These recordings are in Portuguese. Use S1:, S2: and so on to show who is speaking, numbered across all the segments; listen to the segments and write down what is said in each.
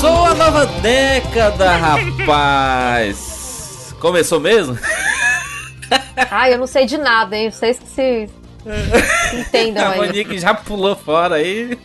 S1: Começou a nova década, rapaz! Começou mesmo?
S2: Ai, eu não sei de nada, hein? Vocês que se, entendam
S1: A
S2: aí.
S1: Monique já pulou fora aí.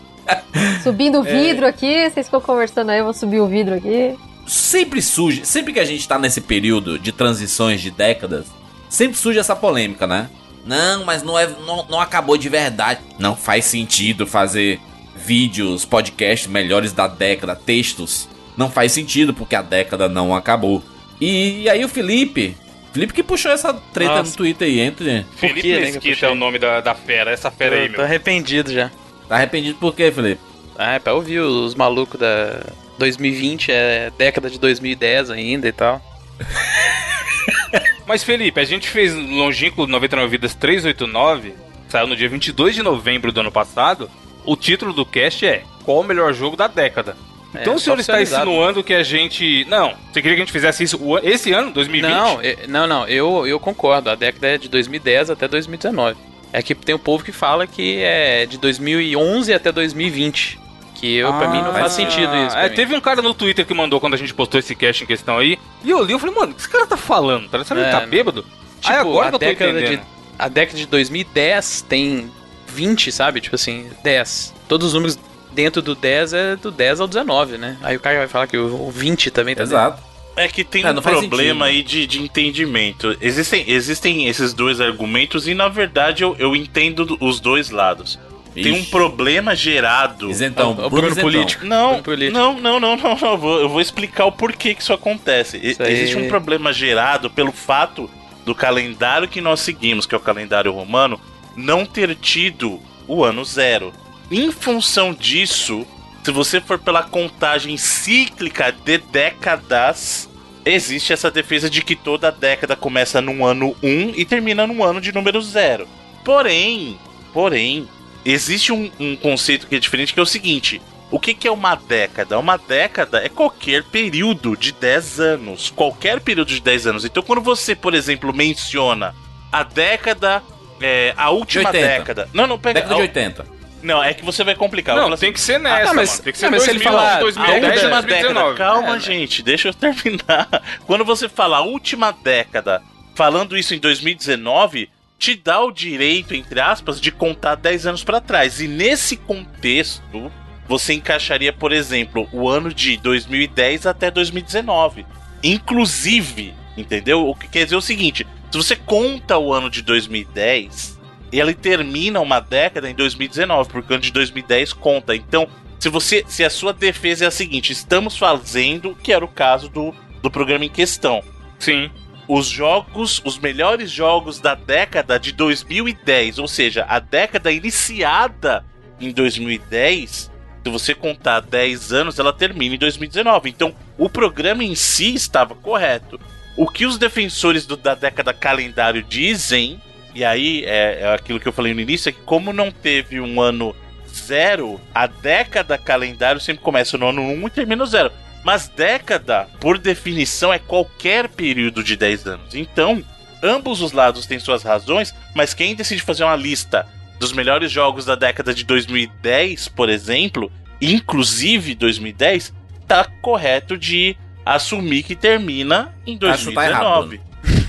S2: Subindo o vidro aqui, vocês ficam conversando aí, eu vou subir o vidro aqui.
S1: Sempre surge, sempre que a gente tá nesse período de transições de décadas, sempre surge essa polêmica, né? Não, mas não, é, não, não acabou de verdade. Não faz sentido fazer vídeos, podcasts melhores da década, textos. Não faz sentido porque a década não acabou. E, aí o Felipe, Felipe que puxou essa treta
S3: Nossa.
S1: no Twitter aí, entre.
S3: Felipe
S4: que,
S3: Mesquita é o nome da, da fera, essa fera aí,
S4: Eu tô
S3: meu.
S4: arrependido já.
S1: Tá arrependido por quê, Felipe?
S4: Ah, é pra ouvir os malucos da 2020, é década de 2010 ainda e tal.
S3: Mas Felipe, a gente fez Longínquo 99 Vidas 389, saiu no dia 22 de novembro do ano passado. O título do cast é Qual o melhor jogo da década? Então
S4: É,
S3: o senhor está insinuando que a gente. Não, você queria que a gente fizesse isso esse ano, 2020?
S4: Não, não, não, eu, eu concordo. A década é de 2010 até 2019. É que tem um povo que fala que é de 2011 até 2020. Que eu, pra mim não faz
S1: Ah,
S4: sentido isso.
S3: É, teve um cara no Twitter que mandou quando a gente postou esse cast em questão aí. E eu li, eu falei, mano, o que esse cara tá falando? Tá Será que ele
S4: É,
S3: tá bêbado?
S4: Tipo,
S3: aí agora
S4: a
S3: que eu tô
S4: década, de,
S3: entendendo.
S4: a década de 2010 tem 20, sabe? Tipo assim, 10. Todos os números dentro do 10 é do 10 ao 19, né? Aí o cara vai falar que o o 20 também tá
S1: Exato.
S5: É que tem
S1: É,
S5: um problema
S1: sentido.
S5: aí de, de entendimento. Existem, existem esses dois argumentos e, na verdade, eu, eu entendo os dois lados. Tem um
S1: Ixi.
S5: problema gerado.
S1: Isentão,
S4: O- o
S1: Bruno
S4: Bruno político.
S5: Não,
S4: Bruno político.
S5: não, não, não, não, não. Eu vou, eu vou explicar o porquê que isso acontece.
S4: Isso aí.
S5: Existe um problema gerado pelo fato do calendário que nós seguimos, que é o calendário romano, não ter tido o ano zero. Em função disso, se você for pela contagem cíclica de décadas, existe essa defesa de que toda década começa no ano 1 e termina no ano de número zero. Porém, porém, existe um, um conceito que é diferente, que é o seguinte: o que, que é uma década? Uma década é qualquer período de 10 anos. Qualquer período de 10 anos. Então, quando você, por exemplo, menciona a década. É, a última
S1: 80.
S5: década. Não, não, pega.
S1: Década de
S5: a-
S1: 80.
S5: Não, é que você vai complicar.
S3: Não,
S5: falo
S3: tem
S5: assim,
S3: que ser nessa,
S4: Ah, mas-
S3: mano. Tem que ser
S4: ah, mas se ele
S3: 2000,
S4: falar-
S3: 2010
S5: a
S3: e
S5: última
S3: 2019.
S5: década. Calma,
S4: É,
S5: gente, deixa eu terminar. Quando você fala a última década, falando isso em 2019, te dá o direito, entre aspas, de contar 10 anos pra trás. E nesse contexto, você encaixaria, por exemplo, o ano de 2010 até 2019. Inclusive, entendeu? O que quer dizer o seguinte: se você conta o ano de 2010, ele termina uma década em 2019, porque o ano de 2010 conta. Então, se você, se a sua defesa é a seguinte, estamos fazendo, que era o caso do, do programa em questão,
S3: Sim.
S5: os jogos, os melhores jogos da década de 2010, ou seja, a década iniciada em 2010, se você contar 10 anos, ela termina em 2019. Então, o programa em si estava correto. O que os defensores do- da década calendário dizem, e aí é, é aquilo que eu falei no início, é que como não teve um ano zero, a década calendário sempre começa no ano 1 e termina no zero. Mas década, por definição, é qualquer período de 10 anos. Então, ambos os lados têm suas razões, mas quem decide fazer uma lista dos melhores jogos da década de 2010, por exemplo, inclusive 2010, tá correto de assumir que termina em
S1: Acho que tá errado,
S5: 2019.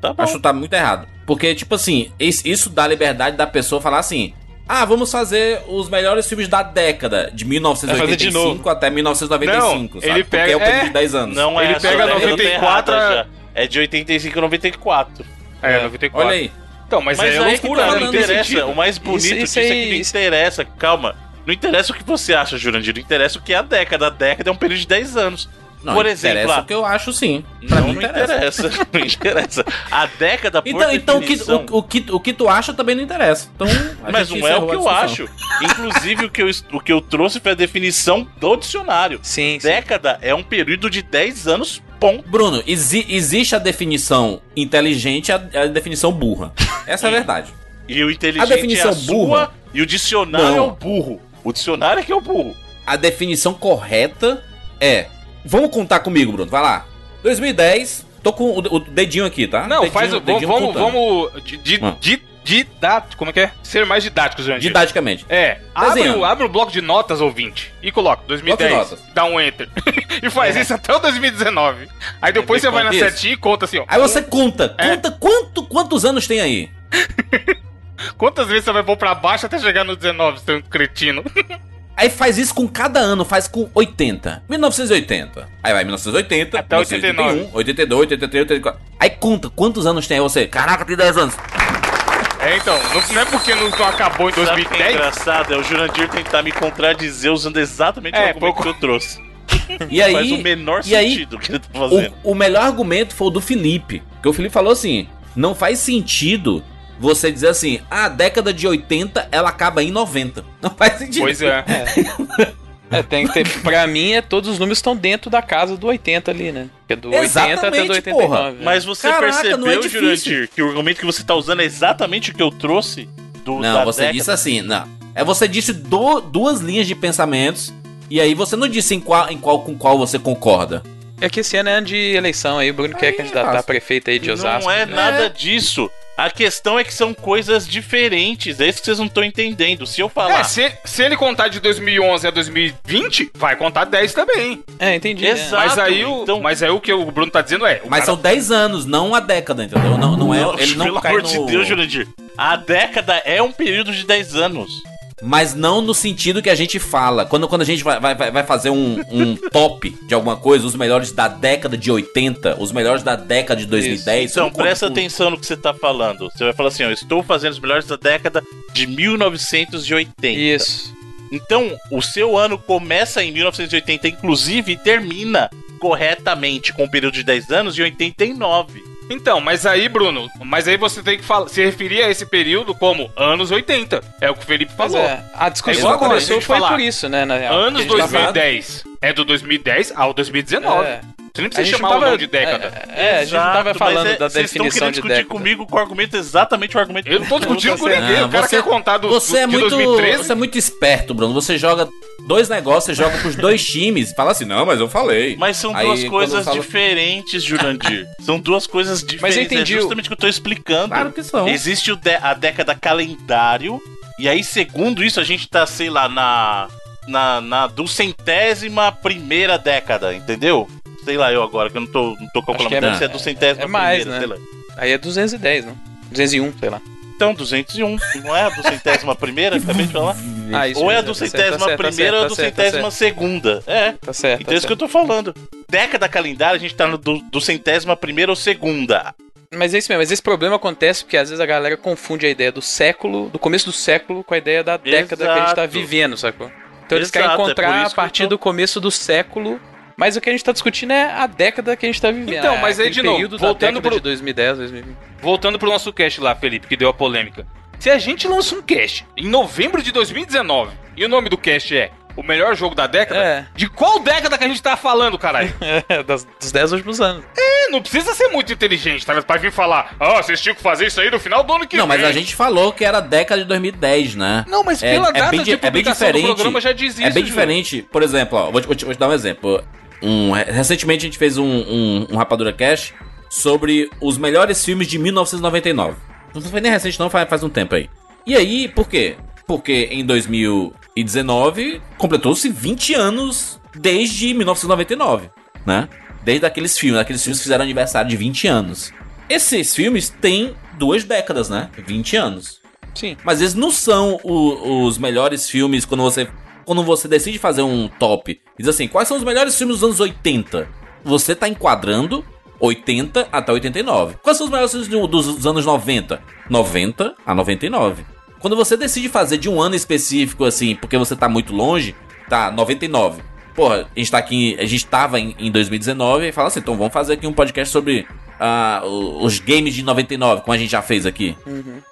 S5: tá bom.
S1: Acho que tá muito errado. Porque, tipo assim, isso dá liberdade da pessoa falar assim: ah, vamos fazer os melhores filmes da década, de
S3: Vai fazer de
S1: 1985 até 1995,
S3: Não,
S1: sabe?
S3: ele
S1: Porque
S3: pega-
S1: é o período
S3: é,
S1: de 10 anos.
S5: Não
S3: Ele
S5: é
S3: pega
S5: essa década,
S3: 94
S5: tá errada já. É de 85 a 94.
S3: É, 94.
S1: Olha aí.
S3: Então, mas,
S5: Mas
S3: é
S5: que
S3: loucura,
S5: tá,
S3: né?
S5: não interessa.
S3: sentido.
S5: O mais bonito
S4: Isso-
S5: disso
S4: isso
S5: é
S4: aí-
S5: que não interessa. Calma. Não interessa o que você acha, Jurandir. Não interessa o que é a década. A década é um período de 10 anos.
S1: Não,
S5: por exemplo, a-
S1: o que eu acho sim. Pra
S5: não,
S1: mim
S5: não
S1: interessa.
S5: interessa. Não interessa. A década, por
S1: Então, então o, que, o, o, que, o que tu acha também não interessa. Então,
S5: Mas não é o que eu acho. Inclusive, o que eu, o que eu trouxe foi a definição do dicionário.
S4: Sim, sim.
S5: Década é um período de 10 anos, ponto.
S1: Bruno, exi- existe a definição inteligente e a, a definição burra. Essa é a verdade.
S5: E o inteligente
S1: A definição
S5: é a
S1: burra?
S5: sua e o dicionário
S1: Não.
S5: é o burro. O dicionário é que é o burro.
S1: A definição correta é. Vamos contar comigo, Bruno. Vai lá. 2010. Tô com o, o dedinho aqui, tá?
S3: Não,
S1: dedinho,
S3: faz o. Vamos, vamos, vamos de,
S1: Ah.
S3: de didático. Como é que é? Ser mais didático, Jandir.
S1: Didaticamente.
S3: É, abre, o- abre o bloco de notas, ouvinte, e coloca 2010,
S1: Bloco de notas.
S3: dá um enter. e faz isso até o 2019. Aí depois
S1: ver
S3: você vai na setinha e conta assim, ó.
S1: Aí você conta,
S3: É.
S1: conta quanto, quantos anos tem aí?
S3: Quantas vezes você vai pôr pra baixo até chegar no 19, seu cretino?
S1: Aí faz isso com cada ano, faz com 80. 1980. Aí vai 1980,
S3: Até
S1: 1981, 82, 83, 84. Aí conta quantos anos tem aí você? Caraca, tem 10 anos.
S3: É, então, não, não é porque não, não acabou em
S5: Sabe o que é
S3: 2010.
S5: engraçado? É o Jurandir tentar me contradizer usando exatamente
S3: É,
S5: o argumento
S3: pouco-
S5: que eu trouxe.
S1: E aí,
S5: Faz o menor
S1: e aí,
S5: sentido o que ele tá fazendo.
S1: o, o melhor argumento foi o do Felipe. Que o Felipe falou assim: não faz sentido você dizer assim, a década de 80 ela acaba em 90. Não faz sentido.
S3: Pois é.
S4: É, tem que ter. Pra mim, é, todos os números estão dentro da casa do 80 ali, né? Que é do 80 até do
S1: Exatamente,
S4: 89.
S1: porra.
S4: né?
S5: Mas você
S1: Caraca,
S5: percebeu,
S1: é.
S5: Jurandir, que o argumento que você tá usando é exatamente o que eu trouxe do
S1: Não,
S5: da
S1: você
S5: década?
S1: disse assim, não. É você disse do- duas linhas de pensamentos e aí você não disse em qual, em qual com qual você concorda.
S4: É que esse ano é ano de eleição aí, o Bruno quer
S1: Aí,
S4: candidatar a prefeito aí de Osasco.
S5: Não é
S4: né?
S5: nada disso. A questão é que são coisas diferentes. É isso que vocês não estão entendendo. Se eu falar.
S3: É, se, se ele contar de 2011 a 2020, vai contar 10 também.
S4: É, entendi.
S5: Exato.
S3: Mas aí, o,
S5: então-
S3: mas aí o que o Bruno tá dizendo é.
S1: Mas
S3: cara-
S1: são 10 anos, não uma década, entendeu? Não, não é, ele não
S5: Pelo
S1: cai
S5: amor
S1: no...
S5: de Deus, Jurandir. A década é um período de 10 anos.
S1: Mas não no sentido que a gente fala. Quando, quando a gente vai, vai, vai fazer um, um top de alguma coisa, os melhores da década de 80, os melhores da década de 2010.
S5: Então,
S1: são
S5: presta atenção no que você tá falando. Você vai falar assim, eu estou fazendo os melhores da década de 1980.
S4: Isso.
S5: Então, o seu ano começa em 1980, inclusive, e termina corretamente com o período de 10 anos em 89.
S3: Então, mas aí, Bruno, mas aí você tem que falar, se referir a esse período como anos 80. É o que o Felipe falou.
S4: é, a discussão
S3: agora,
S4: começou foi
S3: falar,
S4: por isso, né?
S3: Anos
S4: Porque a gente tava-
S3: 2010 é do 2010 ao 2019.
S4: É.
S3: Você nem precisa chamar
S4: tava-
S3: o nome de década.
S4: É, é, a gente não tava
S5: Exato,
S4: falando
S5: mas é-
S4: da
S5: vocês estão
S4: definição
S5: querendo
S4: de
S5: discutir
S4: década.
S5: comigo com o argumento exatamente o argumento
S3: Eu não tô discutindo com ninguém.
S1: Não,
S3: o cara
S1: você-
S3: quer contar do,
S1: Você é
S3: do, de
S1: muito,
S3: 2013.
S1: você é muito esperto, Bruno. Você joga dois negócios, você joga pros dois times. Fala assim, não, mas eu falei.
S5: Mas são
S1: Aí,
S5: duas coisas
S1: falo-
S5: diferentes, Jurandir. são duas coisas diferentes.
S4: eu entendi
S5: É justamente o que eu tô explicando.
S1: Claro que são.
S5: Existe a década calendário, e aí, segundo isso, a gente tá, sei lá, na. Na, na duzentésima primeira década, entendeu? Sei lá, eu agora, que eu não tô, não tô calculando.
S4: é-
S5: Deve ser a duzentésima
S4: é mais,
S5: primeira,
S4: né? Aí é 210, né? 201, sei lá.
S5: Então, 201, não é a duzentésima primeira, acabei de falar?
S4: Ah, isso
S5: Ou é a
S4: tá
S5: duzentésima
S4: tá certo, tá
S5: primeira ou a
S4: certo, tá certo,
S5: duzentésima segunda. É.
S4: Tá certo.
S5: Então é isso que eu tô falando. Década calendária, a gente tá no du- duzentésima primeira ou segunda.
S4: Mas é isso mesmo, mas esse problema acontece porque às vezes a galera confunde a ideia do século, do começo do século, com a ideia da década que a gente tá
S5: Exato.
S4: vivendo, sacou? Então eles querem
S5: Exato, é por
S4: encontrar
S5: isso
S4: a partir
S5: tô-
S4: do começo do século, mas o que a gente tá discutindo é a década que a gente tá vivendo.
S3: Então,
S4: é
S3: mas aí, de novo, voltando pro-
S4: de 2010, 2020.
S3: Voltando pro nosso cast lá, Felipe, que deu a polêmica. Se a gente lança um cast em novembro de 2019 e o nome do cast é o melhor jogo da década,
S4: É.
S3: de qual década que a gente tá falando, caralho?
S4: É, das- dos 10 últimos anos.
S3: É, não precisa ser muito inteligente, tá? Pra vir falar, ó, vocês tinham que fazer isso aí no final do ano que
S1: Não,
S3: vem.
S1: mas a gente falou que era década de 2010, né?
S3: Não, mas
S1: É-
S3: pela
S1: é
S3: data
S1: bem
S3: de
S1: di- é bem
S3: publicação
S1: diferente.
S3: do programa já diz isso,
S1: É bem diferente. Por exemplo, ó, vou te, vou te- vou te dar um exemplo. Um, recentemente a gente fez um, um, um Rapadura Cash sobre os melhores filmes de 1999. Não foi nem recente, não, faz, faz um tempo aí. E aí, por quê? Porque em 2019 completou-se 20 anos desde 1999, né? Desde aqueles filmes, aqueles filmes que fizeram aniversário de 20 anos. Esses filmes têm duas décadas, né? 20 anos.
S4: Sim.
S1: Mas eles não são o- os melhores filmes quando você quando você decide fazer um top. Diz assim, quais são os melhores filmes dos anos 80? Você tá enquadrando 80 até 89. Quais são os melhores filmes do- dos, dos anos 90? 90 a 99. Quando você decide fazer de um ano específico assim, porque você tá muito longe, tá 99. Porra, a gente tá aqui, a gente tava em, em 2019 e fala assim, então vamos fazer aqui um podcast sobre o- os games de 99, como a gente já fez aqui.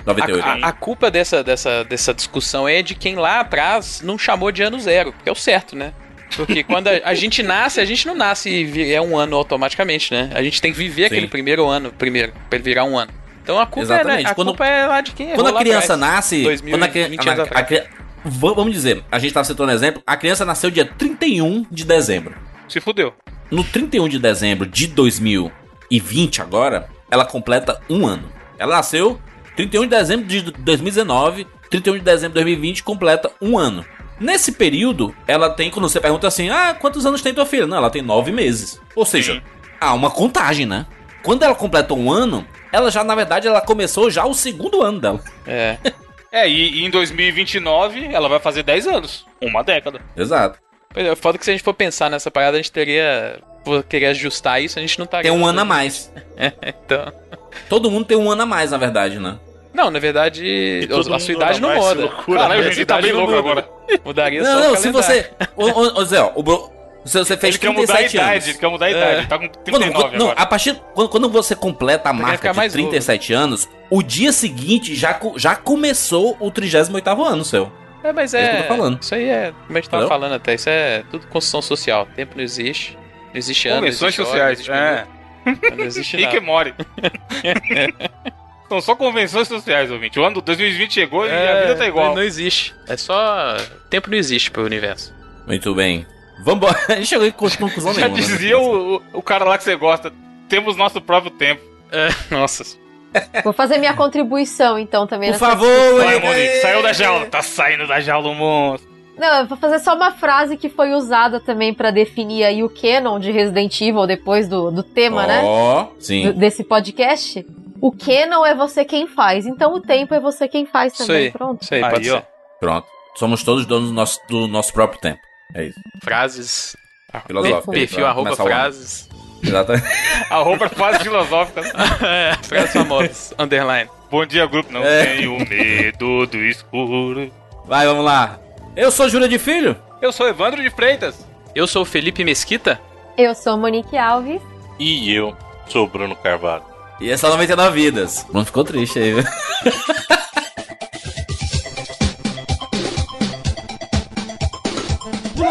S1: 98.
S4: A, a- a culpa dessa, dessa, dessa discussão é de quem lá atrás não chamou de ano zero, porque é o certo, né? Porque quando a, a gente nasce, a gente não nasce e é um ano automaticamente, né? A gente tem que viver
S1: Sim.
S4: aquele primeiro ano, primeiro, pra ele virar um ano. Então a culpa, é,
S1: Exatamente.
S4: da- a
S1: Quando-
S4: culpa é lá de quem
S1: Quando a criança
S4: atrás.
S1: nasce.
S4: 2000,
S1: quando a, cri-
S4: 20
S1: a-
S4: anos
S1: a-
S4: atrás.
S1: Vamos dizer, a gente tava citando um exemplo. A criança nasceu dia 31 de dezembro.
S3: Se fudeu.
S1: No 31 de dezembro de 2020, agora, ela completa um ano. Ela nasceu 31 de dezembro de 2019, 31 de dezembro de 2020 completa um ano. Nesse período, ela tem, quando você pergunta assim, ah, quantos anos tem tua filha? Não, ela tem nove meses. Ou seja,
S3: Sim.
S1: há uma contagem, né? Quando ela completou um ano, ela já, na verdade, ela começou já o segundo ano dela.
S4: É.
S3: É, e, e em 2029 ela vai fazer 10 anos. Uma década.
S1: Exato.
S4: Pois é, foda que se a gente for pensar nessa parada, a gente teria. Por querer ajustar isso, a gente não tá.
S1: Tem um ano a mais.
S4: então.
S1: Todo mundo tem um ano a mais, na verdade, né?
S4: Não, na verdade, a sua
S5: mundo
S4: idade não
S5: mais,
S4: muda.
S5: loucura.
S3: Caralho,
S4: a
S3: o Juninho tá bem
S4: não
S3: louco
S4: muda.
S3: agora.
S4: Mudaria só
S1: Não,
S4: o
S1: não, se
S4: calendário.
S1: você. Ô, ô, ô, Zé, ó, o Bro- você, você fez
S3: Ele quer mudar a
S1: 37
S3: idade,
S1: anos.
S3: ele quer mudar a idade. Ele tá com
S1: Quando,
S3: 39
S1: quando- não,
S3: agora.
S1: a partir quando, quando você completa a marca de
S4: mais
S1: 37 anos, o dia seguinte já, já começou o 38º ano seu.
S4: É, mas
S1: É isso
S4: é.
S1: que eu tô falando.
S4: Isso aí é. Como a gente tava falando até, isso é tudo construção social. Tempo não existe. Não existe ano. não
S3: Convenções
S4: existe hora,
S3: sociais.
S4: não existe
S3: É.
S4: minuto, Não existe
S3: Rick e
S4: nada.
S3: Mori. São só convenções sociais, ouvinte. O ano 2020 chegou e a vida tá igual.
S4: Não, não existe. É só. Tempo não existe pro universo.
S1: Muito bem. Vambora. A gente chegou em conclusão
S3: Já
S1: nenhuma. né?
S3: dizia o, o, o cara lá que você gosta. Temos nosso próprio tempo.
S4: É, nossa.
S2: Vou fazer minha contribuição, então, também.
S1: Por favor.
S3: Vai, Monique. Saiu da jaula. Tá saindo da jaula o monstro.
S2: Não, eu vou fazer só uma frase que foi usada também pra definir aí o canon de Resident Evil depois do, do tema, né?
S1: Ó,
S2: Do-
S1: sim.
S2: Desse podcast. O canon é você quem faz, então o tempo é você quem faz
S4: Isso
S2: também.
S4: aí.
S2: Pronto.
S4: Isso aí,
S3: Aí,
S4: pode
S3: ó.
S4: ser.
S1: Pronto. Somos todos donos do nosso, do nosso próprio tempo. É isso.
S4: Frases.
S1: Filosófico.
S4: Perfil
S1: Pra
S4: arroba frases.
S1: Exatamente.
S3: A roupa quase filosófica.
S4: é, frases famosas. Underline.
S3: Bom dia, grupo. Não
S1: É.
S3: tenho medo do escuro.
S1: Vai, vamos lá. Eu sou Júlia de Filho.
S3: Eu sou Evandro de Freitas.
S4: Eu sou o Felipe Mesquita.
S2: Eu sou Monique Alves.
S5: E eu sou o Bruno Carvalho.
S1: E essa é 99 vidas. Não ficou triste aí, viu?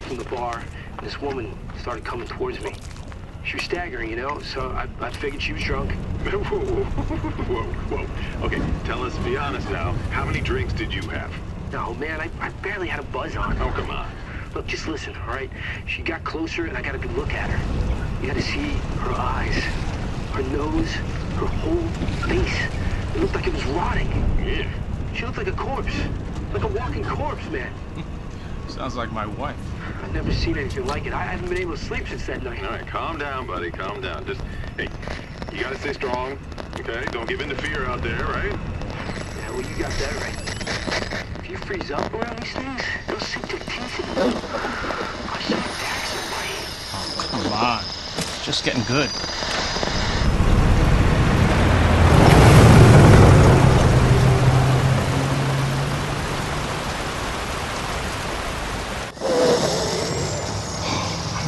S6: From the bar, this woman started coming towards me. She was staggering, you know, so I, I figured she was drunk.
S7: whoa, whoa, whoa, whoa. Okay, tell us, be honest now. How many drinks did you have?
S6: No, man, I, I barely had a buzz on.
S7: Oh, come on.
S6: Look, just listen, all right? She got closer, and I got a good look at her. You got to see her eyes, her nose, her whole face. It looked like it was rotting.
S7: Yeah.
S6: She looked like a corpse, like a walking corpse, man.
S8: Sounds like my wife.
S6: I've never seen anything like it. I haven't been able to sleep since that night.
S7: All right, calm down, buddy. Calm down. Just, hey, you gotta stay strong, okay? Don't give in to fear out there, right?
S6: Yeah, well, you got that right. If you freeze up around these things, they'll sink their teeth in you. I saw attack somebody.
S8: Oh, come on. It's just getting good.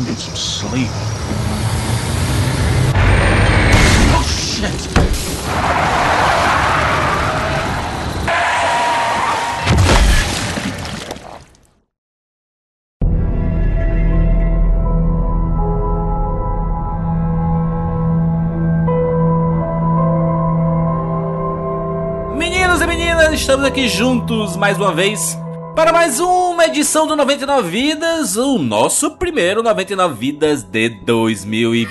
S8: Some sleep. Oh, shit!
S1: Meninos e meninas, estamos aqui juntos mais uma vez para mais uma edição do 99 Vidas, o nosso primeiro 99 Vidas de 2020.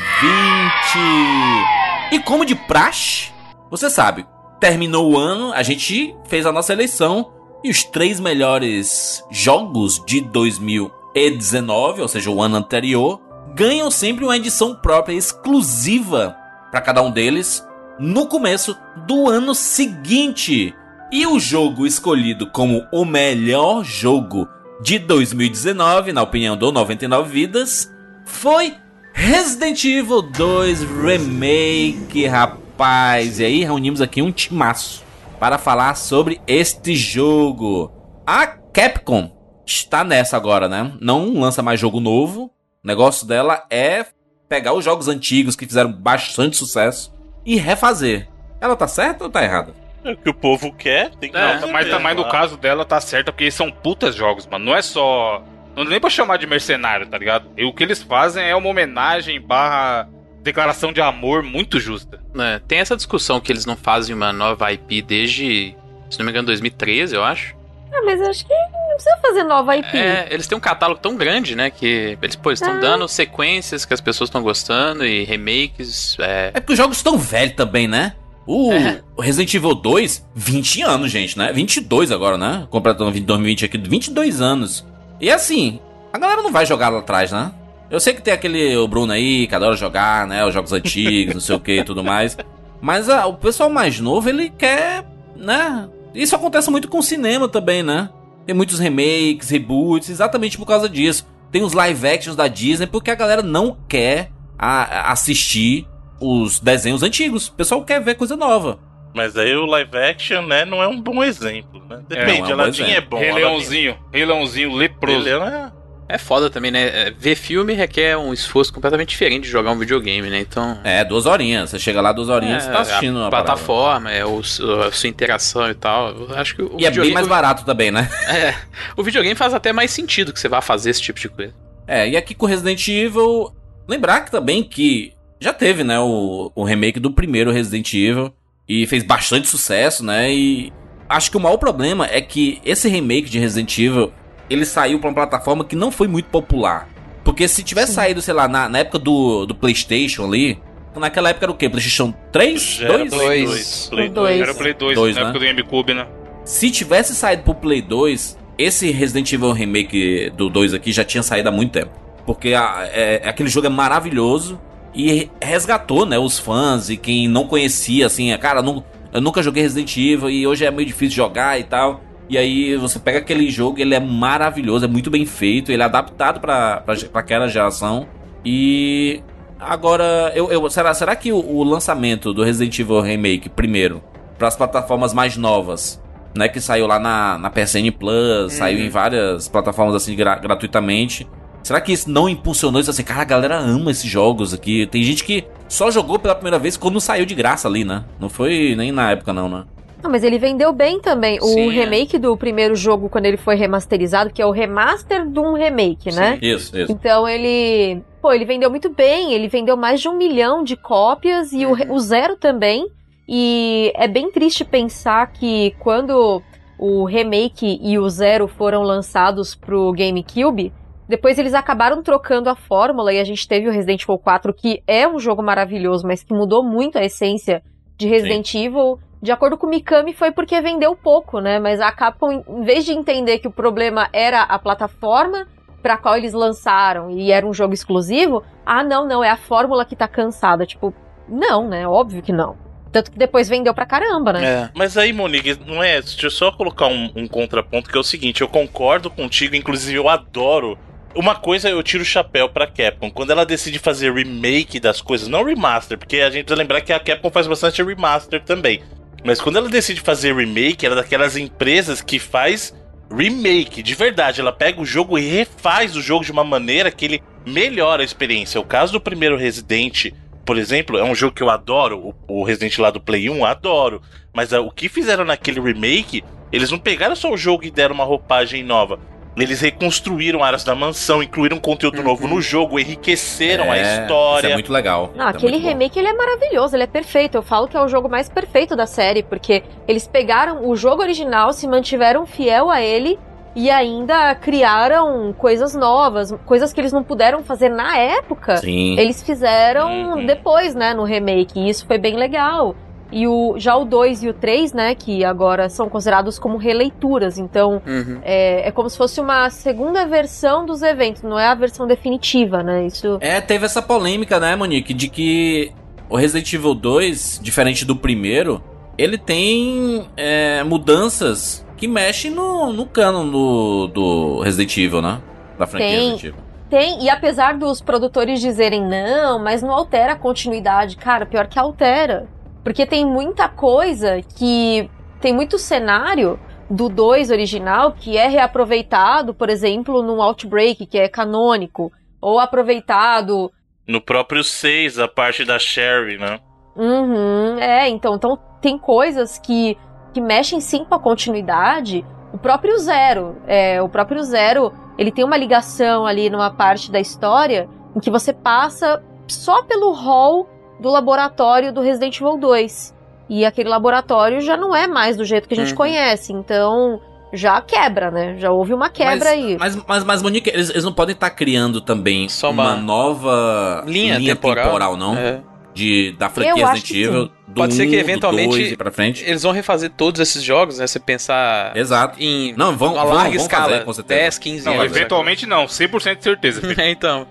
S1: E como de praxe, você sabe, terminou o ano, a gente fez a nossa eleição e os três melhores jogos de 2019, ou seja, o ano anterior, ganham sempre uma edição própria exclusiva para cada um deles no começo do ano seguinte. E o jogo escolhido como o melhor jogo de 2019, na opinião do 99 Vidas, foi Resident Evil 2 Remake, rapaz. E aí reunimos aqui um timaço para falar sobre este jogo. A Capcom está nessa agora, né? Não lança mais jogo novo. O negócio dela é pegar os jogos antigos que fizeram bastante sucesso e refazer. Ela tá certa ou tá errada?
S5: É o que o povo quer, tem que
S3: É,
S5: fazer,
S3: mas também no
S5: claro.
S3: caso dela tá certa, porque são putas jogos, mano. Não é só. Não dá nem pra chamar de mercenário, tá ligado? E o que eles fazem é uma homenagem barra declaração de amor muito justa.
S4: É, tem essa discussão que eles não fazem uma nova IP desde, se não me engano, 2013, eu acho.
S2: Ah, mas eu acho que não precisa fazer nova IP.
S4: É, eles têm um catálogo tão grande, né? Que eles pô, estão
S2: Ah.
S4: dando sequências que as pessoas estão gostando e remakes. É,
S1: É porque os jogos estão velhos também, né? O
S4: É.
S1: Resident Evil 2, 20 anos, gente, né? 22 agora, né? Completando 2020 aqui, 22 anos. E assim, a galera não vai jogar lá atrás, né? Eu sei que tem aquele o Bruno aí que adora jogar, né? Os jogos antigos, não sei o que e tudo mais. Mas ah, o pessoal mais novo, ele quer, né? Isso acontece muito com o cinema também, né? Tem muitos remakes, reboots, exatamente por causa disso. Tem os live actions da Disney porque a galera não quer a- a- assistir os desenhos antigos. O pessoal quer ver coisa nova.
S5: Mas aí o live action, né, não é um bom exemplo, né? Depende,
S1: não é um bom
S5: Aladdin é bom.
S3: Rei Leãozinho, Rei Leãozinho
S5: Rei
S3: leproso.
S5: Leão é...
S4: é foda também, né? É, Ver filme requer um esforço completamente diferente de jogar um videogame, né? Então.
S1: É, duas horinhas. Você chega lá duas horinhas,
S4: é,
S1: você tá assistindo
S4: a
S1: parada.
S4: plataforma, é o, a sua interação e tal. Eu acho que o
S1: E é bem mais barato também, né?
S4: É, o videogame faz até mais sentido que você vá fazer esse tipo de coisa.
S1: É, e aqui com Resident Evil, lembrar que também que já teve, né, o, o remake do primeiro Resident Evil e fez bastante sucesso, né? E acho que o maior problema é que esse remake de Resident Evil, ele saiu pra uma plataforma que não foi muito popular. Porque se tivesse saído, sei lá, na, na época do, do PlayStation ali, naquela época era o quê? PlayStation 3?
S5: Já era
S1: 2?
S5: Play
S4: Dois.
S5: 2. Play
S2: O dois.
S3: Era o Play 2,
S1: Dois,
S3: na
S1: né?
S3: época do GameCube, né?
S1: Se tivesse saído pro Play 2, esse Resident Evil Remake do 2 aqui já tinha saído há muito tempo. Porque a- é- aquele jogo é maravilhoso e resgatou, né, os fãs e quem não conhecia, assim, cara, não, eu nunca joguei Resident Evil e hoje é meio difícil jogar e tal. E aí você pega aquele jogo, ele é maravilhoso, é muito bem feito, ele é adaptado pra aquela geração. E agora, eu, eu- será, será que o, o lançamento do Resident Evil Remake primeiro para as plataformas mais novas, né, que saiu lá na, na PSN Plus, saiu em várias plataformas assim gra- gratuitamente. Será que isso não impulsionou isso assim? Cara, a galera ama esses jogos aqui. Tem gente que só jogou pela primeira vez quando saiu de graça ali, né? Não foi nem na época, não, né?
S2: Não, mas ele vendeu bem também.
S4: Sim,
S2: o
S4: é.
S2: remake do primeiro jogo, quando ele foi remasterizado, que é o remaster de um remake, né?
S1: Isso, isso.
S2: Então ele. Pô, ele vendeu muito bem, ele vendeu mais de um milhão de cópias e o, re- o Zero também. E é bem triste pensar que quando o remake e o Zero foram lançados pro GameCube, depois eles acabaram trocando a fórmula e a gente teve o Resident Evil 4, que é um jogo maravilhoso, mas que mudou muito a essência de Resident Evil. De acordo com o Mikami, foi porque vendeu pouco, né? Mas a Capcom, em vez de entender que o problema era a plataforma pra qual eles lançaram e era um jogo exclusivo, ah, não, não, é a fórmula que tá cansada. Tipo, não, né? Óbvio que não. Tanto que depois vendeu pra caramba, né?
S4: É.
S5: Mas aí, Monique, não é. Deixa eu só colocar um, um contraponto que é o seguinte: eu concordo contigo, inclusive eu adoro. Uma coisa eu tiro o chapéu pra Capcom. Quando ela decide fazer remake das coisas, não remaster, porque a gente precisa lembrar que a Capcom faz bastante remaster também. Mas quando ela decide fazer remake, ela é daquelas empresas que faz remake, de verdade. Ela pega o jogo e refaz o jogo de uma maneira que ele melhora a experiência. O caso do primeiro Resident, por exemplo, é um jogo que eu adoro. O, Resident lá do Play 1, adoro. Mas ah, o que fizeram naquele remake, eles não pegaram só o jogo e deram uma roupagem nova. Eles reconstruíram áreas da mansão, incluíram conteúdo novo no jogo, enriqueceram a
S1: É,
S5: história.
S1: Isso é muito legal.
S2: Não,
S1: É
S2: aquele
S1: muito bom.
S2: remake ele é maravilhoso, ele é perfeito. Eu falo que é o jogo mais perfeito da série, porque eles pegaram o jogo original, se mantiveram fiel a ele e ainda criaram coisas novas, coisas que eles não puderam fazer na época.
S1: Sim.
S2: Eles fizeram
S5: Uhum.
S2: depois, né, no remake, e isso foi bem legal. E o, já o 2 e o 3, né, que agora são considerados como releituras, então
S4: Uhum.
S2: é, é como se fosse uma segunda versão dos eventos, não é a versão definitiva, né, isso...
S1: É, teve essa polêmica, né, Monique, de que o Resident Evil 2, diferente do primeiro, ele tem é, mudanças que mexem no, no canon do, do Resident Evil, né? Da franquia
S2: Tem.
S1: Resident Evil.
S2: Tem, e apesar dos produtores dizerem não, mas não altera a continuidade, cara, pior que altera. Porque tem muita coisa que. Tem muito cenário do 2 original que é reaproveitado, por exemplo, num Outbreak, que é canônico, ou aproveitado
S5: No próprio 6, a parte da Sherry, né?
S2: Uhum, é, então, então tem coisas que, que mexem sim com a continuidade. O próprio Zero, é, o próprio Zero, ele tem uma ligação ali numa parte da história em que você passa só pelo hall do laboratório do Resident Evil 2. E aquele laboratório já não é mais do jeito que a gente
S4: Uhum.
S2: conhece, então já quebra, né? Já houve uma quebra
S1: mas,
S2: aí.
S1: Mas, mas, mas Monique, eles, eles não podem estar criando também
S4: Só
S1: uma,
S4: uma
S1: nova
S4: Linha, temporal,
S1: não?
S4: É.
S1: De, da franquia Resident Evil.
S4: Pode ser que
S1: 1, do
S4: eventualmente
S1: 2 e pra frente.
S4: Eles vão refazer todos esses jogos, né? Você pensar
S1: Exato.
S4: em
S1: Não, vão,
S4: uma
S1: vão,
S4: larga
S1: vão
S4: escala,
S1: fazer, com certeza.
S4: 10, 15
S3: Não,
S4: anos.
S3: eventualmente não, 100% de certeza.
S4: É, então.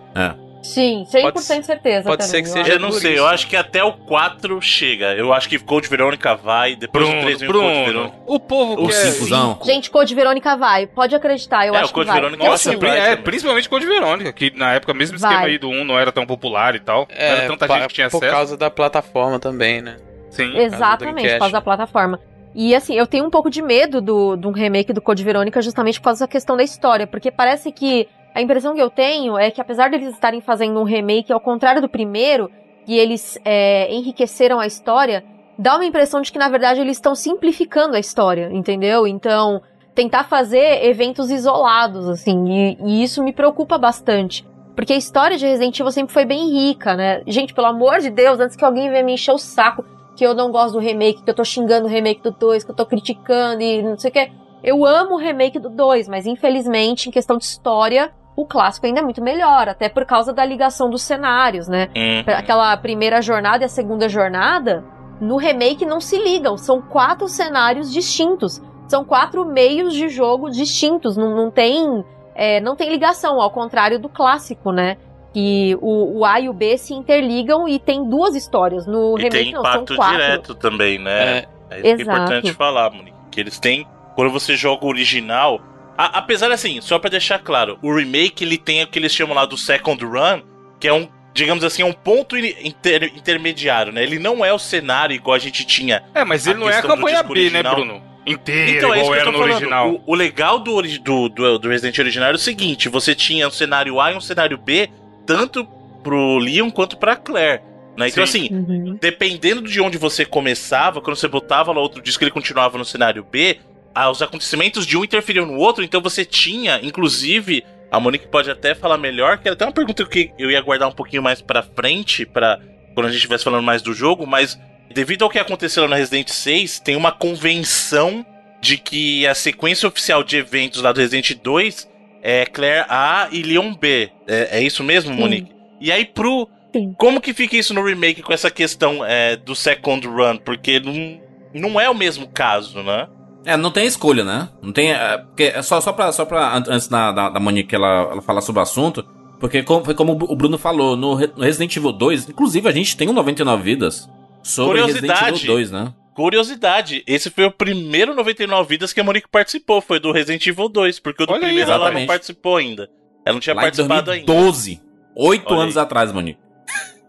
S2: Sim, 100%
S4: Pode-
S2: certeza.
S4: pode
S2: também,
S4: ser que seja
S5: Eu não
S4: por
S5: sei,
S4: isso.
S5: eu acho que até o 4 chega. Eu acho que Code Verônica vai, depois do
S3: Bruno,
S5: 3 vem o Code Verônica.
S3: o povo
S1: O
S3: quer...
S1: 5zão.
S2: Gente, Code Verônica vai. Pode acreditar, eu
S5: É,
S2: acho
S5: o Code
S2: que vai.
S5: Verônica
S3: Nossa, é,
S5: também.
S3: principalmente Code Verônica, que na época, mesmo esquema
S2: Vai.
S3: aí do 1 não era tão popular e tal. não
S4: É,
S3: era tanta
S4: pa-
S3: gente que tinha
S4: por
S3: acesso.
S4: causa da plataforma também, né?
S3: Sim.
S2: Exatamente, por causa da plataforma. E assim, eu tenho um pouco de medo do, de um remake do Code Verônica justamente por causa da questão da história, porque parece que a impressão que eu tenho é que apesar deles estarem fazendo um remake ao contrário do primeiro, e eles é, enriqueceram a história, dá uma impressão de que na verdade eles estão simplificando a história, entendeu? Então, tentar fazer eventos isolados, assim, e, e isso me preocupa bastante. Porque a história de Resident Evil sempre foi bem rica, né? Gente, pelo amor de Deus, antes que alguém venha me encher o saco que eu não gosto do remake, que eu tô xingando o remake do 2, que eu tô criticando e não sei o que. Eu amo o remake do 2, mas infelizmente, em questão de história, o clássico ainda é muito melhor, até por causa da ligação dos cenários, né?
S5: Hum.
S2: Aquela primeira jornada e a segunda jornada, no remake não se ligam, são quatro cenários distintos. São quatro meios de jogo distintos, não, não tem é, não tem ligação, ao contrário do clássico, né? Que o, o A e o B se interligam e tem duas histórias. No
S5: E
S2: remake
S5: tem
S2: não, são
S5: impacto
S2: quatro.
S5: direto também, né?
S4: É,
S5: É isso que é importante falar, Monique. Que eles têm. Quando você joga o original. A- apesar assim, só pra deixar claro, o remake ele tem o que eles chamam lá do Second Run, que é um, digamos assim, é um ponto in- inter- intermediário, né? Ele não é o cenário igual a gente tinha.
S3: É, mas ele não é a campanha B, né,
S5: original.
S3: Bruno? Inteira,
S5: Então é isso
S3: igual
S5: que eu
S3: era
S5: tô
S3: no
S5: falando.
S3: original.
S5: O, o legal do, do, do, do Resident original era o seguinte: você tinha um cenário A e um cenário B, tanto pro Leon quanto pra Claire. Né? Então,
S3: Sim.
S5: assim,
S2: Uhum.
S5: dependendo de onde você começava, quando você botava lá outro disco, ele continuava no cenário B, os acontecimentos de um interferiam no outro, então você tinha, inclusive, a Monique pode até falar melhor, que era até uma pergunta que eu ia guardar um pouquinho mais pra frente, para quando a gente estivesse falando mais do jogo, mas devido ao que aconteceu lá no Resident 6, tem uma convenção de que a sequência oficial de eventos lá do Resident 2 é Claire A e Leon B. É, é isso mesmo,
S2: Sim.
S5: Monique? E aí pro
S2: Sim.
S5: como que fica isso no remake com essa questão é, do second run? Porque não, não é o mesmo caso, né?
S1: É, não tem escolha, né? Não tem. É, porque é só, só pra. Só pra an- antes da, da, da Monique ela, ela falar sobre o assunto. Porque como, foi como o Bruno falou, no, Re- no Resident Evil 2, inclusive a gente tem um 99 vidas sobre Resident
S5: Curiosidade.
S1: Evil 2, né?
S5: Curiosidade, esse foi o primeiro 99 vidas que a Monique participou, foi do Resident Evil 2, porque o do
S3: Olha aí,
S5: primeiro ela não participou ainda. Ela não tinha
S1: Lá em
S5: participado ainda.
S1: 2012. Oito
S5: Olha
S1: anos
S5: aí.
S1: atrás, Monique.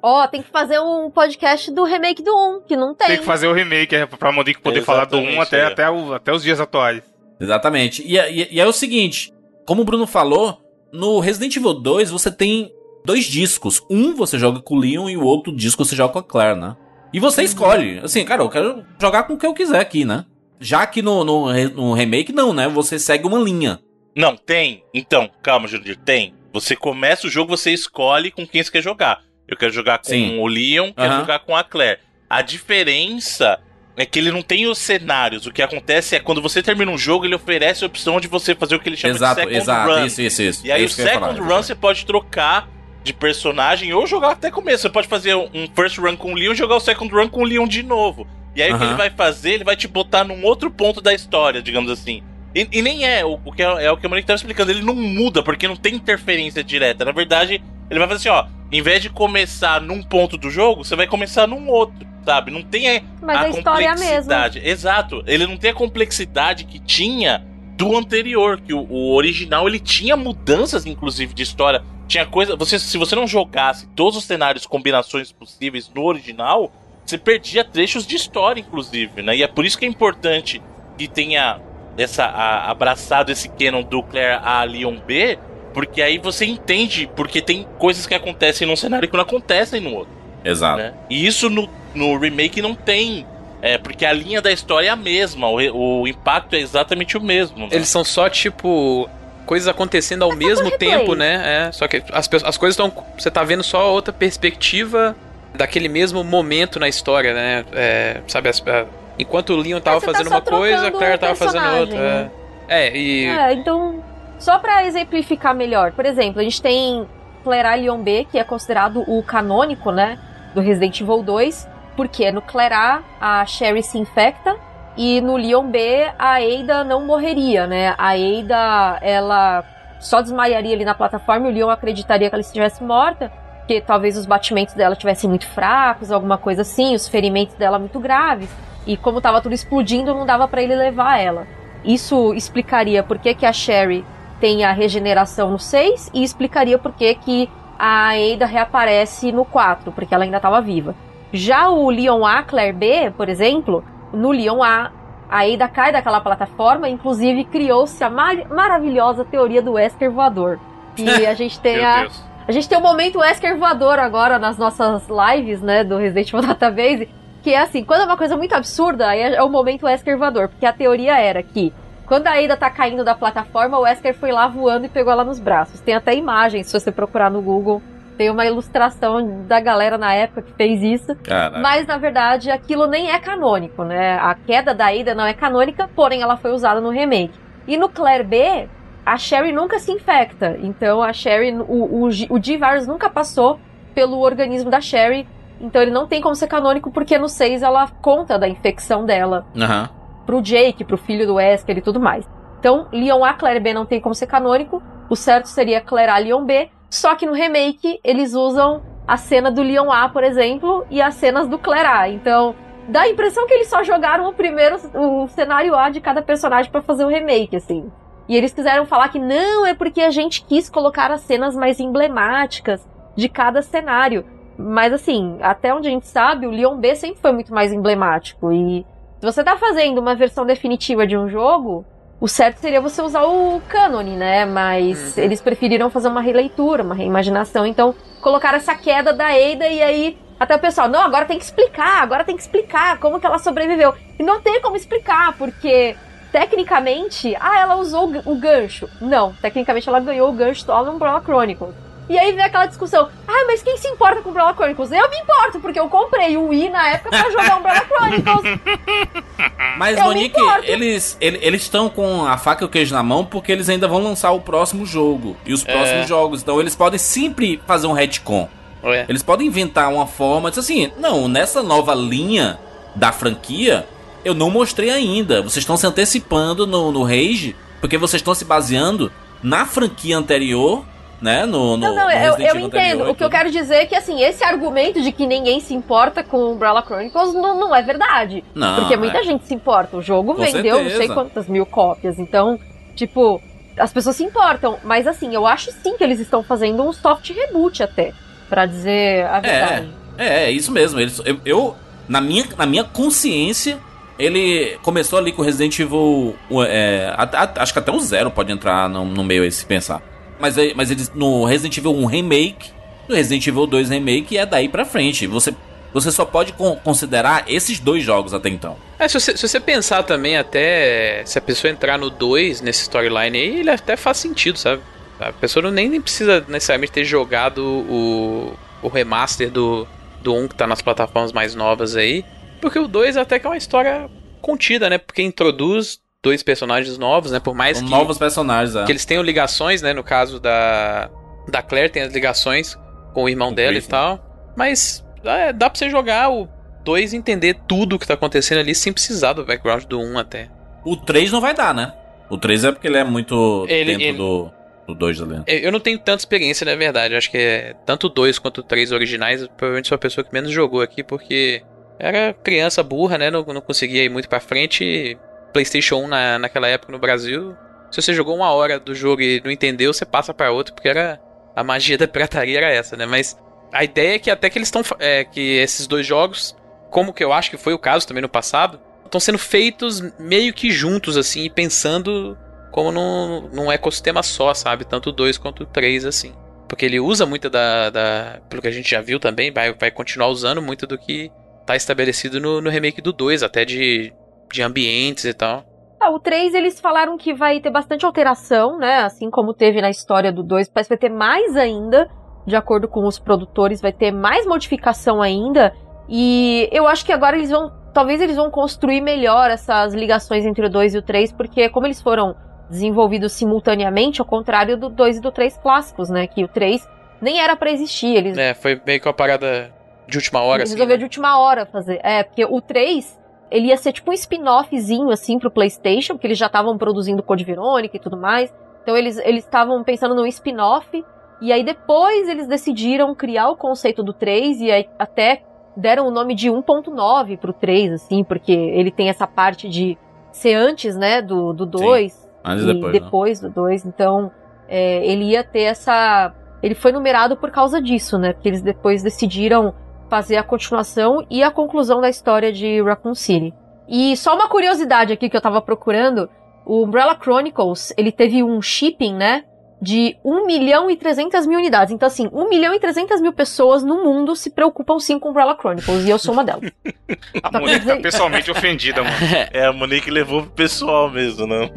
S2: Ó, tem que fazer um podcast do remake do 1, que não tem.
S3: Tem que fazer o remake é, pra Monique poder falar do 1
S5: Exatamente,
S3: até,
S5: é.
S3: até, o- até os dias atuais.
S1: Exatamente. E, é- e, e é o seguinte: como o Bruno falou, no Resident Evil 2 você tem dois discos. Um você joga com o Leon e o outro disco você joga com a Claire, né? E você escolhe. Assim, cara, eu quero jogar com o que eu quiser aqui, né? Já que no, no, no remake, não, né? Você segue uma linha.
S5: Não, tem. Então, calma, Jurandir, tem. Você começa o jogo, você escolhe com quem você quer jogar. Eu quero jogar com
S1: Sim.
S5: o Leon, quero
S1: Aham.
S5: jogar com a Claire. A diferença é que ele não tem os cenários. O que acontece é quando você termina um jogo, ele oferece a opção de você fazer o que ele chama
S1: exato,
S5: de second
S1: exato.
S5: run.
S1: Isso, isso, isso.
S5: E aí
S1: É
S5: o
S1: isso ia
S5: second
S1: falar,
S5: run você pode trocar de personagem ou jogar até começo. Você pode fazer um first run com o Leon e jogar o second run com o Leon de novo. E aí o que ele vai fazer? Ele vai te botar num outro ponto da história, digamos assim. E, e nem é o, o que é, é o que a Monique tava explicando. Ele não muda porque não tem interferência direta. Na verdade, ele vai fazer assim, ó. Em vez de começar num ponto do jogo, você vai começar num outro, sabe? Não tem a,
S2: Mas a, história é a
S5: complexidade. Exato. Ele não tem a complexidade que tinha do anterior, que o, o original ele tinha mudanças, inclusive, de história. Tinha coisa. Você, se você não jogasse todos os cenários, combinações possíveis no original, você perdia trechos de história, inclusive, né? E é por isso que é importante que tenha essa a- abraçado esse canon do Claire A Leon B, Porque aí você entende porque tem coisas que acontecem num cenário que não acontecem no outro.
S1: Exato.
S5: Né? E isso no, no remake não tem. É, porque a linha da história é a mesma, o, o impacto é exatamente o mesmo. né?
S4: Eles são só, tipo, coisas acontecendo ao mesmo
S2: replay.
S4: tempo, né? É, só que as, as coisas estão. Você tá vendo só outra perspectiva daquele mesmo momento na história, né? É, sabe, as- a- enquanto o Leon tava
S2: tá
S4: fazendo
S2: só
S4: uma coisa, a Claire tava fazendo outra.
S2: né?
S4: É, É, e.
S2: É, então, só pra exemplificar melhor, por exemplo, a gente tem Clerá Leon B, que é considerado o canônico, né, do Resident Evil 2, porque no Clerá a Sherry se infecta e no Leon B a Ada não morreria, né? A Ada, ela só desmaiaria ali na plataforma e o Leon acreditaria que ela estivesse morta, porque talvez os batimentos dela tivessem muito fracos, alguma coisa assim, os ferimentos dela muito graves. E como tava tudo explodindo, não dava pra ele levar ela. Isso explicaria por que, que a Sherry tem a regeneração no 6 e explicaria por que, que a Ada reaparece no 4, porque ela ainda estava viva. Já o Leon A, Claire B, por exemplo, no Leon A, a Ada cai daquela plataforma, inclusive criou-se a mar- maravilhosa teoria do Wesker voador. E a gente tem a,
S3: Deus.
S2: a gente tem o momento Wesker voador agora nas nossas lives, né, do Resident Evil Database, que é assim, quando é uma coisa muito absurda, aí é o momento Wesker voador, porque a teoria era que quando a Ada tá caindo da plataforma, o Wesker foi lá voando e pegou ela nos braços. Tem até imagens, se você procurar no Google, tem uma ilustração da galera na época que fez isso.
S1: Cara,
S2: Mas na verdade aquilo nem é canônico, né? A queda da Ada não é canônica, porém ela foi usada no remake. E no Claire B, a Sherry nunca se infecta. Então a Sherry, o, o, o G-Virus nunca passou pelo organismo da Sherry. Então ele não tem como ser canônico, porque no 6 ela conta da infecção dela
S1: aham.
S2: pro Jake, pro filho do Wesker e tudo mais. Então, Leon A, Claire B não tem como ser canônico. O certo seria Claire A, Leon B. Só que no remake, eles usam a cena do Leon A, por exemplo, e as cenas do Claire A. Então, dá a impressão que eles só jogaram o primeiro, o cenário A de cada personagem pra fazer o remake, assim. E eles quiseram falar que não, é porque a gente quis colocar as cenas mais emblemáticas de cada cenário. Mas assim, até onde a gente sabe, o Leon B sempre foi muito mais emblemático. E se você tá fazendo uma versão definitiva de um jogo, o certo seria você usar o cânone, né? Mas eles preferiram fazer uma releitura, uma reimaginação. Então, colocaram essa queda da Ada e aí até o pessoal, não, agora tem que explicar, agora tem que explicar como que ela sobreviveu. E não tem como explicar, porque tecnicamente, ah, ela usou o gan- o gancho. Não, tecnicamente ela ganhou o gancho só no Umbrella Chronicles. E aí vem aquela discussão, ah, mas quem se importa com Umbrella Chronicles? Eu me importo, porque eu comprei o Wii na época pra jogar Umbrella Chronicles.
S1: Mas,
S2: Eu
S1: Monique, eles ele- eles estão com a faca e o queijo na mão porque eles ainda vão lançar o próximo jogo e os próximos jogos. Então eles podem sempre fazer um retcon.
S4: É.
S1: Eles podem inventar uma forma de assim, não, nessa nova linha da franquia, eu não mostrei ainda. Vocês estão se antecipando no, no Rage, porque vocês estão se baseando na franquia anterior, né? No, no,
S2: Não, não,
S1: no
S2: eu, eu entendo. O que eu quero dizer é que, assim, esse argumento de que ninguém se importa com Umbrella Chronicles não, não é verdade.
S1: Não,
S2: porque muita
S1: é.
S2: gente se importa. O jogo
S1: Com
S2: vendeu não sei
S1: certeza.
S2: quantas mil cópias. Então, tipo, as pessoas se importam. Mas, assim, eu acho sim que eles estão fazendo um soft reboot até. Pra dizer a verdade.
S1: É, é isso mesmo. Eles, eu, eu- na, minha, na minha consciência, ele começou ali com Resident Evil. é, acho que até um zero pode entrar no, no meio aí, se pensar. Mas, mas eles no Resident Evil 1 Remake, no Resident Evil 2 Remake, é daí pra frente. Você, você só pode con- considerar esses dois jogos até então.
S4: É, se você, se você pensar também até se a pessoa entrar no 2 nesse storyline aí, ele até faz sentido, sabe? A pessoa não, nem, nem precisa necessariamente ter jogado o, o remaster do, do 1 que tá nas plataformas mais novas aí. Porque o 2 até que é uma história contida, né? Porque introduz dois personagens novos, né? Por mais que,
S1: novos personagens, é.
S4: que eles tenham ligações, né? No caso da, da Claire, tem as ligações com o irmão
S1: o
S4: dela
S1: Chris,
S4: e tal. Mas é, dá pra você jogar o 2 e entender tudo o que tá acontecendo ali sem precisar do background do 1 até.
S1: O 3 não vai dar, né? O 3 é porque ele é muito
S4: Ele-
S1: dentro
S4: ele-
S1: do, do 2 ali.
S4: Eu eu não tenho tanta experiência, na verdade. Acho que é tanto o 2 quanto o 3 originais. Provavelmente sou a pessoa que menos jogou aqui, porque era criança burra, né? Não, não conseguia ir muito pra frente. PlayStation 1 na, naquela época no Brasil. Se você jogou uma hora do jogo e não entendeu, você passa pra outro, porque era. A magia da pirataria era essa, né? Mas a ideia é que até que eles estão. É, que esses dois jogos, como que eu acho que foi o caso também no passado, estão sendo feitos meio que juntos, assim, pensando como num, num ecossistema só, sabe? Tanto o 2 quanto o 3, assim. Porque ele usa muito da, da. Pelo que a gente já viu também, vai, vai continuar usando muito do que tá estabelecido no, no remake do 2, até de, de ambientes e tal.
S2: Ah, o 3 eles falaram que vai ter bastante alteração, né? Assim como teve na história do 2, parece que vai ter mais ainda, de acordo com os produtores, vai ter mais modificação ainda. E eu acho que agora eles vão. Talvez eles vão construir melhor essas ligações entre o 2 e o 3, porque como eles foram desenvolvidos simultaneamente, ao contrário do 2 e do 3 clássicos, né? Que o 3 nem era para existir. Eles,
S4: É, foi meio que uma parada de última hora,
S2: eles
S4: assim.
S2: resolveram
S4: né?
S2: de última hora fazer. É, porque o 3, ele ia ser tipo um spin-offzinho, assim, pro PlayStation, porque eles já estavam produzindo Code Verônica e tudo mais. Então eles eles estavam pensando num spin-off. E aí depois eles decidiram criar o conceito do 3 e aí até deram o nome de 1.9 pro 3, assim, porque ele tem essa parte de ser antes, né, do, do 2
S1: Antes
S2: e
S1: e depois. né?
S2: depois do 2. Então, é, ele ia ter essa. Ele foi numerado por causa disso, né? Porque eles depois decidiram fazer a continuação e a conclusão da história de Raccoon City. E só uma curiosidade aqui que eu tava procurando: o Umbrella Chronicles, ele teve um shipping, né? De 1 milhão e 300 mil unidades. Então, assim, 1 milhão e 300 mil pessoas no mundo se preocupam sim com Umbrella Chronicles. E eu sou uma delas.
S3: A
S2: Só
S3: Monique tá pessoalmente ofendida, mano.
S5: É, a Monique levou pro pessoal mesmo, não?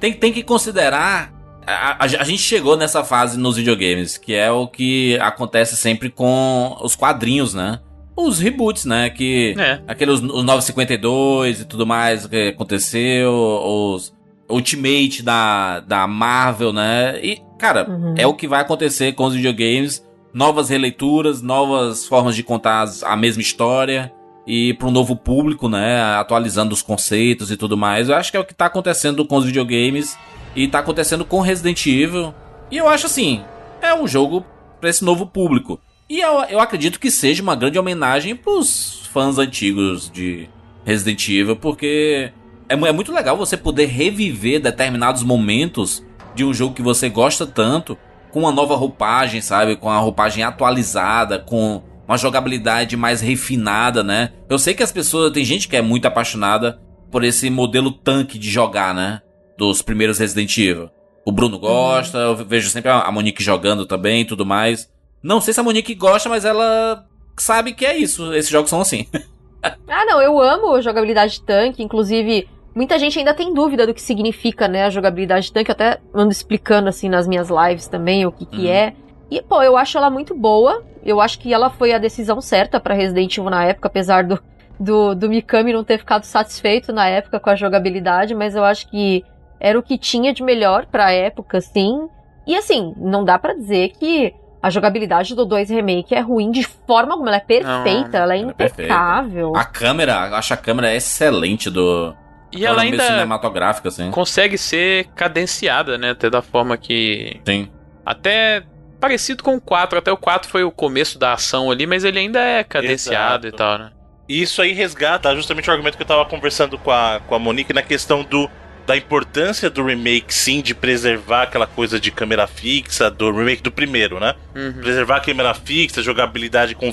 S1: Tem, tem que considerar. A, a- a gente chegou nessa fase nos videogames, que é o que acontece sempre com os quadrinhos, né? Os reboots, né? Que.
S4: É.
S1: Aqueles os 952 e tudo mais que aconteceu, os Ultimate da, da Marvel, né? E, cara,
S2: Uhum.
S1: é o que vai acontecer com os videogames. Novas releituras, novas formas de contar as- a mesma história. E para um novo público, né? Atualizando os conceitos e tudo mais. Eu acho que é o que tá acontecendo com os videogames. E tá acontecendo com Resident Evil. E eu acho assim, é um jogo para esse novo público. E eu, eu acredito que seja uma grande homenagem pros fãs antigos de Resident Evil, porque é, é muito legal você poder reviver determinados momentos de um jogo que você gosta tanto, com uma nova roupagem, sabe? Com a roupagem atualizada, com uma jogabilidade mais refinada, né? Eu sei que as pessoas, tem gente que é muito apaixonada por esse modelo tanque de jogar, né? Dos primeiros Resident Evil. O Bruno gosta, eu vejo sempre a Monique jogando também e tudo mais. Não sei se a Monique gosta, mas ela sabe que é isso. Esses jogos são assim.
S2: Ah, não, eu amo jogabilidade de tanque, inclusive muita gente ainda tem dúvida do que significa, né, a jogabilidade de tanque, eu até ando explicando assim nas minhas lives também o que que
S1: Uhum.
S2: é. E pô, eu acho ela muito boa. Eu acho que ela foi a decisão certa pra Resident Evil na época, apesar do do, do Mikami não ter ficado satisfeito na época com a jogabilidade, mas eu acho que era o que tinha de melhor pra época, sim. E assim, não dá pra dizer que a jogabilidade do 2 Remake é ruim de forma alguma, ela é perfeita, ela é
S1: ela é perfeita.
S2: impecável.
S1: A câmera, eu acho a câmera excelente do.
S4: E ela ainda
S1: cinematográfica, assim.
S4: consegue ser cadenciada, né? Até da forma que.
S1: Sim.
S4: Até parecido com o 4. Até o 4 foi o começo da ação ali, mas ele ainda é cadenciado
S5: Exato.
S4: e tal, né?
S5: E isso aí resgata justamente o argumento que eu tava conversando com a, com a Monique na questão do da importância do remake, sim, de preservar aquela coisa de câmera fixa, do remake do primeiro, né?
S4: Uhum.
S5: Preservar a câmera fixa, jogabilidade com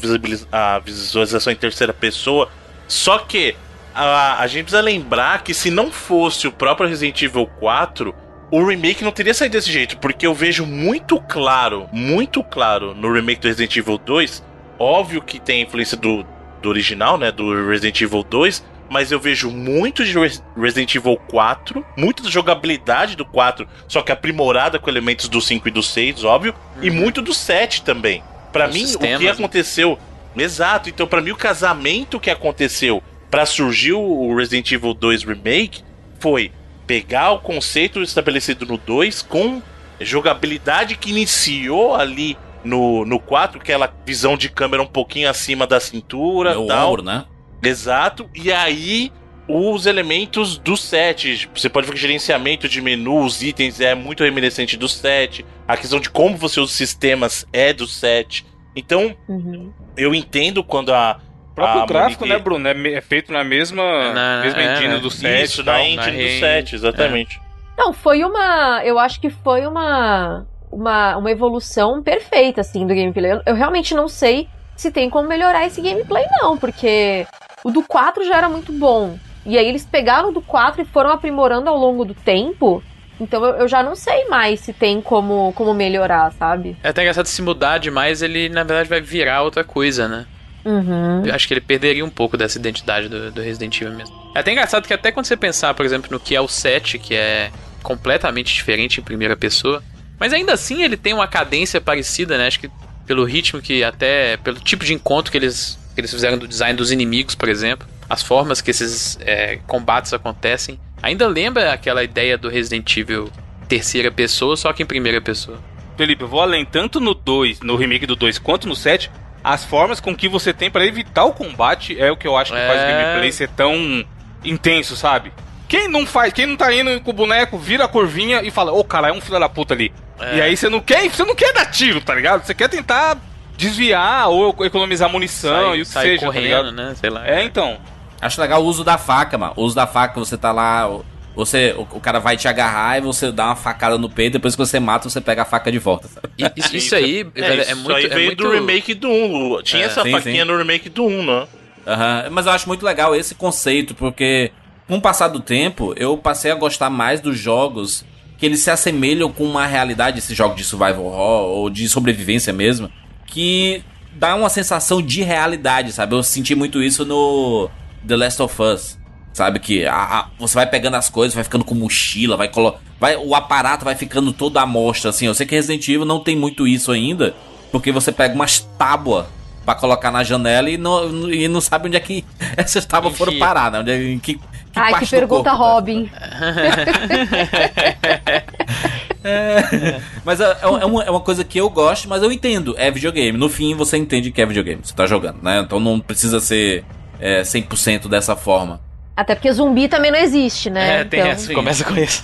S5: a visualização em terceira pessoa. Só que a, a gente precisa lembrar que se não fosse o próprio Resident Evil 4, o remake não teria saído desse jeito, porque eu vejo muito claro, muito claro no remake do Resident Evil 2, óbvio que tem a influência do, do original, né, do Resident Evil 2, mas eu vejo muito de Res- Resident Evil 4, muito da jogabilidade do 4, só que aprimorada com elementos do 5 e do 6, óbvio, e muito do 7 também. Pra
S4: Os
S5: mim, o
S4: sistemas,
S5: que
S4: né?
S5: aconteceu, exato, então pra mim o casamento que aconteceu pra surgir o Resident Evil 2 Remake foi pegar o conceito estabelecido no 2 com jogabilidade que iniciou ali no, no 4, aquela visão de câmera um pouquinho acima da cintura,
S1: Meu
S5: tal.
S1: ombro, né?
S5: Exato. E aí os elementos do set. Você pode ver que o gerenciamento de menu, os itens é muito reminiscente do set. A questão de como você usa os sistemas é do set. Então,
S2: Uhum.
S5: eu entendo quando a.
S3: O próprio
S5: a
S3: gráfico,
S5: Monique-
S3: né, Bruno? É, é feito na mesma,
S4: Na-
S3: mesma
S4: é,
S3: engine
S4: né?
S3: do set.
S5: Isso,
S3: tal.
S5: na engine do
S4: re-
S5: set, exatamente.
S2: Não, foi uma. Eu acho que foi uma. Uma, uma evolução perfeita, assim, do gameplay. Eu, eu realmente não sei se tem como melhorar esse gameplay, não, porque o do 4 já era muito bom. E aí eles pegaram o do 4 e foram aprimorando ao longo do tempo. Então eu, eu já não sei mais se tem como, como melhorar, sabe?
S4: É até engraçado se mudar demais, ele na verdade vai virar outra coisa, né?
S2: Uhum.
S4: Eu acho que ele perderia um pouco dessa identidade do, do Resident Evil mesmo. É até engraçado que até quando você pensar, por exemplo, no que é o 7, que é completamente diferente em primeira pessoa, mas ainda assim ele tem uma cadência parecida, né? Acho que pelo ritmo que até pelo tipo de encontro que eles que eles fizeram do design dos inimigos, por exemplo, as formas que esses é, combates acontecem, ainda lembra aquela ideia do Resident Evil terceira pessoa, só que em primeira pessoa.
S3: Felipe, eu vou além tanto no 2, no remake do 2, quanto no 7. As formas com que você tem pra evitar o combate é o que eu acho que faz o
S4: É.
S3: gameplay ser tão intenso, sabe? Quem não faz, quem não tá indo com o boneco, vira a curvinha e fala, ô cara, é um filho da puta ali.
S4: É.
S3: E aí você não quer, você não quer dar tiro, tá ligado? Você quer tentar desviar ou economizar munição e o que
S4: sai
S3: seja, tá
S4: correndo,
S3: ligado?
S4: né? Sei lá.
S3: É, então.
S1: Acho legal o uso da faca, mano. O uso da faca, você tá lá, você, o, o cara vai te agarrar e você dá uma facada no peito, depois que você mata, você pega a faca de volta. sabe?
S4: E- Isso, isso aí,
S5: É,
S4: velho,
S5: isso
S4: é muito.
S5: aí
S4: é
S5: veio
S4: muito-
S5: do remake do 1. Tinha
S4: É,
S5: essa
S1: sim,
S5: faquinha
S1: sim.
S5: no remake do 1, né?
S1: Aham, Mas eu acho muito legal esse conceito, porque com o passar do tempo, eu passei a gostar mais dos jogos que eles se assemelham com uma realidade, esse jogo de survival horror ou de sobrevivência mesmo, que dá uma sensação de realidade, sabe? Eu senti muito isso no The Last of Us. Sabe que a- a- você vai pegando as coisas, vai ficando com mochila, vai colo vai O aparato vai ficando todo à mostra, assim. Eu sei que Resident Evil não tem muito isso ainda, porque você pega umas tábuas pra colocar na janela e não, e não sabe onde é que essas tábuas foram parar, né? Onde é, que, que
S2: Ai, que pergunta,
S1: corpo, tá?
S2: Robin.
S1: Mas é, é uma, é uma coisa que eu gosto, mas eu entendo. É videogame. No fim, você entende que é videogame. Você tá jogando, né? Então não precisa ser é, 100% dessa forma.
S2: Até porque zumbi também não existe, né?
S4: É, tem
S2: Então,
S4: essa, começa com isso.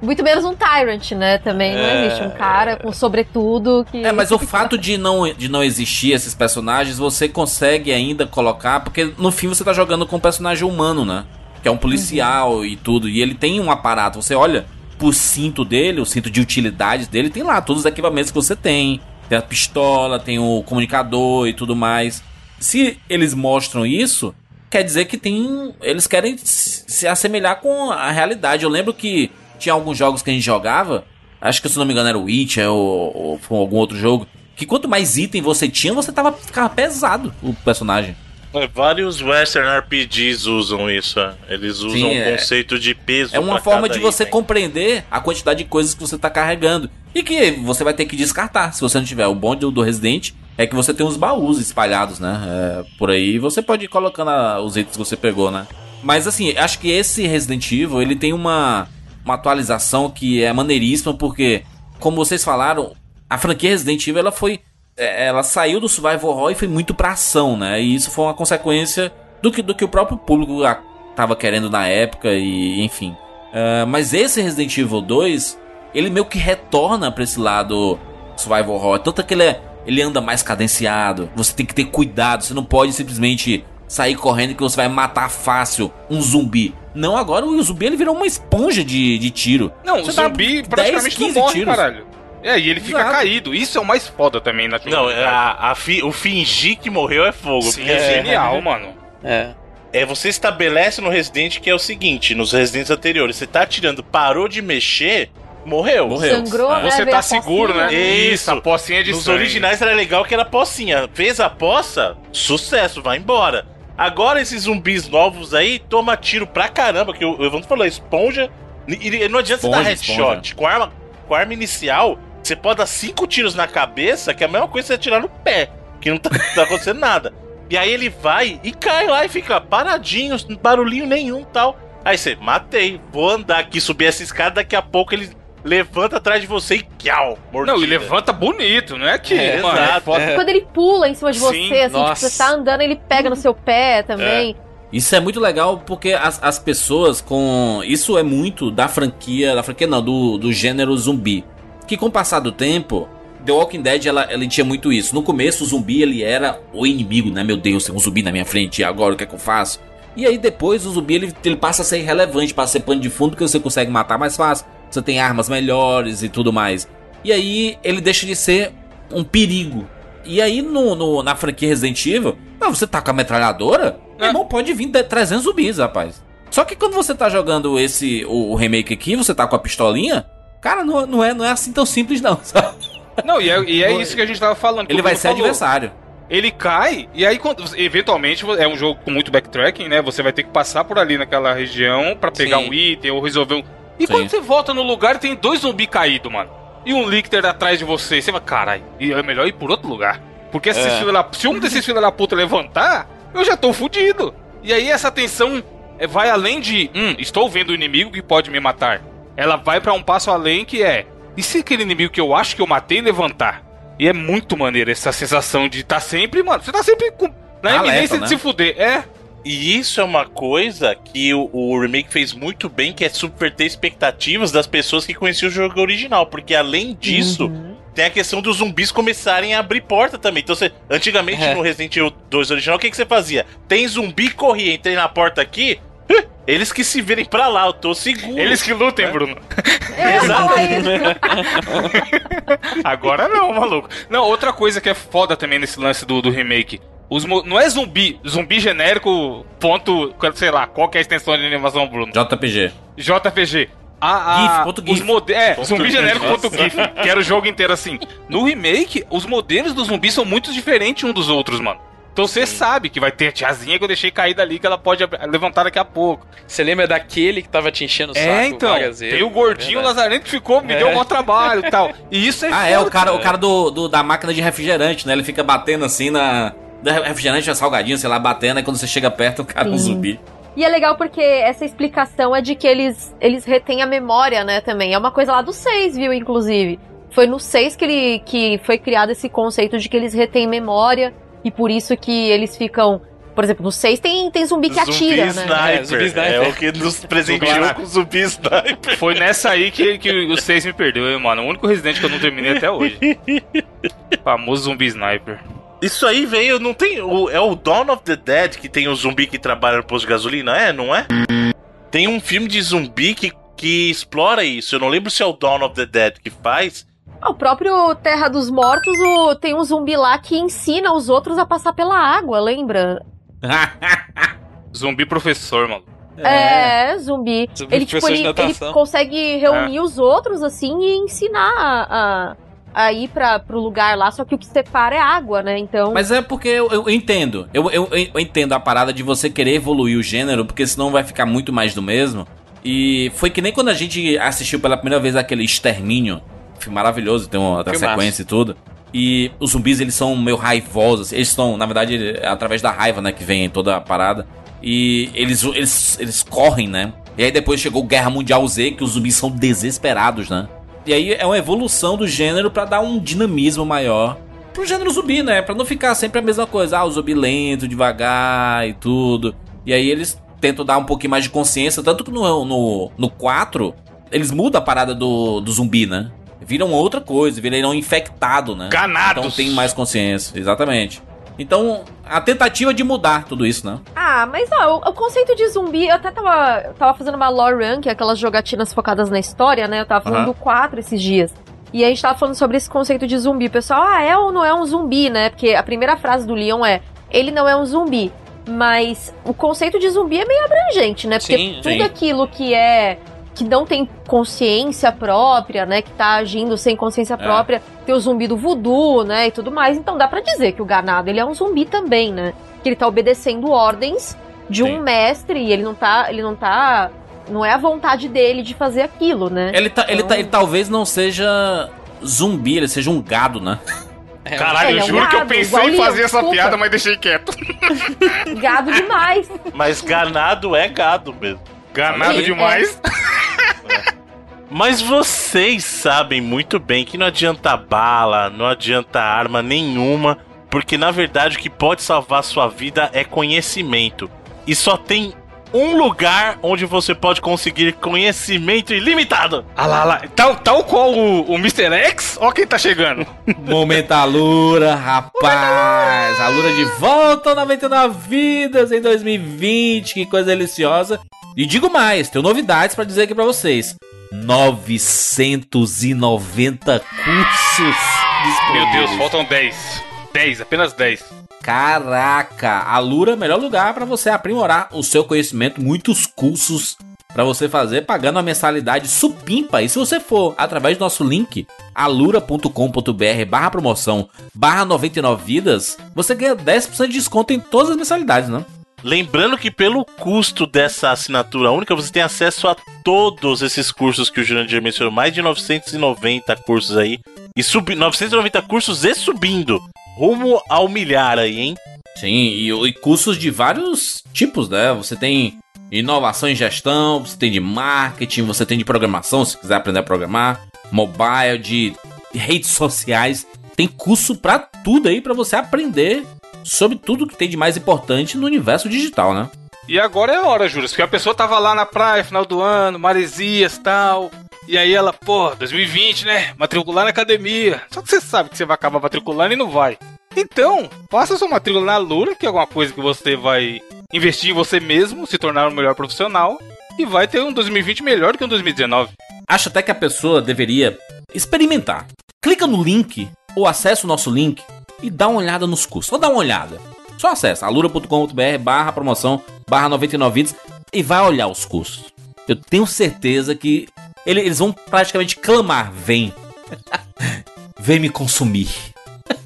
S2: Muito menos um Tyrant, né? Também não
S1: É.
S2: existe um cara com sobretudo que.
S1: É, mas o fato de não, de não existir esses personagens, você consegue ainda colocar, porque no fim você tá jogando com um personagem humano, né? Que é um policial e tudo, e ele tem um aparato. Você olha pro cinto dele, o cinto de utilidades dele, tem lá todos os equipamentos que você tem. Tem a pistola, tem o comunicador e tudo mais. Se eles mostram isso, quer dizer que tem. Eles querem se se assemelhar com a realidade. Eu lembro que tinha alguns jogos que a gente jogava. Acho que se não me engano era o Witcher ou, ou foi algum outro jogo. Que quanto mais item você tinha, você tava, ficava pesado o personagem.
S5: É, Vários Western RPGs usam isso. é. Eles usam
S1: Sim,
S5: o
S1: é.
S5: conceito de peso.
S1: É uma forma de você
S5: item.
S1: compreender a quantidade de coisas que você tá carregando. E que você vai ter que descartar. Se você não tiver o bonde do, Resident, é que você tem uns baús espalhados, né? É, por aí. Você pode ir colocando a- os itens que você pegou, né? Mas assim, acho que esse Resident Evil, ele tem uma, uma atualização que é maneiríssima, porque, como vocês falaram, a franquia Resident Evil, ela foi... é, Ela saiu do survival horror e foi muito pra ação, né? E isso foi uma consequência do que, do que o próprio público a- tava querendo na época e enfim. Ah, mas esse Resident Evil 2, ele meio que retorna pra esse lado survival horror. Tanto que ele, é, ele anda mais cadenciado. Você tem que ter cuidado. Você não pode simplesmente sair correndo que você vai matar fácil um zumbi. Não, agora o zumbi ele virou uma esponja de, de tiro.
S3: Não,
S1: Você
S3: o zumbi
S1: 10,
S3: praticamente
S1: 15
S3: não morre,
S1: tiros.
S3: caralho. É, e ele fica
S1: Exato.
S3: caído. Isso é o mais foda também na
S5: Não, é a, a fi- o fingir que morreu é fogo.
S3: Sim, é
S5: assim,
S3: genial, mano.
S4: É.
S5: É, você estabelece no Resident que é o seguinte, nos Residentes anteriores, você tá atirando, parou de mexer, morreu.
S1: Morreu.
S2: Sangrou,
S1: Ah,
S2: né?
S3: Você tá seguro,
S2: pocinha.
S3: né?
S5: Isso.
S3: a pocinha de
S5: Nos
S3: sangue.
S5: originais era legal que era pocinha. Fez a poça, sucesso, vai embora. Agora esses zumbis novos aí, toma tiro pra caramba, que o Evandro falou, esponja. E não adianta você dar
S1: Esponja,
S5: headshot. Com arma, com a arma inicial, você pode dar cinco tiros na cabeça, que é a mesma coisa que você atirar no pé, que não tá, tá acontecendo nada. E aí ele vai e cai lá e fica paradinho, barulhinho nenhum tal. Aí você, matei, vou andar aqui, subir essa escada, daqui a pouco ele levanta atrás de você e tchau, mordida.
S3: Não, e levanta bonito, não é que,
S5: É,
S3: mano, é
S5: exato.
S2: Quando ele pula em cima de
S3: Sim,
S2: você, assim, tipo, você tá andando, ele pega no seu pé também.
S1: Isso é muito legal porque as, as pessoas com. Isso é muito da franquia. Da franquia não, do, do gênero zumbi. Que com o passar do tempo, The Walking Dead ela, ela tinha muito isso. No começo, o zumbi ele era o inimigo, né? Meu Deus, tem um zumbi na minha frente, e agora o que é que eu faço? E aí depois o zumbi ele, ele passa a ser irrelevante, passa a ser pano de fundo, porque você consegue matar mais fácil, você tem armas melhores e tudo mais. E aí ele deixa de ser um perigo. E aí no, no- na franquia Resident Evil, ah, você tá com a metralhadora?
S3: É.
S1: irmão, pode vir de- 300 zumbis, rapaz. Só que quando você tá jogando esse o, o remake aqui, você tá com a pistolinha, cara, não, não, é, não é assim tão simples não, sabe?
S3: Não, e é, e é isso que a gente tava falando.
S1: Ele vai ser
S3: falou.
S1: adversário.
S3: Ele cai, e aí, quando, eventualmente, é um jogo com muito backtracking, né? Você vai ter que passar por ali naquela região pra pegar
S4: Sim.
S3: um item ou resolver um. E
S1: Sim.
S3: quando você volta no lugar, tem dois zumbis caídos, mano. E um Licter atrás de você. Você vai, caralho, e é melhor ir por outro lugar. Porque esses
S4: É.
S3: filha da- se um desses filhos da puta levantar, eu já tô fudido. E aí essa tensão é, vai além de, hum, estou vendo o inimigo que pode me matar. Ela vai pra um passo além que é, e se aquele inimigo que eu acho que eu matei levantar? E é muito maneiro essa sensação de estar sempre, mano, você tá sempre com, na
S1: Alerta,
S3: iminência
S1: né?
S3: de se fuder. É,
S5: E isso é uma coisa que o, o remake fez muito bem, que é subverter expectativas das pessoas que conheciam o jogo original. Porque além disso,
S2: Uhum.
S5: tem a questão dos zumbis começarem a abrir porta também. Então, você, antigamente
S4: É.
S5: no Resident Evil 2 original, o que, que você fazia? Tem zumbi, corria, entrei na porta aqui. Eles que se virem pra lá, eu tô seguro.
S3: eles que lutem,
S5: É.
S3: Bruno.
S2: Isso.
S3: Agora não, maluco. Não, outra coisa que é foda também nesse lance do, do remake. Os não é zumbi, zumbi genérico, ponto, sei lá, qual que é a extensão de animação, Bruno?
S1: JPG.
S3: JPG. A, a,
S1: GIF, ponto
S3: os
S1: GIF.
S3: mode- É,
S5: Ponto
S3: zumbi genérico ponto GIF. Que era o jogo inteiro assim. No remake, os modelos dos zumbis são muito diferentes um dos outros, mano. Então você sabe que vai ter a tiazinha que eu deixei caída ali que ela pode levantar daqui a pouco.
S4: Você lembra daquele que tava te enchendo o saco
S3: é, então. Tem o gordinho
S4: Verdade.
S3: Lazarento que ficou, me
S4: É.
S3: deu um maior trabalho e tal. E isso é
S1: Ah, é,
S3: foda,
S1: o cara, o cara do, do- da máquina de refrigerante, né? Ele fica batendo assim na. Da refrigerante é salgadinho, sei lá, batendo, aí quando você chega perto, o cara é um zumbi.
S2: E é legal porque essa explicação é de que eles, eles retêm a memória, né, também. É uma coisa lá do 6, viu, inclusive. Foi no 6 que, ele, que foi criado esse conceito de que eles retêm memória e por isso que eles ficam... Por exemplo, no 6 tem, tem zumbi que atira, né?
S5: Sniper.
S4: É, zumbi sniper.
S5: É o que nos presenteou
S3: Zumbi-
S5: com zumbi sniper.
S3: Foi nessa aí que, que o 6 me perdeu, hein, mano. O único Resident que eu não terminei até hoje. Famoso zumbi sniper.
S5: Isso aí veio, não tem. O, é o Dawn of the Dead que tem o zumbi que trabalha no posto de gasolina, é? Não é? Tem um filme de zumbi que, que explora isso. Eu não lembro se é o Dawn of the Dead que faz.
S2: Ah, O próprio Terra dos Mortos o, tem um zumbi lá que ensina os outros a passar pela água, lembra?
S3: Zumbi professor, mano.
S2: É, zumbi.
S4: Zumbi
S2: ele, tipo,
S4: professor
S2: ele, ele consegue reunir os outros, assim, e ensinar a, a, a ir pra, pro lugar lá, só que o que separa é água, né? Então.
S1: Mas é porque eu, eu entendo. Eu, eu, eu entendo a parada de você querer evoluir o gênero, porque senão vai ficar muito mais do mesmo. E foi que nem quando a gente assistiu pela primeira vez aquele Extermínio. Filme maravilhoso, tem uma
S4: Filmaço.
S1: sequência e tudo. E os zumbis, eles são meio raivosos. Eles estão, na verdade, através da raiva, né, que vem em toda a parada. E eles, eles, eles correm, né? E aí depois chegou Guerra Mundial Z, que os zumbis são desesperados, né? E aí é uma evolução do gênero pra dar um dinamismo maior pro gênero zumbi, né? Pra não ficar sempre a mesma coisa. Ah, o zumbi lento, devagar e tudo. E aí eles tentam dar um pouquinho mais de consciência. Tanto que no, no, no 4, eles mudam a parada do, do zumbi, né? Viram outra coisa, viram infectado, né?
S3: Ganados.
S1: Então tem mais consciência, exatamente. Então, a tentativa de mudar tudo isso, né?
S2: Ah, mas ó, o, o conceito de zumbi, eu até tava, eu tava fazendo uma lore run, que é aquelas jogatinas focadas na história, né? Eu tava falando
S1: Aham.
S2: do 4 esses dias. E a gente tava falando sobre esse conceito de zumbi. O pessoal, ah, é ou não é um zumbi, né? Porque a primeira frase do Leon é: ele não é um zumbi. Mas o conceito de zumbi é meio abrangente, né? Porque
S4: Sim,
S2: tudo
S1: sim.
S2: aquilo que é. Que não tem consciência própria, né? Que tá agindo sem consciência própria. Tem o zumbi do voodoo, né? E tudo mais. Então dá pra dizer que o ganado ele é um zumbi também, né? Que ele tá obedecendo ordens de
S1: Sim.
S2: um mestre e ele não tá. Ele não tá. Não é a vontade dele de fazer aquilo, né?
S1: Ele, tá, ele,
S2: Então-
S1: tá, ele talvez não seja zumbi, ele seja um gado, né?
S4: É,
S3: Caralho,
S2: Ele é
S3: eu
S2: um
S3: juro que eu
S2: gado,
S3: pensei em
S2: Leon,
S3: fazer essa
S2: desculpa.
S3: piada, mas deixei quieto.
S2: Gado demais.
S5: Mas ganado é gado mesmo.
S3: Ganado
S2: Sim,
S3: demais.
S5: Mas vocês sabem muito bem que não adianta bala, não adianta arma nenhuma, porque na verdade o que pode salvar sua vida é conhecimento. E só tem um lugar onde você pode conseguir conhecimento ilimitado.
S3: Ah lá, lá. Tal, tal qual o, o Mr. X, ó quem tá chegando.
S1: Momento Alura, rapaz! Alura de volta ao 99 Vidas em 2020, que coisa deliciosa. E digo mais, tenho novidades pra dizer aqui pra vocês. 990 cursos
S3: Meu
S1: disponíveis.
S3: Deus, faltam 10. 10, apenas 10.
S1: Caraca, a Lura é o melhor lugar para você aprimorar o seu conhecimento, muitos cursos para você fazer pagando a mensalidade supimpa. E se você for através do nosso link alura.com.br barra promoção barra 99 vidas, você ganha 10% de desconto em todas as mensalidades, né?
S5: Lembrando que pelo custo dessa assinatura única, você tem acesso a todos esses cursos que o Jurandir mencionou, mais de 990 cursos aí, e sub 990 cursos e subindo, rumo ao milhar aí, hein?
S1: Sim, e, e cursos de vários tipos, né? Você tem inovação em gestão, você tem de marketing, você tem de programação, se quiser aprender a programar, mobile, de redes sociais, tem curso pra tudo aí pra você aprender sobre tudo que tem de mais importante no universo digital, né?
S3: E agora é a hora, Juras, porque a pessoa tava lá na praia, final do ano, maresias tal. E aí ela, pô, 2020, né? Matricular na academia. Só que você sabe que você vai acabar matriculando e não vai. Então, faça sua matrícula na Lura, que é alguma coisa que você vai investir em você mesmo, se tornar um melhor profissional. E vai ter um 2020 melhor que um 2019.
S1: Acho até que a pessoa deveria experimentar. Clica no link ou acessa o nosso link e dá uma olhada nos cursos. Só dá uma olhada. Só acessa alura.com.br barra promoção barra 99 vídeos e vai olhar os cursos. Eu tenho certeza que ele- eles vão praticamente clamar: vem. vem me consumir.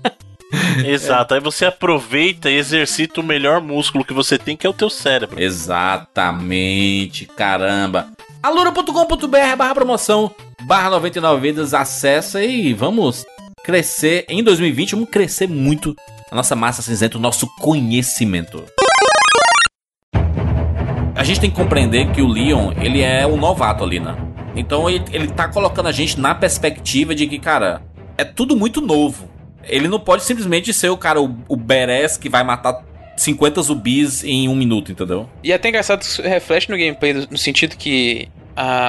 S5: Exato, aí você aproveita e exercita o melhor músculo que você tem, que é o teu cérebro.
S1: Exatamente, caramba. alura.com.br barra promoção barra 99 vidas, acessa e vamos crescer em 2020, vamos crescer muito a nossa massa cinzenta, o nosso conhecimento. A gente tem que compreender que o Leon, ele é um novato ali, né? Então ele, ele tá colocando a gente na perspectiva de que, cara, é tudo muito novo. Ele não pode simplesmente ser o cara, o, o badass que vai matar 50 zumbis em um minuto, entendeu?
S4: E é até engraçado reflete no gameplay, no sentido que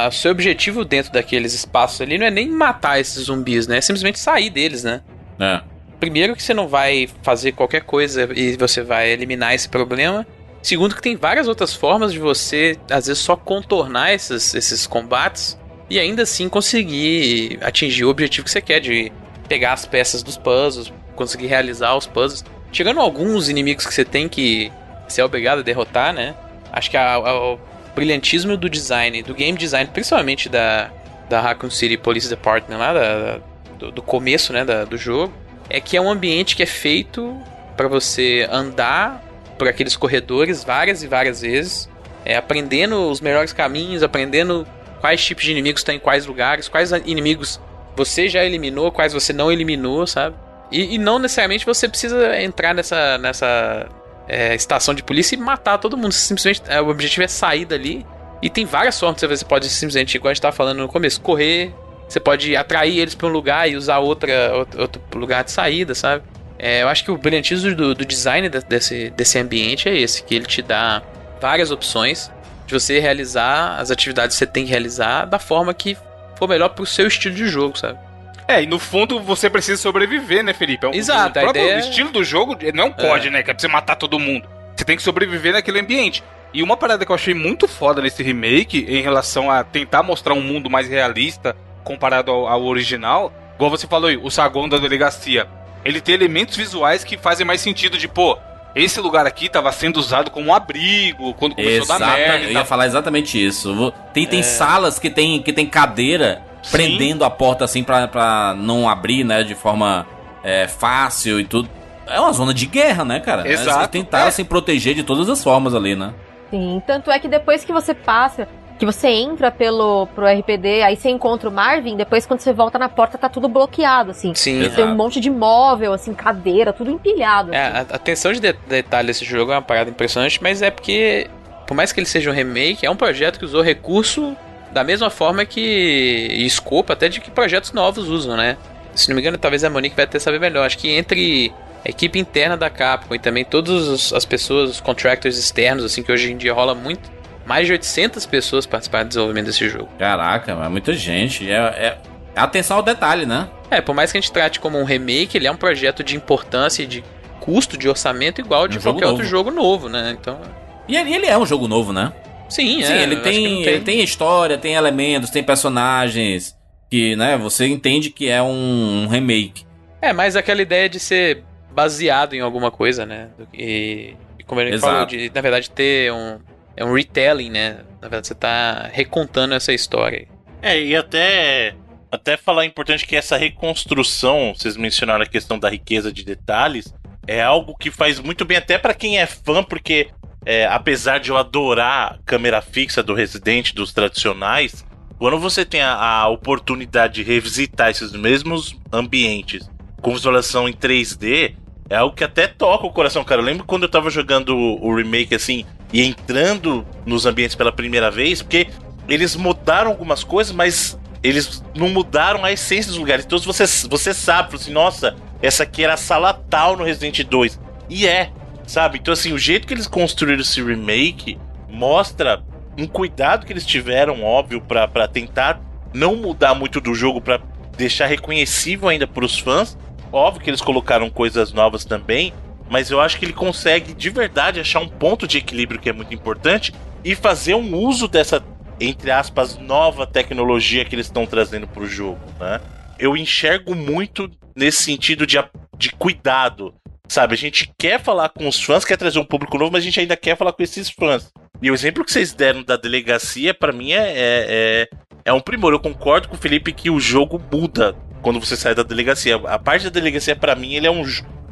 S4: o seu objetivo dentro daqueles espaços ali não é nem matar esses zumbis, né? É simplesmente sair deles, né?
S1: É.
S4: Primeiro que você não vai fazer qualquer coisa e você vai eliminar esse problema. Segundo que tem várias outras formas de você, às vezes, só contornar esses, esses combates e ainda assim conseguir atingir o objetivo que você quer de pegar as peças dos puzzles, conseguir realizar os puzzles. Tirando alguns inimigos que você tem que ser obrigado a derrotar, né? Acho que a- a- brilhantismo do design, do game design, principalmente da, da Raccoon City Police Department lá, da- do, do começo, né, da- do jogo, é que é um ambiente que é feito para você andar por aqueles corredores várias e várias vezes, é, aprendendo os melhores caminhos, aprendendo quais tipos de inimigos estão em quais lugares, quais inimigos você já eliminou, quais você não eliminou, sabe? E, e não necessariamente você precisa entrar nessa, nessa é, estação de polícia e matar todo mundo. Simplesmente é, o objetivo é sair dali. E tem várias formas você pode simplesmente, igual a gente tava falando no começo, correr. Você pode atrair eles para um lugar e usar outra, outro, outro lugar de saída, sabe? É, eu acho que o brilhantismo do, do design de- desse, desse ambiente é esse, que ele te dá várias opções de você realizar as atividades que você tem que realizar da forma que for melhor pro seu estilo de jogo, sabe?
S3: É, e no fundo você precisa sobreviver, né, Felipe? É um-
S4: Exato,
S3: O próprio
S4: ideia é-
S3: estilo do jogo não é um COD, né? Que é pra você matar todo mundo. Você tem que sobreviver naquele ambiente. E uma parada que eu achei muito foda nesse remake, em relação a tentar mostrar um mundo mais realista comparado ao, ao original, igual você falou aí, o saguão da delegacia. Ele tem elementos visuais que fazem mais sentido de, pô, esse lugar aqui tava sendo usado como um abrigo quando começou a dar merda e
S1: eu ia falar exatamente isso. Vou- Tem,
S4: É.
S1: tem salas que tem, que tem cadeira
S3: Sim.
S1: prendendo a porta assim pra, pra não abrir, né, de forma é, fácil e tudo. É uma zona de guerra, né, cara?
S3: Exato.
S1: Eles tentaram
S3: É.
S1: se proteger de todas as formas ali, né?
S2: Sim, tanto é que depois que você passa, que você entra pelo pro RPD, aí você encontra o Marvin, depois quando você volta na porta tá tudo bloqueado, assim.
S4: Sim.
S1: Exato.
S2: Tem um monte de móvel, assim, cadeira, tudo empilhado.
S4: É,
S2: assim.
S4: a a atenção de de- detalhe desse jogo é uma parada impressionante, mas é porque, por mais que ele seja um remake, é um projeto que usou recurso da mesma forma que. escopo até de que projetos novos usam, né? Se não me engano, talvez a Monique vai até saber melhor. Acho que entre a equipe interna da Capcom e também todas as pessoas, os contractors externos, assim, que hoje em dia rola muito, mais de 800 pessoas participaram do desenvolvimento desse jogo.
S1: Caraca, é muita gente. É, é atenção ao detalhe, né?
S4: É, por mais que a gente trate como um remake, ele é um projeto de importância e de custo de orçamento igual de
S1: Um
S4: qualquer outro jogo novo, né? Então,
S1: E ele é um jogo novo, né?
S4: Sim,
S1: Sim,
S4: é,
S1: ele tem,
S4: não
S1: ele tem história, tem elementos, tem personagens que, né, você entende que é um, um remake.
S4: É, mas aquela ideia de ser baseado em alguma coisa, né? E, e como ele
S1: Exato.
S4: falou, de, na verdade, ter um. É um retelling, né? Na verdade, você tá recontando essa história.
S5: É, e até, até falar importante que essa reconstrução, vocês mencionaram a questão da riqueza de detalhes, é algo que faz muito bem até pra quem é fã, porque é, apesar de eu adorar câmera fixa do Resident, dos tradicionais, quando você tem a, a oportunidade de revisitar esses mesmos ambientes com visualização em 3D, é algo que até toca o coração, cara. Eu lembro quando eu tava jogando o, remake assim e entrando nos ambientes pela primeira vez, porque eles mudaram algumas coisas, mas eles não mudaram a essência dos lugares. Então você, você sabe, assim, nossa, essa aqui era a sala tal no Resident 2. E é, sabe? Então assim, o jeito que eles construíram esse remake mostra um cuidado que eles tiveram, óbvio, pra tentar não mudar muito do jogo, pra deixar reconhecível ainda pros fãs. Óbvio que eles colocaram coisas novas também, mas eu acho que ele consegue de verdade achar um ponto de equilíbrio que é muito importante e fazer um uso dessa, entre aspas, nova tecnologia que eles estão trazendo pro jogo, né? Eu enxergo muito nesse sentido de, de cuidado, sabe? A gente quer falar com os fãs, quer trazer um público novo, mas a gente ainda quer falar com esses fãs. E o exemplo que vocês deram da delegacia, pra mim, é, é, é, é um primor. Eu concordo com o Felipe que o jogo muda quando você sai da delegacia. A parte da delegacia, pra mim, ele é um,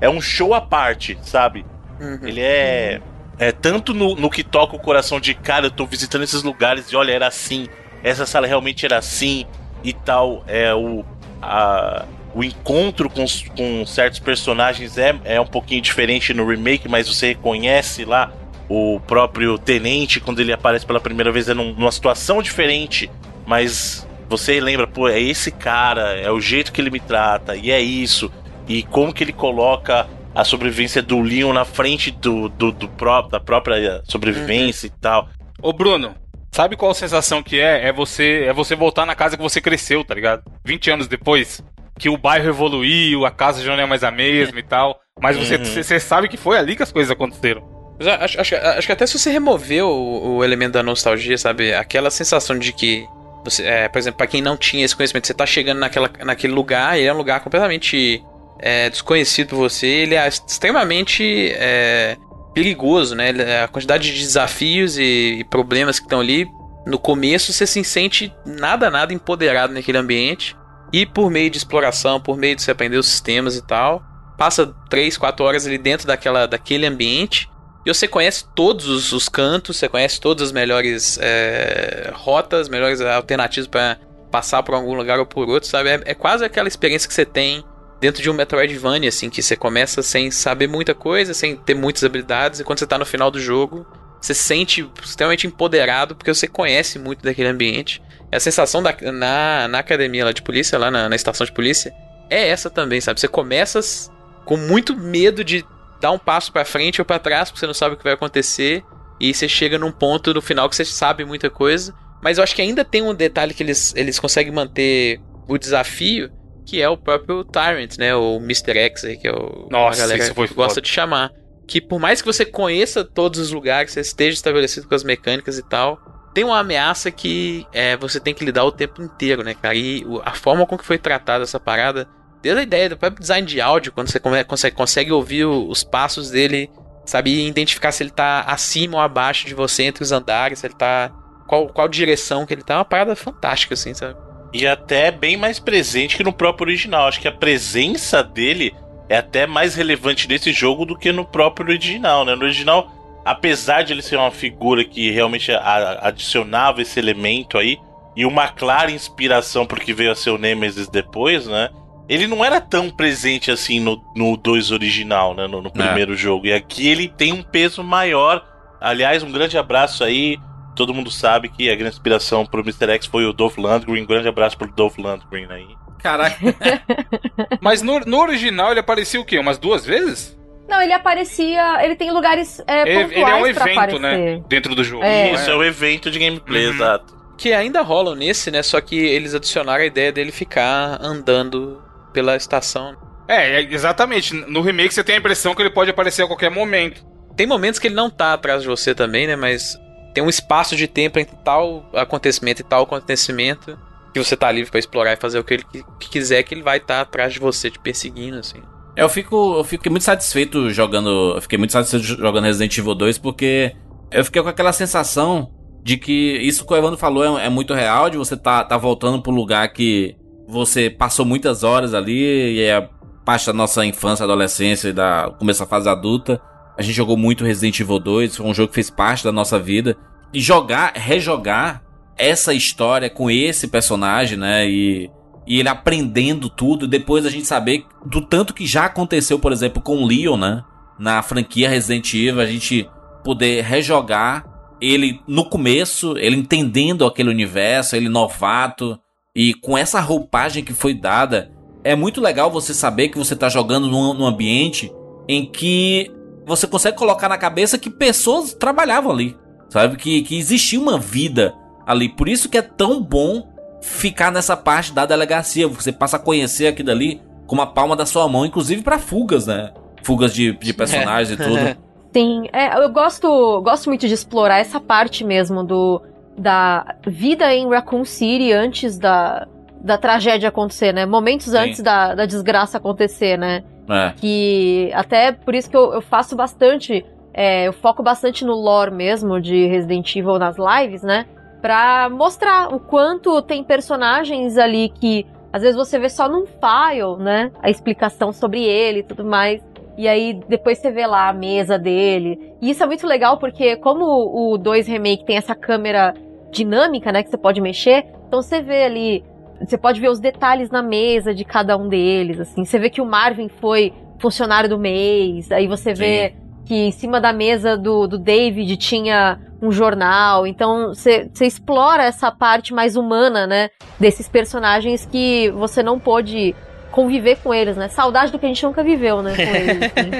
S5: é um show à parte, sabe? Ele é. É tanto no, no que toca o coração de cara, eu tô visitando esses lugares e olha, era assim. Essa sala realmente era assim e tal. É o. a- o encontro com, com certos personagens é, é um pouquinho diferente no remake, mas você reconhece lá o próprio tenente quando ele aparece pela primeira vez é num- numa situação diferente, mas você lembra, pô, é esse cara, é o jeito que ele me trata, e é isso, e como que ele coloca a sobrevivência do Leon na frente do, do, do pró- da própria sobrevivência e tal.
S3: Ô Bruno, sabe qual a sensação que é? É você, é você voltar na casa que você cresceu, tá ligado? 20 anos depois, que o bairro evoluiu, a casa já não é mais a mesma e tal. Mas você,
S5: Uhum.
S3: você sabe que foi ali que as coisas aconteceram.
S4: Acho, acho, acho que até se você remover o, o elemento da nostalgia, sabe? Aquela sensação de que. Você, é, por exemplo, pra quem não tinha esse conhecimento, você tá chegando naquela, naquele lugar, ele é um lugar completamente é, desconhecido por você, ele é extremamente é, perigoso, né? A quantidade de desafios e, e problemas que estão ali. No começo você se sente nada, nada empoderado naquele ambiente. E por meio de exploração, por meio de você aprender os sistemas e tal, passa 3, 4 horas ali dentro daquela, daquele ambiente. E você conhece todos os, os cantos, você conhece todas as melhores é, rotas, melhores alternativas para passar por algum lugar ou por outro, sabe? É, é quase aquela experiência que você tem dentro de um Metroidvania, assim, que você começa sem saber muita coisa, sem ter muitas habilidades, e quando você tá no final do jogo, você se sente extremamente empoderado porque você conhece muito daquele ambiente. E a sensação da, na, na academia lá de polícia, lá na, na estação de polícia, é essa também, sabe? Você começa com muito medo de dar um passo pra frente ou pra trás, porque você não sabe o que vai acontecer, e você chega num ponto no final que você sabe muita coisa. Mas eu acho que ainda tem um detalhe que eles, eles conseguem manter o desafio, que é o próprio Tyrant, né? O Mr. X aí, que é o
S3: Nossa,
S4: a galera
S3: isso foi
S4: gosta
S3: foda.
S4: de chamar. Que por mais que você conheça todos os lugares, você esteja estabelecido com as mecânicas e tal, tem uma ameaça que é, você tem que lidar o tempo inteiro, né, cara? E a forma com que foi tratada essa parada, desde a ideia do próprio design de áudio, quando você consegue, consegue ouvir os passos dele, sabe? E identificar se ele tá acima ou abaixo de você entre os andares, se ele tá. Qual, qual direção que ele tá, é uma parada fantástica, assim, sabe?
S5: E até bem mais presente que no próprio original. Acho que a presença dele é até mais relevante nesse jogo do que no próprio original, né? No original, apesar de ele ser uma figura que realmente adicionava esse elemento aí, e uma clara inspiração porque veio a ser o Nemesis depois, né? Ele não era tão presente assim no, no 2 original, né? No, no primeiro jogo. E aqui ele tem um peso maior. Aliás, um grande abraço aí. Todo mundo sabe que a grande inspiração pro Mr. X foi o Dolph Lundgren. Um grande abraço pro Dolph Lundgren aí.
S1: Caraca.
S3: Mas no, no original ele aparecia o quê? Umas duas vezes?
S2: Não, ele aparecia. Ele tem lugares é,
S3: Ele,
S2: pontuais
S3: ele é um evento, né? Dentro do jogo.
S2: É.
S5: Isso é o evento de gameplay,
S3: Uhum.
S5: exato.
S4: Que ainda rolam nesse, né? Só que eles adicionaram a ideia dele ficar andando pela estação.
S3: É, é, exatamente. No remake você tem a impressão que ele pode aparecer a qualquer momento.
S4: Tem momentos que ele não tá atrás de você também, né? Mas tem um espaço de tempo entre tal acontecimento e tal acontecimento que você tá livre pra explorar e fazer o que ele que quiser, que ele vai estar atrás de você te perseguindo, assim.
S1: Eu fico, eu fiquei muito satisfeito jogando. Eu fiquei muito satisfeito jogando Resident Evil 2 porque eu fiquei com aquela sensação de que isso que o Evandro falou é, é muito real, de você tá, tá voltando pro lugar que você passou muitas horas ali e é parte da nossa infância, adolescência e da começo da fase adulta. A gente jogou muito Resident Evil 2, foi um jogo que fez parte da nossa vida. E jogar, rejogar essa história com esse personagem, né? E, e ele aprendendo tudo, depois a gente saber do tanto que já aconteceu, por exemplo, com o Leon, né? Na franquia Resident Evil, a gente poder rejogar ele no começo, ele entendendo aquele universo, ele novato, e com essa roupagem que foi dada, é muito legal você saber que você tá jogando num, num ambiente em que você consegue colocar na cabeça que pessoas trabalhavam ali, sabe? Que, que existia uma vida ali. Por isso que é tão bom ficar nessa parte da delegacia. Você passa a conhecer aquilo ali com uma palma da sua mão, inclusive para fugas, né? Fugas de, de personagens e tudo.
S2: Sim, é, eu gosto, gosto muito de explorar essa parte mesmo do da vida em Raccoon City antes da, da tragédia acontecer, né? Momentos
S1: Sim.
S2: antes da, da desgraça acontecer, né?
S1: É.
S2: Que até por isso que eu, eu faço bastante, é, eu foco bastante no lore mesmo de Resident Evil nas lives, né? Pra mostrar o quanto tem personagens ali que às vezes você vê só num file, né? A explicação sobre ele e tudo mais. E aí depois você vê lá a mesa dele. E isso é muito legal porque como o 2 Remake tem essa câmera dinâmica, né, que você pode mexer, então você vê ali, você pode ver os detalhes na mesa de cada um deles, assim. Você vê que o Marvin foi funcionário do mês, aí você vê que em cima da mesa do, do David tinha um jornal. Então você explora essa parte mais humana, né, desses personagens que você não pôde conviver com eles, né? Saudade do que a gente nunca viveu, né? Eles, assim.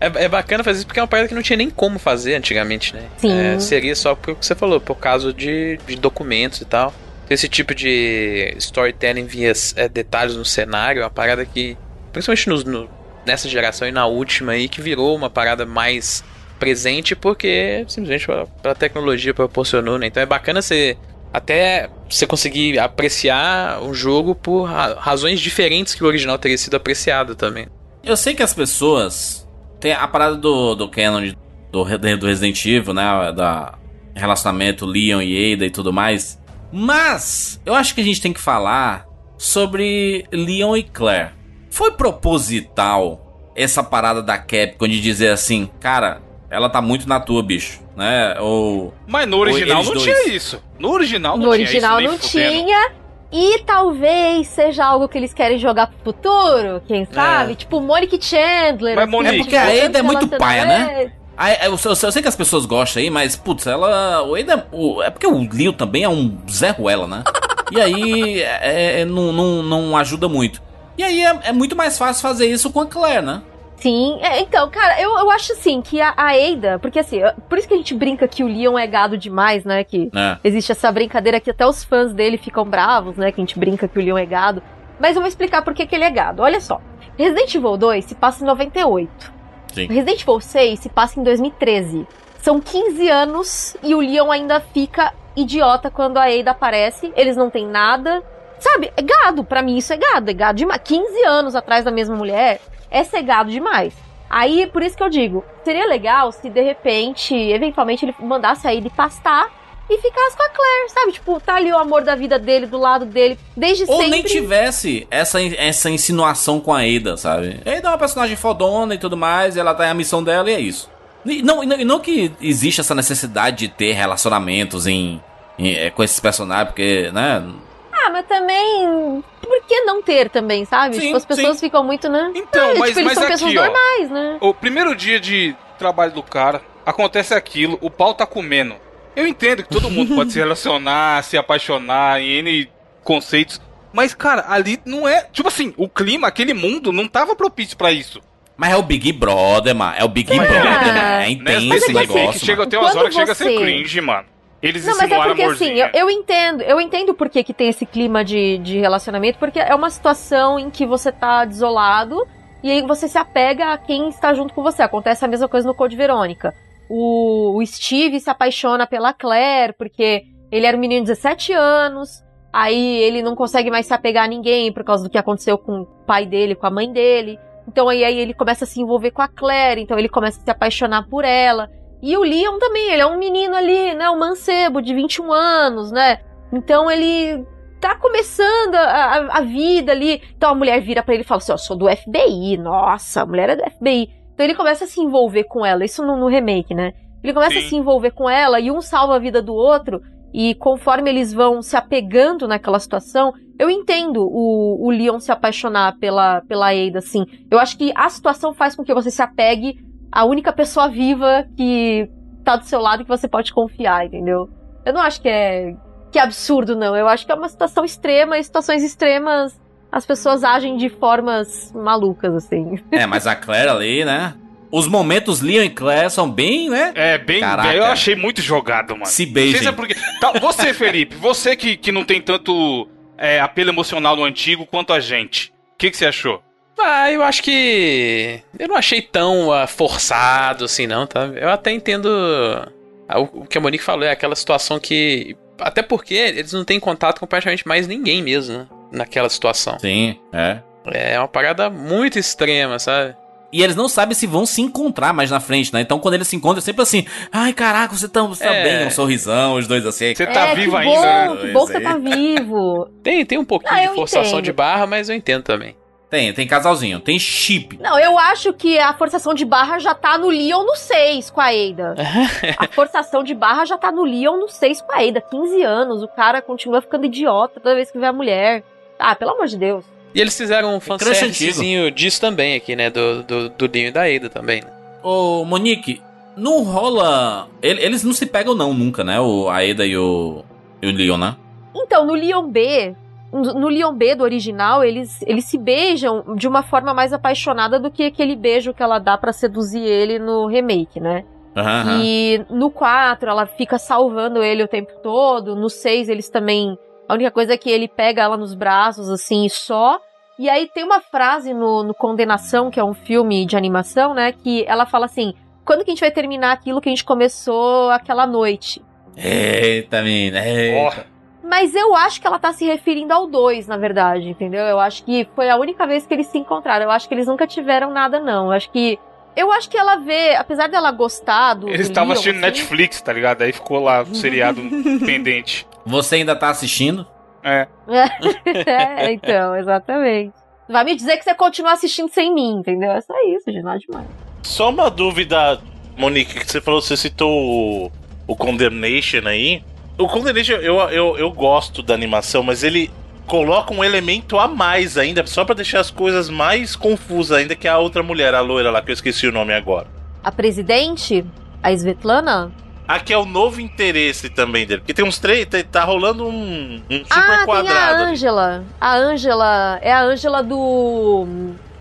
S4: É, é bacana fazer isso porque é uma parada que não tinha nem como fazer antigamente, né?
S2: Sim.
S4: É, seria só por o que você falou, por causa de, de documentos e tal. Esse tipo de storytelling via é, detalhes no cenário é uma parada que, principalmente nos- no- nessa geração e na última aí, que virou uma parada mais presente porque simplesmente a, tecnologia proporcionou, né? Então é bacana você até você conseguir apreciar um jogo por ra- razões diferentes que o original teria sido apreciado também.
S1: Eu sei que as pessoas. Tem a parada do, do canon do, do Resident Evil, né? Da relacionamento Leon e Ada e tudo mais. Mas eu acho que a gente tem que falar sobre Leon e Claire. Foi proposital essa parada da Capcom de dizer assim, cara, ela tá muito na tua, bicho, né? Ou.
S3: Mas no original não
S1: dois.
S3: tinha isso. No original não
S2: No
S3: tinha
S2: original
S3: isso,
S2: não tinha. E talvez seja algo que eles querem jogar pro futuro, quem sabe? Tipo Monique Chandler.
S3: Mas
S2: assim,
S3: Monique-
S1: É porque a Ada é muito
S2: relacionamento-
S1: paia, né? Ah, é, eu, eu- eu sei que as pessoas gostam aí, mas, putz, ela. O Ada, o- é porque o Leo também é um Zé Ruela, né? E aí é, é, não, não, não ajuda muito. E aí é, é muito mais fácil fazer isso com a Claire, né?
S2: Sim, é, então, cara, eu, eu acho assim que a, a Ada, porque assim, por isso que a gente brinca que o Leon é gado demais, né? Que
S1: É.
S2: existe essa brincadeira que até os fãs dele ficam bravos, né? Que a gente brinca que o Leon é gado. Mas eu vou explicar por que, que ele é gado. Olha só. Resident Evil 2 se passa em 98.
S1: Sim.
S2: Resident Evil 6 se passa em 2013. São 15 anos e o Leon ainda fica idiota quando a Ada aparece. Eles não têm nada. Sabe, é gado. Pra mim isso é gado. É gado demais. 15 anos atrás da mesma mulher é ser gado demais. Aí, por isso que eu digo, seria legal se de repente, eventualmente, ele mandasse a Ada pastar e ficasse com a Claire, sabe? Tipo, tá ali o amor da vida dele, do lado dele, desde
S1: Ou
S2: sempre.
S1: nem tivesse essa, essa insinuação com a Ada, sabe? A Ada é uma personagem fodona e tudo mais, e ela tá em a missão dela e é isso. E não, e não, e não que existe essa necessidade de ter relacionamentos em, em- é, com esses personagens, porque, né?
S2: Ah, mas também. Por que não ter também, sabe?
S3: Sim,
S2: tipo, as pessoas
S3: sim.
S2: ficam muito, né?
S3: Então,
S2: É,
S3: mas,
S2: tipo, eles
S3: mas
S2: são
S3: aqui,
S2: pessoas
S3: ó.
S2: normais, né?
S3: O primeiro dia de trabalho do cara, acontece aquilo, o pau tá comendo. Eu entendo que todo mundo pode se relacionar, se apaixonar em N conceitos. Mas, cara, ali não é. Tipo assim, o clima, aquele mundo não tava propício pra isso.
S1: Mas é o Big Brother, mano. É o Big
S2: Mas-
S1: Brother, mano. É
S3: Né?
S1: intenso
S3: Nesse
S1: esse
S2: que assim,
S1: negócio.
S3: que chega até umas horas que chega a ser
S2: você-
S3: cringe, mano. Eles
S2: Não, mas é porque assim, eu, eu entendo, eu entendo por que, que tem esse clima de, de relacionamento, porque é uma situação em que você tá desolado e aí você se apega a quem está junto com você. Acontece a mesma coisa no Code Verônica. O, o Steve se apaixona pela Claire, porque ele era um menino de 17 anos, Aí ele não consegue mais se apegar a ninguém por causa do que aconteceu com o pai dele, com a mãe dele. Então aí, aí ele começa a se envolver com a Claire, então ele começa a se apaixonar por ela. E o Leon também, ele é um menino ali, né, um mancebo de 21 anos, né? Então ele tá começando a, a, a vida ali. Então a mulher vira para ele e fala assim: Ó, sou do FBI, nossa, a mulher é do FBI. Então ele começa a se envolver com ela, isso no, no remake, né? Ele começa
S3: Sim.
S2: a se envolver com ela e um salva a vida do outro. E conforme eles vão se apegando naquela situação, eu entendo o, o Leon se apaixonar pela, pela Ada, assim. Eu acho que a situação faz com que você se apegue à única pessoa viva que tá do seu lado e que você pode confiar, entendeu? Eu não acho que é, que é absurdo, não. Eu acho que é uma situação extrema e situações extremas as pessoas agem de formas malucas, assim.
S1: É, mas a Claire ali, né? Os momentos Leon e Claire são bem, né?
S3: É, bem,
S1: Caraca.
S3: bem- eu achei muito jogado, mano.
S1: Se
S3: Não
S1: beijem.
S3: sei se é porque... Tá, você, Felipe, você que, que não tem tanto é, apelo emocional no antigo quanto a gente. O que, que você achou?
S4: Ah, eu acho que. Eu não achei tão ah, forçado assim, não, tá? Eu até entendo. ah, O que a Monique falou é aquela situação que. Até porque eles não têm contato com praticamente mais ninguém mesmo, né? Naquela situação.
S1: Sim, é.
S4: É uma parada muito extrema, sabe?
S1: E eles não sabem se vão se encontrar mais na frente, né? Então quando eles se encontram, é sempre assim: ai, caraca, você tá, você tá
S4: É.
S1: bem, um sorrisão, os dois assim.
S3: Você tá
S2: é,
S3: vivo
S2: que
S3: ainda,
S2: bom,
S3: né?
S2: que bom que você tá vivo.
S4: Tem, tem um pouquinho
S2: Ah,
S4: de forçação
S2: entendo.
S4: de barra, mas eu entendo também.
S1: Tem, tem casalzinho, tem chip.
S2: Não, eu acho que a forçação de barra já tá no Leon no 6 com a Ada. a forçação de barra já tá no Leon no 6 com a Ada. 15 anos, o cara continua ficando idiota toda vez que vê a mulher. Ah, pelo amor de Deus.
S4: E eles fizeram um fanservicezinho disso também aqui, né? Do, do, do Dinho e da Ada também. né?
S1: Ô, Monique, não rola. ele- Eles não se pegam, não, nunca, né? O Aeda e o, e o Leon, né?
S2: Então, no Leon B, no Leon B do original, eles, eles se beijam de uma forma mais apaixonada do que aquele beijo que ela dá pra seduzir ele no remake, né?
S1: Aham, aham.
S2: E no 4 ela fica salvando ele o tempo todo. No 6 eles também. A única coisa é que ele pega ela nos braços, assim, e só. E aí tem uma frase no, no Condenação, que é um filme de animação, né? Que ela fala assim: quando que a gente vai terminar aquilo que a gente começou aquela noite?
S1: Eita, mina.
S3: Ó,
S1: Eita.
S2: Mas eu acho que ela tá se referindo ao 2, na verdade, entendeu? Eu acho que foi a única vez que eles se encontraram. Eu acho que eles nunca tiveram nada, não. Eu acho que. Eu acho que ela vê, apesar dela gostar do.
S3: eles estavam assistindo
S2: assim,
S3: Netflix, tá ligado? Aí ficou lá o seriado pendente.
S1: Você ainda tá assistindo?
S3: É.
S2: é, então, exatamente. Vai me dizer que você continua assistindo sem mim, entendeu? É só isso, gente, nada demais.
S5: Só uma dúvida, Monique, que você falou, você citou o, o Condemnation aí. O Condemnation, eu, eu, eu gosto da animação, mas ele coloca um elemento a mais ainda, só pra deixar as coisas mais confusas ainda, que a outra mulher, a loira lá, que eu esqueci o nome agora.
S2: A presidente, a Svetlana,
S5: Aqui é o novo interesse também dele, porque tem uns três, tá, tá rolando um, um super
S2: ah, tem a
S5: quadrado.
S2: Angela. A Angela é a Angela do.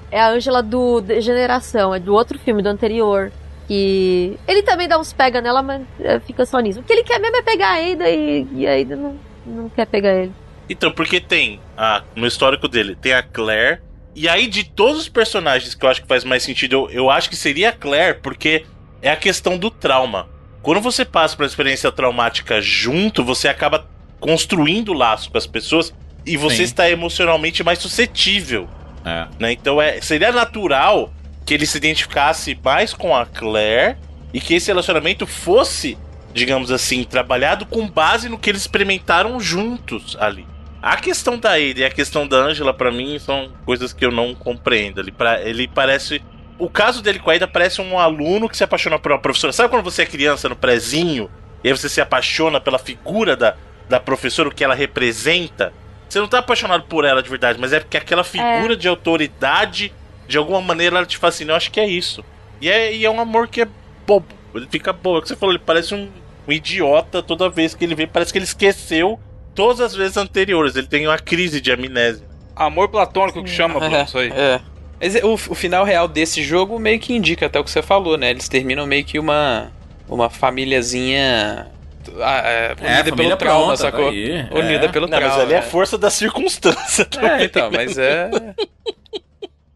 S2: É a Angela do Degeneração, é do outro filme, do anterior. Que. Ele também dá uns pega nela, mas é, fica só nisso. O que ele quer mesmo é pegar a Ada e, e a Ada não, não quer pegar ele.
S5: Então, porque tem, a, no histórico dele, tem a Claire. E aí, de todos os personagens que eu acho que faz mais sentido, eu, eu acho que seria a Claire, porque é a questão do trauma. Quando você passa por uma experiência traumática junto, você acaba construindo laço com as pessoas e você
S1: Sim.
S5: está emocionalmente mais suscetível.
S1: É.
S5: né? Então é, seria natural que ele se identificasse mais com a Claire e que esse relacionamento fosse, digamos assim, trabalhado com base no que eles experimentaram juntos ali. A questão da Ada e a questão da Angela, pra mim, são coisas que eu não compreendo. Ele, pra, ele parece. O caso dele com a Ada parece um aluno que se apaixona por uma professora. Sabe quando você é criança no prezinho e aí você se apaixona pela figura da, da professora, o que ela representa? Você não tá apaixonado por ela de verdade, mas é porque aquela figura de autoridade, de alguma maneira, ela te fascina. Eu acho que é isso. E é, e é um amor que é bobo. Ele fica bobo. É o que você falou, ele parece um, um idiota toda vez que ele vê. Parece que ele esqueceu todas as vezes anteriores. Ele tem uma crise de amnésia.
S3: Amor platônico que chama, Bruno, isso aí.
S4: É. Mas o, o final real desse jogo meio que indica até o que você falou, né? Eles terminam meio que uma uma famíliazinha ah, é, unida pelo
S1: família
S4: trauma,
S1: pronta, tá
S4: sacou?
S1: aí,
S4: Unida
S1: é.
S4: pelo
S5: Não,
S4: trauma.
S5: mas ali é
S4: é.
S5: força da circunstância.
S4: É,
S5: também,
S4: então,
S5: né?
S4: mas é.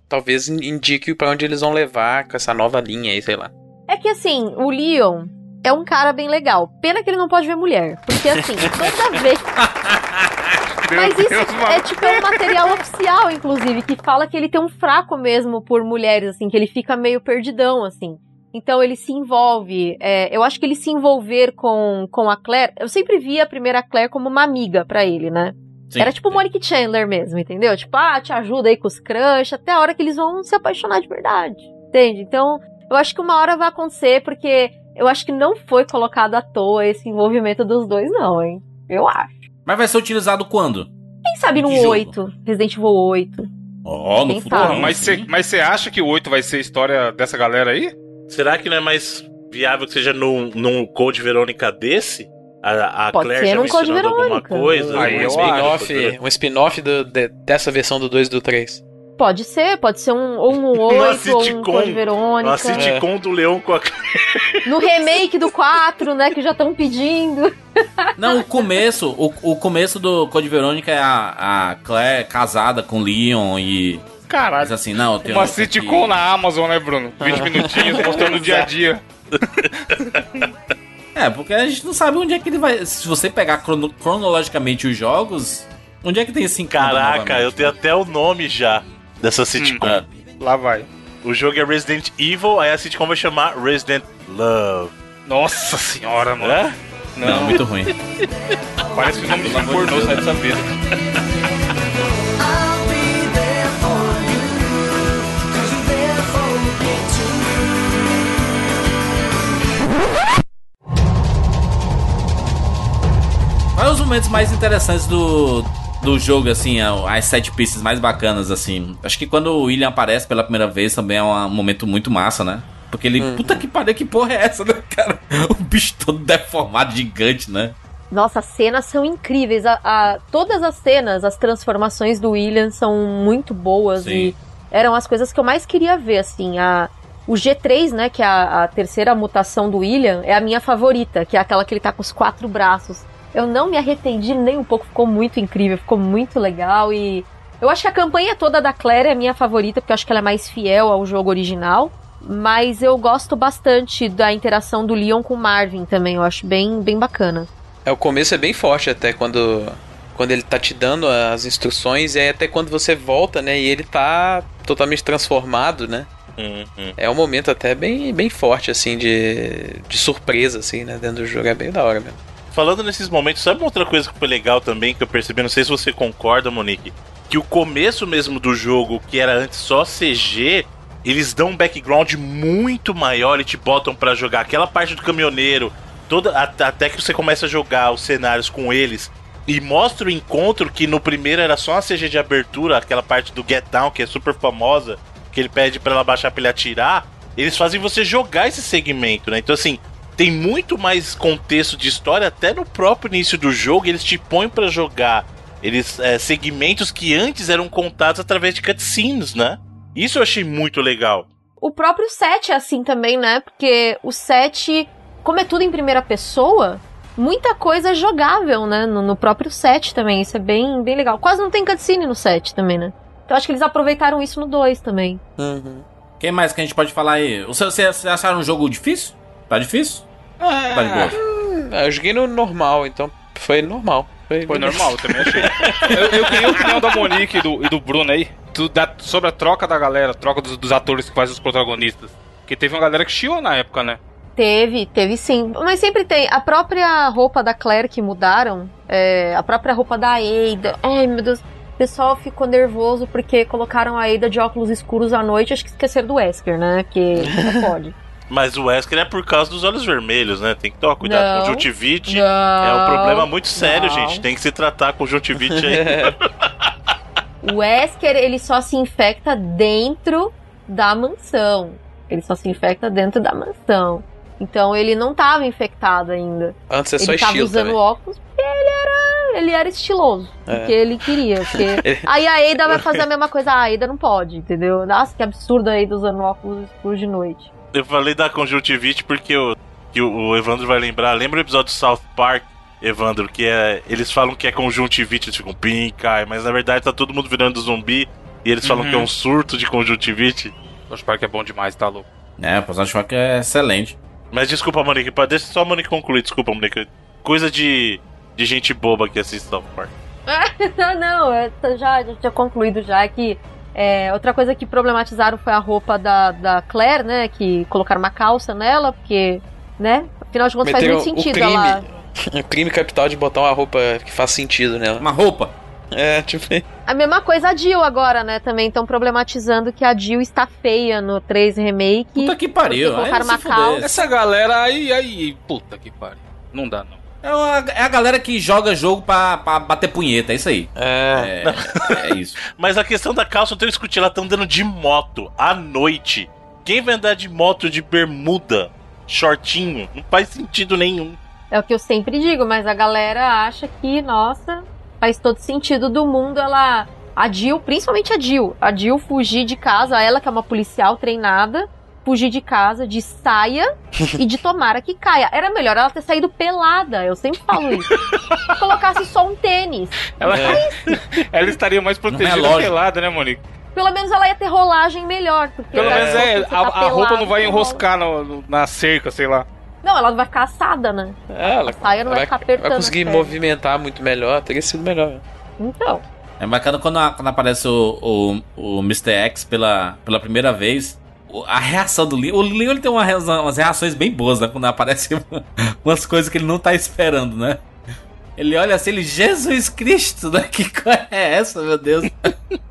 S4: Talvez indique pra onde eles vão levar com essa nova linha aí, sei lá.
S2: É que assim, o Leon é um cara bem legal. Pena que ele não pode ver mulher. Porque assim, toda vez. Mas isso
S3: Deus,
S2: é tipo é um material oficial, inclusive, que fala que ele tem um fraco mesmo por mulheres, assim, que ele fica meio perdidão, assim. Então ele se envolve. é, eu acho que ele se envolver com, com a Claire. Eu sempre via a primeira Claire como uma amiga pra ele, né?
S1: Sim.
S2: Era tipo Monique Chandler mesmo, entendeu? Tipo, ah, te ajuda aí com os crush, até a hora que eles vão se apaixonar de verdade. Entende? Então, eu acho que uma hora vai acontecer, porque eu acho que não foi colocado à toa esse envolvimento dos dois, não, hein? Eu acho.
S1: Mas vai ser utilizado quando?
S2: Quem sabe no
S1: Que jogo?
S2: 8, Resident Evil 8.
S1: Ó, no futuro.
S2: sabe?
S3: Mas você acha que o 8 vai ser a história dessa galera aí?
S5: Será que não é mais viável que seja num, num Code Verônica desse? A, a
S2: Pode
S5: Claire
S2: ser
S5: já
S2: Code
S5: mencionando alguma
S2: Verônica.
S5: coisa?
S3: Aí
S4: um
S3: eu
S4: spin-off um spin-off do- de- dessa versão do 2 e do 3.
S2: Pode ser, pode ser um, ou um 8, ou um
S5: sitcom.
S2: Code Verônica.
S5: Uma sitcom do Leão com a
S2: No remake do 4, né, que já estão pedindo.
S1: Não, o começo, o, o começo do Code Verônica é a, a Claire casada com Leon e. Mas
S3: Caralho.
S1: assim, não, eu tenho.
S3: Uma
S1: isso aqui.
S3: sitcom na Amazon, né, Bruno? 20 minutinhos mostrando o dia a dia.
S1: É, porque a gente não sabe onde é que ele vai. Se você pegar crono- cronologicamente os jogos, onde é que tem esse encanto
S5: Caraca, eu tenho até o nome já dessa sitcom.
S1: É.
S3: Lá vai.
S5: O jogo é Resident Evil, aí a sitcom vai chamar Resident Love.
S3: Nossa senhora, mano.
S5: É?
S1: Não, muito ruim.
S3: Parece que o nome de filme pornô sai dessa vida.
S1: Os momentos mais interessantes do, do jogo, assim, as sete pistas mais bacanas, assim? Acho que quando o William aparece pela primeira vez também é um momento muito massa, né? Porque ele, puta que pariu, que porra é essa, né, cara? O bicho todo deformado, gigante, né?
S2: Nossa, as cenas são incríveis. A, a- todas as cenas, as transformações do William são muito boas
S1: Sim.
S2: e eram as coisas que eu mais queria ver, assim. A, o G3, né, que é a, a terceira mutação do William, é a minha favorita, que é aquela que ele tá com os quatro braços. Eu não me arrependi nem um pouco, ficou muito incrível, ficou muito legal e eu acho que a campanha toda da Claire é a minha favorita, porque eu acho que ela é mais fiel ao jogo original. Mas eu gosto bastante da interação do Leon com o Marvin também, eu acho bem, bem bacana.
S4: É, o começo é bem forte até quando quando ele tá te dando as instruções e aí até quando você volta, né, e ele tá totalmente transformado, né?
S5: Hum, hum.
S4: É um momento até bem bem forte assim de de surpresa assim, né, dentro do jogo é bem da hora mesmo.
S5: Falando nesses momentos, sabe uma outra coisa que foi legal também que eu percebi? Não sei se você concorda, Monique. Que o começo mesmo do jogo, que era antes só CG, eles dão um background muito maior e te botam pra jogar aquela parte do caminhoneiro, toda at- até que você começa a jogar os cenários com eles e mostra o encontro que no primeiro era só uma CG de abertura, aquela parte do Get Down que é super famosa, que ele pede pra ela baixar pra ele atirar. Eles fazem você jogar esse segmento, né? Então assim, tem muito mais contexto de história até no próprio início do jogo, eles te põem pra jogar eles é, segmentos que antes eram contados através de cutscenes, né? Isso eu achei muito legal.
S2: O próprio 7 é assim também, né? Porque o 7, como é tudo em primeira pessoa, muita coisa é jogável, né? No, no próprio 7 também. Isso é bem, bem legal. Quase não tem cutscene no 7 também, né? Então acho que eles aproveitaram isso no 2 também.
S4: Uhum.
S1: Quem mais que a gente pode falar aí? Você, você, você acharam um jogo difícil? Tá difícil? Tá de boa.
S4: Ah, Eu joguei no normal, então foi normal. Foi,
S3: Foi normal, eu também achei. eu, eu queria a opinião da Monique e do, e do Bruno aí tu- da- sobre a troca da galera, troca dos, dos atores que fazem os protagonistas. Porque teve uma galera que chiou na época, né?
S2: Teve, teve sim. Mas sempre tem. A própria roupa da Claire que mudaram, é, a própria roupa da Ada. Ai, meu Deus. O pessoal ficou nervoso porque colocaram a Ada de óculos escuros à noite. Acho que esqueceram do Wesker, né? Que não pode.
S5: Mas o Wesker é por causa dos olhos vermelhos, né? Tem que tomar cuidado.
S2: Não.
S5: Conjuntivite
S2: Não,
S5: é um problema muito sério,
S2: não.
S5: gente. Tem que se tratar conjuntivite aí.
S2: O Wesker, ele só se infecta dentro da mansão. Ele só se infecta dentro da mansão. Então ele não tava infectado ainda.
S4: Antes é só
S2: ele tava
S4: estilo
S2: usando
S4: também.
S2: óculos porque ele era, ele era estiloso.
S4: É.
S2: Porque ele queria. Porque... Aí a Ada vai fazer a mesma coisa. Ah, a Ada não pode, entendeu? Nossa, que absurdo a Ada usando óculos escuros de noite.
S5: Eu falei da conjuntivite porque o, que o, Evandro vai lembrar. Lembra o episódio do South Park, Evandro? Que é. Eles falam que é conjuntivite, eles ficam pink, ai, mas na verdade tá todo mundo virando zumbi. E eles falam
S3: Uhum.
S5: que é um surto de conjuntivite.
S3: O Park é bom demais, tá louco.
S1: É, o personagem Schwark é excelente.
S5: Mas desculpa, Monique, deixa só a Monique concluir, desculpa, Monique. Coisa de, de gente boba que assiste South Park.
S2: não, não, eu já, já tinha concluído já que é, outra coisa que problematizaram foi a roupa da, da Claire, né? Que colocaram uma calça nela, porque, né? Afinal de contas faz
S4: Meteram
S2: muito
S4: o
S2: sentido
S4: crime.
S2: ela.
S4: O crime capital de botar uma roupa que faz sentido nela.
S1: Uma roupa.
S4: É, tipo.
S2: A mesma coisa a Jill agora, né? Também estão problematizando que a Jill está feia no 3 Remake.
S1: Puta que pariu. Aí
S2: uma calça.
S3: Essa galera aí, aí, puta que pariu. Não dá, não.
S1: É, uma- é a galera que joga jogo pra, pra bater punheta, é isso aí.
S4: É.
S1: É, é isso.
S5: Mas a questão da calça, eu tenho discutido, ela tá andando de moto à noite. Quem vai andar de moto de bermuda, shortinho? Não faz sentido nenhum.
S2: É o que eu sempre digo, mas a galera acha que, nossa, faz todo sentido do mundo ela. A Jill, principalmente a Jill. A Jill fugir de casa, ela que é uma policial treinada, fugir de casa de saia e de tomara que caia. Era melhor ela ter saído pelada, eu sempre falo isso. Se colocasse só um tênis.
S3: Ela,
S4: É.
S3: ela estaria mais protegida
S1: relógio.
S3: pelada, né, Monique?
S2: Pelo menos ela ia ter rolagem melhor. Porque
S3: Pelo menos é, a,
S2: tá
S3: a roupa não vai enroscar no- no- na cerca, sei lá.
S2: Não, ela vai ficar assada, né?
S4: É, ela
S2: A saia não vai ficar apertando
S4: vai conseguir movimentar muito melhor, teria sido melhor.
S2: Então.
S1: É bacana quando, a- quando aparece o, o, o Mr. X pela, pela primeira vez. A reação do Leon. O Leon ele tem uma reação- umas reações bem boas, né? Quando aparece uma- umas coisas que ele não tá esperando, né? Ele olha assim, ele, Jesus Cristo, né? Que coisa é essa, meu Deus?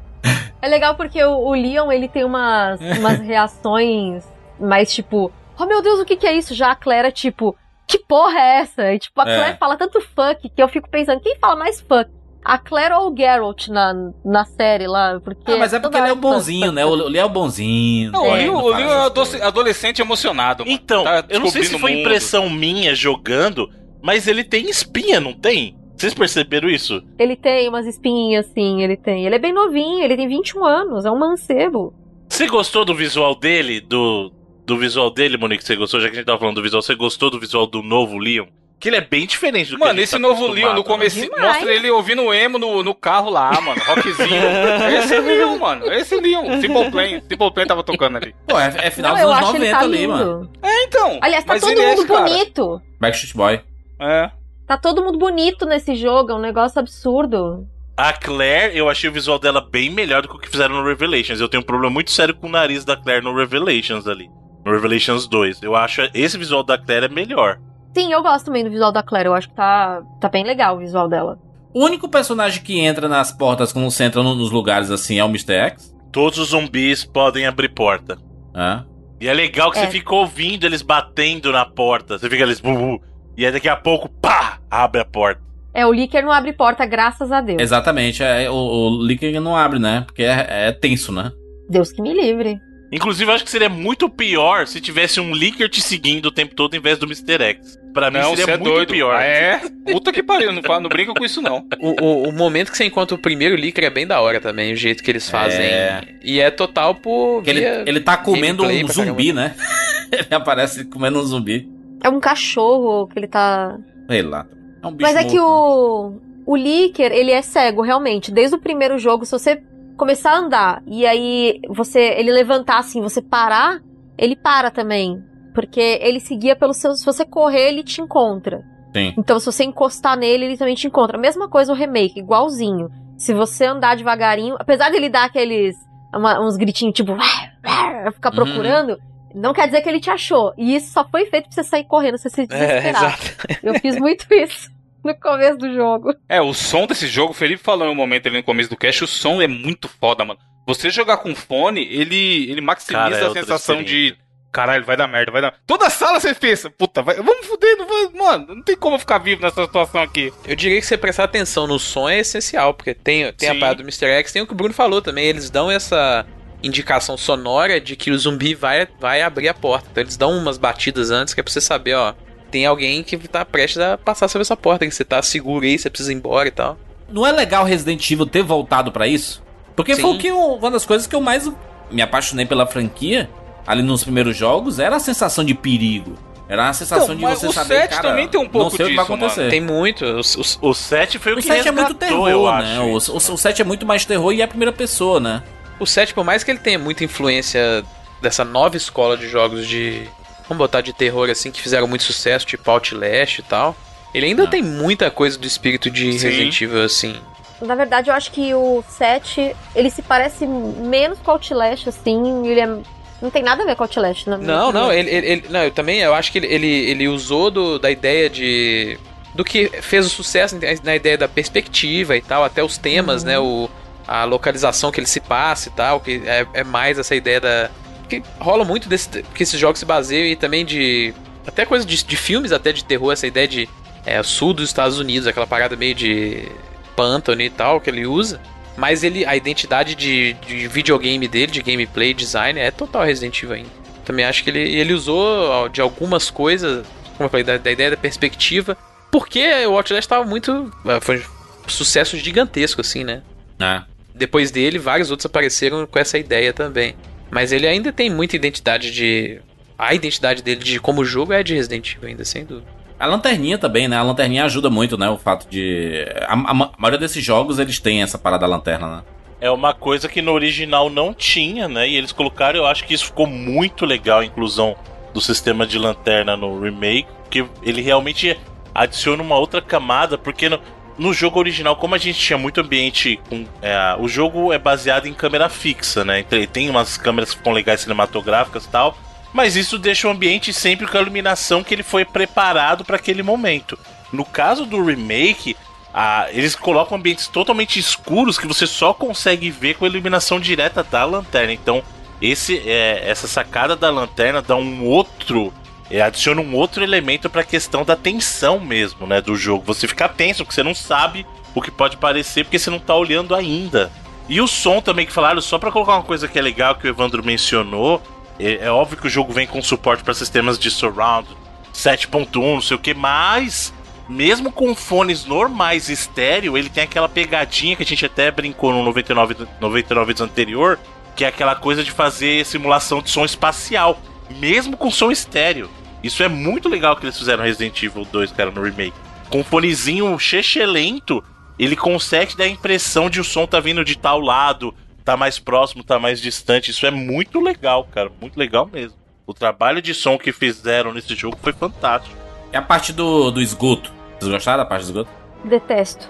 S2: É legal porque o, o Leon, ele tem umas, umas reações mais tipo, oh meu Deus, o que que é isso? Já a Claire é tipo, que porra é essa? E tipo, a
S1: É.
S2: Claire fala tanto fuck que eu fico pensando, quem fala mais fuck? A Claire ou o Geralt na, na série lá? Porque
S1: Ah, mas é porque ele é o
S2: fuck,
S1: bonzinho, né? O
S2: fuck.
S1: o Leon é o bonzinho.
S3: Não,
S1: né?
S3: o Leon,
S1: Não
S3: o Leon é
S1: coisas.
S3: adolescente emocionado. mano.
S5: Então,
S3: Tá
S5: eu não sei se foi
S3: mundo.
S5: impressão minha jogando, mas ele tem espinha, não tem? Vocês perceberam isso?
S2: Ele tem umas espinhas, sim, ele tem. Ele é bem novinho, ele tem 21 anos, é um mancebo.
S5: Você gostou do visual dele? Do, do visual dele, Monique? Você gostou? Já que a gente tava falando do visual, você gostou do visual do novo Leon? Que ele é bem diferente do
S3: Mano, esse
S5: tá
S3: novo Leon no começo mostra ele ouvindo emo no, no carro lá, mano. Rockzinho. esse Leon, mano. Esse Leon. Simple Plan. Simple Plan tava tocando ali.
S1: Pô, é, é final
S2: Não,
S1: dos anos
S2: acho ele
S1: 90
S2: tá
S1: ali,
S2: lindo.
S1: mano.
S3: É, então.
S2: Aliás, tá
S3: mas
S2: todo
S3: é
S2: mundo
S3: cara.
S2: bonito.
S1: Backstreet Boy.
S3: É.
S2: Tá todo mundo bonito nesse jogo, é um negócio absurdo.
S5: A Claire, eu achei o visual dela bem melhor do que o que fizeram no Revelations. Eu tenho um problema muito sério com o nariz da Claire no Revelations ali. No Revelations 2. Eu acho esse visual da Claire é melhor.
S2: Sim, eu gosto também do visual da Claire. Eu acho que tá, tá bem legal o visual dela.
S1: O único personagem que entra nas portas quando você entra no- nos lugares assim é o Mr. X.
S5: Todos os zumbis podem abrir porta.
S1: É.
S5: E é legal que
S2: É.
S5: você fica ouvindo eles batendo na porta. Você fica eles. E aí daqui a pouco, pá! Abre a porta.
S2: É, o Licker não abre porta, graças a Deus.
S1: Exatamente. É, o, o Licker não abre, né? Porque é, é tenso, né?
S2: Deus que me livre.
S5: Inclusive, eu acho que seria muito pior se tivesse um Licker te seguindo o tempo todo em vez do Mr. X. Pra mim
S3: Não,
S5: seria
S3: você é
S5: muito
S3: doido.
S5: pior.
S3: Ah, é? Puta que pariu. Não, não brinca com isso, não.
S4: O, o, o momento que você encontra o primeiro Licker é bem da hora também, o jeito que eles fazem.
S1: É.
S4: E é total por.
S1: Porque ele, ele tá comendo um zumbi, né? ele aparece comendo um zumbi.
S2: É um cachorro que ele tá.
S1: Sei lá. É um bicho
S2: Mas é que
S1: morto, né?
S2: o. O Licker, ele é cego, realmente. Desde o primeiro jogo, se você começar a andar e aí você ele levantar assim, você parar, ele para também. Porque ele seguia pelo seu. Se você correr, ele te encontra.
S1: Sim.
S2: Então, se você encostar nele, ele também te encontra. A mesma coisa o remake, igualzinho. Se você andar devagarinho, apesar dele dar aqueles. uma- uns gritinhos tipo. ficar
S1: Uhum.
S2: procurando, não quer dizer que ele te achou. E isso só foi feito pra você sair correndo, você se
S4: É,
S2: desesperar.
S4: exato.
S2: Eu fiz muito isso no começo do jogo.
S3: É, o som desse jogo, o Felipe falou em um momento ali no começo do cast, o som é muito foda, mano. Você jogar com fone, ele, ele maximiza
S5: Cara, é
S3: a sensação de. Caralho, vai dar merda, vai dar. Toda sala você pensa, puta, vai, vamos fuder, não vai, mano, não tem como eu ficar vivo nessa situação aqui.
S4: Eu diria que você prestar atenção no som é essencial, porque tem, tem a parada do Mr. X, tem o que o Bruno falou também, eles dão essa indicação sonora de que o zumbi vai, vai abrir a porta. Então eles dão umas batidas antes, que é pra você saber, ó, tem alguém que tá prestes a passar sobre essa porta, que você tá seguro aí, você precisa ir embora e tal.
S1: Não é legal Resident Evil ter voltado pra isso? Porque foi
S4: Sim.
S1: o que eu- uma das coisas que eu mais me apaixonei pela franquia ali nos primeiros jogos era a sensação de perigo. Era a sensação
S3: Então,
S1: de
S3: mas
S1: você
S3: o
S1: saber,
S3: 7
S1: cara,
S3: também tem um
S1: não
S3: pouco
S1: sei o que vai
S3: disso,
S1: acontecer.
S4: Tem muito. Os, os-
S5: O 7 foi o,
S1: O
S5: que
S1: 7 é muito terror,
S5: acho.
S1: né? O, o, o 7 é muito mais terror e é a primeira pessoa, né?
S4: O 7, por mais que ele tenha muita influência dessa nova escola de jogos de. Vamos botar de terror assim, que fizeram muito sucesso, tipo Outlast e tal. Ele ainda
S1: Ah.
S4: tem muita coisa do espírito de
S3: Sim.
S4: Resident Evil, assim.
S2: Na verdade, eu acho que o 7, ele se parece menos com o Outlast, assim, ele é... Não tem nada a ver com o Outlast, na minha
S4: Não, não, ele, ele, ele- não, eu também eu acho que ele, ele, ele usou do, da ideia de. do que fez o sucesso na ideia da perspectiva e tal, até os temas, né? O, a localização que ele se passa e tal, que é, é mais essa ideia da. Que rola muito desse. que esses jogos se baseiam e também de. até coisa de, de filmes, até de terror, essa ideia de é, sul dos Estados Unidos, aquela parada meio de pântano e tal que ele usa. Mas ele, a identidade de, de videogame dele, de gameplay, design, é total Resident Evil ainda. Também acho que ele, ele usou de algumas coisas, como eu falei, da, da ideia da perspectiva, porque o Outlast estava muito. eh, Foi um sucesso gigantesco, assim, né?
S1: É.
S4: Depois dele, vários outros apareceram com essa ideia também. Mas ele ainda tem muita identidade de. A identidade dele de como jogo é de Resident Evil, ainda, sem dúvida.
S1: A lanterninha também, né? A lanterninha ajuda muito, né? O fato de. A, a a maioria desses jogos eles têm essa parada da lanterna, né?
S5: É uma coisa que no original não tinha, né? E eles colocaram, eu acho que isso ficou muito legal, a inclusão do sistema de lanterna no remake, porque ele realmente adiciona uma outra camada, porque no, no jogo original, como a gente tinha muito ambiente com. é, o jogo é baseado em câmera fixa, né? Então ele tem umas câmeras ficam legais cinematográficas e tal. Mas isso deixa o ambiente sempre com a iluminação que ele foi preparado para aquele momento. No caso do remake, ah, eles colocam ambientes totalmente escuros que você só consegue ver com a iluminação direta da lanterna. Então, esse é, essa sacada da lanterna dá um outro. Adiciona um outro elemento para a questão da tensão mesmo, né? Do jogo. Você fica tenso, porque você não sabe o que pode parecer, porque você não tá olhando ainda. E o som também que falaram, só para colocar uma coisa que é legal que o Evandro mencionou, é, é óbvio que o jogo vem com suporte para sistemas de surround 7.1, não sei o que, mas mesmo com fones normais estéreo, ele tem aquela pegadinha que a gente até brincou no 99, 99 vezes anterior, que é aquela coisa de fazer simulação de som espacial, mesmo com som estéreo. Isso é muito legal que eles fizeram Resident Evil 2, cara, no remake. Com um fonezinho lento, ele consegue dar a impressão de o som tá vindo de tal lado, tá mais próximo, tá mais distante. Isso é muito legal, cara, muito legal mesmo. O trabalho de som que fizeram nesse jogo foi fantástico.
S1: É a parte do, do esgoto. Vocês gostaram da parte do esgoto?
S2: Detesto.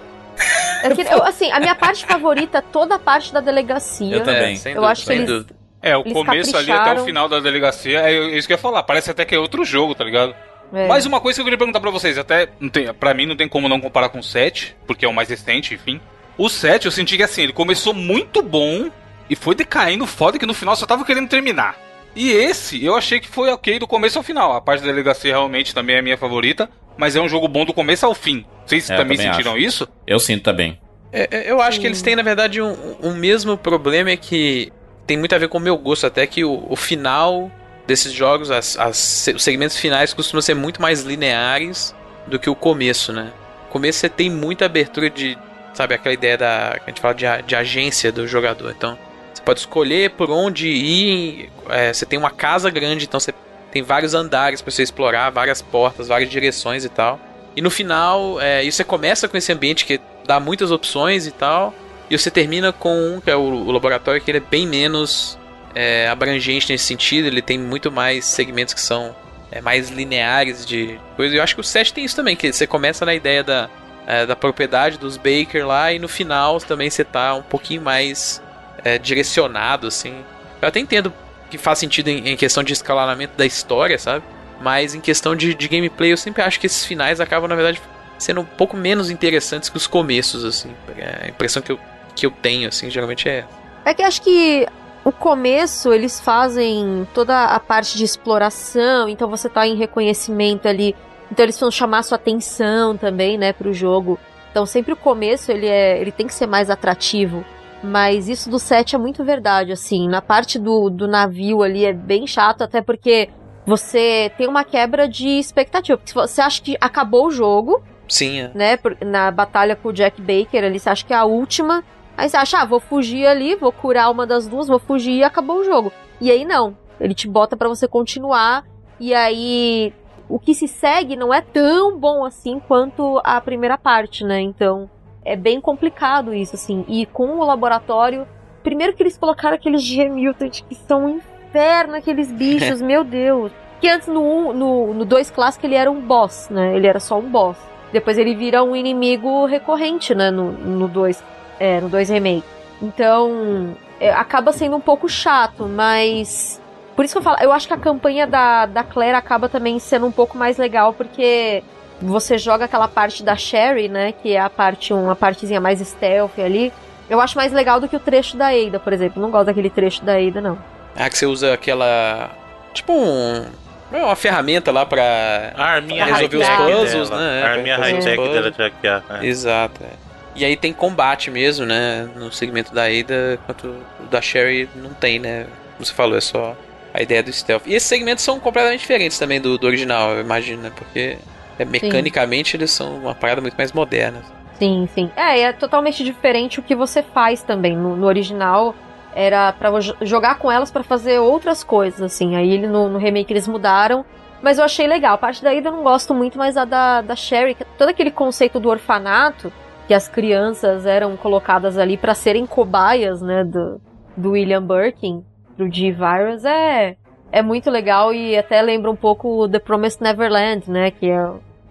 S2: É eu, assim, a minha parte favorita é toda a parte da delegacia.
S1: Eu também.
S4: É, sem
S2: Eu
S4: dúvida,
S2: acho que
S4: sem
S2: eles-
S4: dúvida.
S3: É, o
S2: Eles
S3: começo ali até o final da delegacia, é isso que eu ia falar. Parece até que é outro jogo, tá ligado?
S2: É.
S3: Mas uma coisa que eu queria perguntar pra vocês, até não tem, pra mim não tem como não comparar com o 7, porque é o mais recente, enfim. O 7 eu senti que assim, ele começou muito bom e foi decaindo foda que no final só tava querendo terminar. E esse eu achei que foi ok do começo ao final. A parte da delegacia realmente também é a minha favorita, mas é um jogo bom do começo ao fim. Vocês
S1: É,
S3: também
S1: também
S3: sentiram
S1: acho.
S3: isso?
S1: Eu sinto também.
S4: É, é, eu acho que eles têm, na verdade, um, um mesmo problema é que tem muito a ver com o meu gosto, até que o, o final desses jogos, as, as- os segmentos finais costumam ser muito mais lineares do que o começo, né? O começo você tem muita abertura de, sabe, aquela ideia da, que a gente fala de, de agência do jogador. Então, você pode escolher por onde ir, é, você tem uma casa grande, então você tem vários andares para você explorar, várias portas, várias direções e tal. E no final, é, você começa com esse ambiente que dá muitas opções e tal. E você termina com um, que é o, o laboratório, que ele é bem menos é, abrangente nesse sentido. Ele tem muito mais segmentos que são é, mais lineares de coisa. Eu acho que o 7 tem isso também, que você começa na ideia da, é, da propriedade dos Baker lá, e no final também você tá um pouquinho mais é, direcionado, assim. Eu até entendo que faz sentido em, em questão de escalonamento da história, sabe? Mas em questão de, de gameplay, eu sempre acho que esses finais acabam, na verdade, sendo um pouco menos interessantes que os começos, assim. É, A impressão que eu, que eu tenho, assim, geralmente é.
S2: É que acho que o começo eles fazem toda a parte de exploração, então você tá em reconhecimento ali. Então eles vão chamar sua atenção também, né, pro jogo. Então sempre o começo ele é, ele tem que ser mais atrativo. Mas isso do 7 é muito verdade, assim. Na parte do, do navio ali é bem chato, até porque você tem uma quebra de expectativa. Porque você acha que acabou o jogo,
S4: Sim, é.
S2: né? Na batalha com o Jack Baker ali, você acha que é a última. Aí você acha, ah, vou fugir ali, vou curar uma das duas, vou fugir e acabou o jogo. E aí não. Ele te bota pra você continuar. E aí. O que se segue não é tão bom assim quanto a primeira parte, né? Então. É bem complicado isso, assim. E com o laboratório. Primeiro que eles colocaram aqueles G-Mutant que são um inferno, aqueles bichos, meu Deus. Que antes no 1, no, no 2 clássico ele era um boss, né? Ele era só um boss. Depois ele vira um inimigo recorrente, né? No, no 2. É, no 2 Remake. Então, é, acaba sendo um pouco chato, mas. Por isso que eu falo, eu acho que a campanha da, da Claire acaba também sendo um pouco mais legal, porque você joga aquela parte da Sherry, né? Que é a parte, uma partezinha mais stealth ali. Eu acho mais legal do que o trecho da Ada, por exemplo. Não gosto daquele trecho da Ada, não.
S4: Ah, que você usa aquela. Tipo um. é Uma ferramenta lá pra
S5: A arminha
S4: resolver os
S5: high-tech
S4: puzzles,
S5: dela.
S4: né?
S5: A arminha high-tech dela de hackear. é.
S4: Exato. é. E aí tem combate mesmo, né? No segmento da Ada, enquanto o da Sherry não tem, né? Como você falou, é só a ideia do stealth. E esses segmentos são completamente diferentes também do, do original, eu imagino, né? Porque é, mecanicamente eles são uma parada muito mais moderna.
S2: Sim, sim. É, é totalmente diferente o que você faz também. No, no original era pra jo- jogar com elas pra fazer outras coisas, assim. Aí ele, no, no remake eles mudaram. Mas eu achei legal. A parte da Ida eu não gosto muito, mas a da, da Sherry, todo aquele conceito do orfanato, que as crianças eram colocadas ali pra serem cobaias, né, do, do William Birkin, do G-Virus, é, é muito legal e até lembra um pouco o The Promised Neverland, né, que é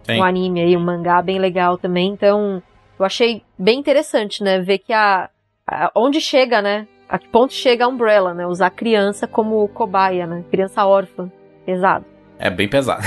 S1: Sim.
S2: um anime aí, um mangá bem legal também. Então, eu achei bem interessante, né? Ver que a, a- onde chega, né? A que ponto chega a Umbrella, né? Usar criança como cobaia, né? Criança órfã. Pesado.
S1: É bem pesado.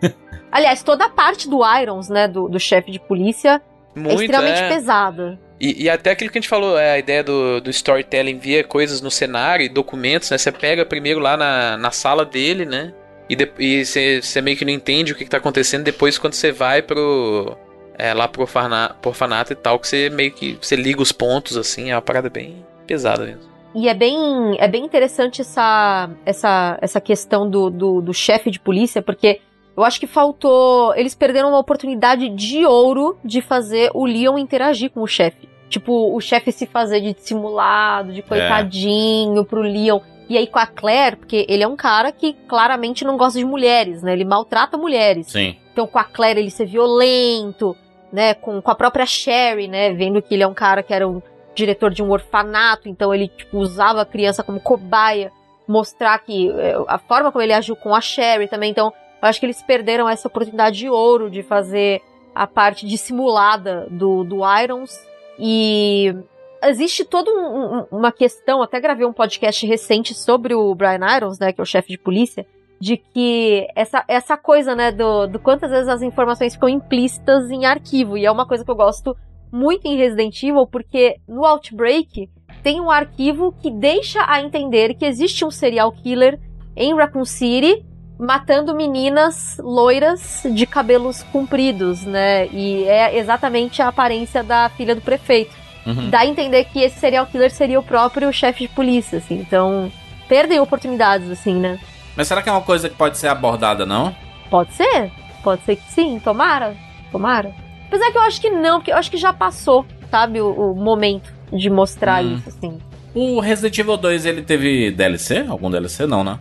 S2: Aliás, toda a parte do Irons, né? Do, do chefe de polícia é
S4: Muito,
S2: extremamente
S4: é.
S2: pesada.
S4: E, e até aquilo que a gente falou, é a ideia do, do storytelling via coisas no cenário e documentos, né? Você pega primeiro lá na, na sala dele, né? E, você, meio que não entende o que, que tá acontecendo depois quando você vai pro. É, lá pro orfanato e tal, que você meio que. Você liga os pontos, assim, é uma parada bem pesada mesmo.
S2: E é bem, é bem interessante essa, essa, essa questão do, do, do chefe de polícia, porque eu acho que faltou. Eles perderam uma oportunidade de ouro de fazer o Leon interagir com o chefe. Tipo, o chefe se fazer de dissimulado, de coitadinho pro Leon. E aí com a Claire, porque ele é um cara que claramente não gosta de mulheres, né? Ele maltrata mulheres.
S1: Sim.
S2: Então com a Claire ele ser violento, né? Com, com a própria Sherry, né? Vendo que ele é um cara que era um diretor de um orfanato, então ele tipo, usava a criança como cobaia, mostrar que eh, a forma como ele agiu com a Sherry também. Então eu acho que eles perderam essa oportunidade de ouro de fazer a parte dissimulada do, do Irons. E existe toda um- um- uma questão, até gravei um podcast recente sobre o Brian Irons, né, que é o chefe de polícia, de que essa, essa coisa, né, do, do quantas vezes as informações ficam implícitas em arquivo. E é uma coisa que eu gosto muito em Resident Evil, porque no Outbreak tem um arquivo que deixa a entender que existe um serial killer em Raccoon City matando meninas loiras de cabelos compridos, né? E é exatamente a aparência da filha do prefeito.
S1: Uhum.
S2: Dá a entender que esse serial killer seria o próprio chefe de polícia, assim. Então, perdem oportunidades, assim, né?
S1: Mas será que é uma coisa que pode ser abordada, não?
S2: Pode ser. Pode ser que sim. Tomara. Tomara. Apesar que eu acho que não, porque eu acho que já passou, sabe, o, o momento de mostrar
S1: Hum.
S2: isso, assim.
S1: O Resident Evil 2, ele teve DLC? Algum DLC? Não, né?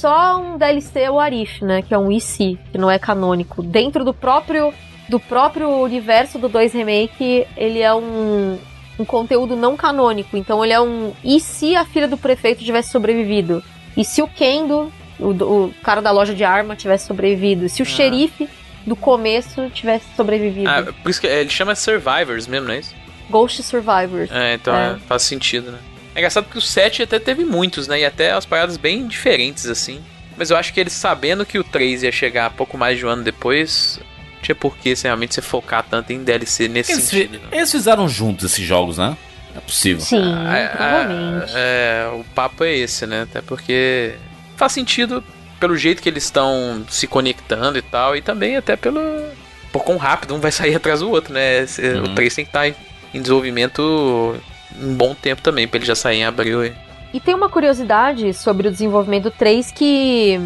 S2: Só um DLC o Arif, né? Que é um IC, que não é canônico. Dentro do próprio do próprio universo do 2 Remake, ele é um, um conteúdo não canônico. Então ele é um. E se a filha do prefeito tivesse sobrevivido? E se o Kendo, o, o cara da loja de arma, tivesse sobrevivido? Se o
S4: Ah.
S2: xerife do começo tivesse sobrevivido?
S4: Ah, por isso que é, ele chama Survivors mesmo, não é isso?
S2: Ghost Survivors.
S4: É, então
S2: É.
S4: é, faz sentido, né? É engraçado porque o 7 até teve muitos, né? E até as paradas bem diferentes, assim. Mas eu acho que eles sabendo que o 3 ia chegar pouco mais de um ano depois, não tinha por que se realmente você focar tanto em DLC nesse
S1: Eles,
S4: sentido.
S1: fi-
S4: né?
S1: eles fizeram juntos esses jogos, né? É possível.
S2: Sim,
S4: Ah,
S2: provavelmente.
S4: É, o papo é esse, né? Até porque faz sentido pelo jeito que eles estão se conectando e tal, e também até pelo. Por quão rápido um vai sair atrás do outro, né?
S1: Uhum.
S4: O 3 tem que estar em, em desenvolvimento um bom tempo também, pra ele já sair em abril. E...
S2: E tem uma curiosidade sobre o desenvolvimento do 3 que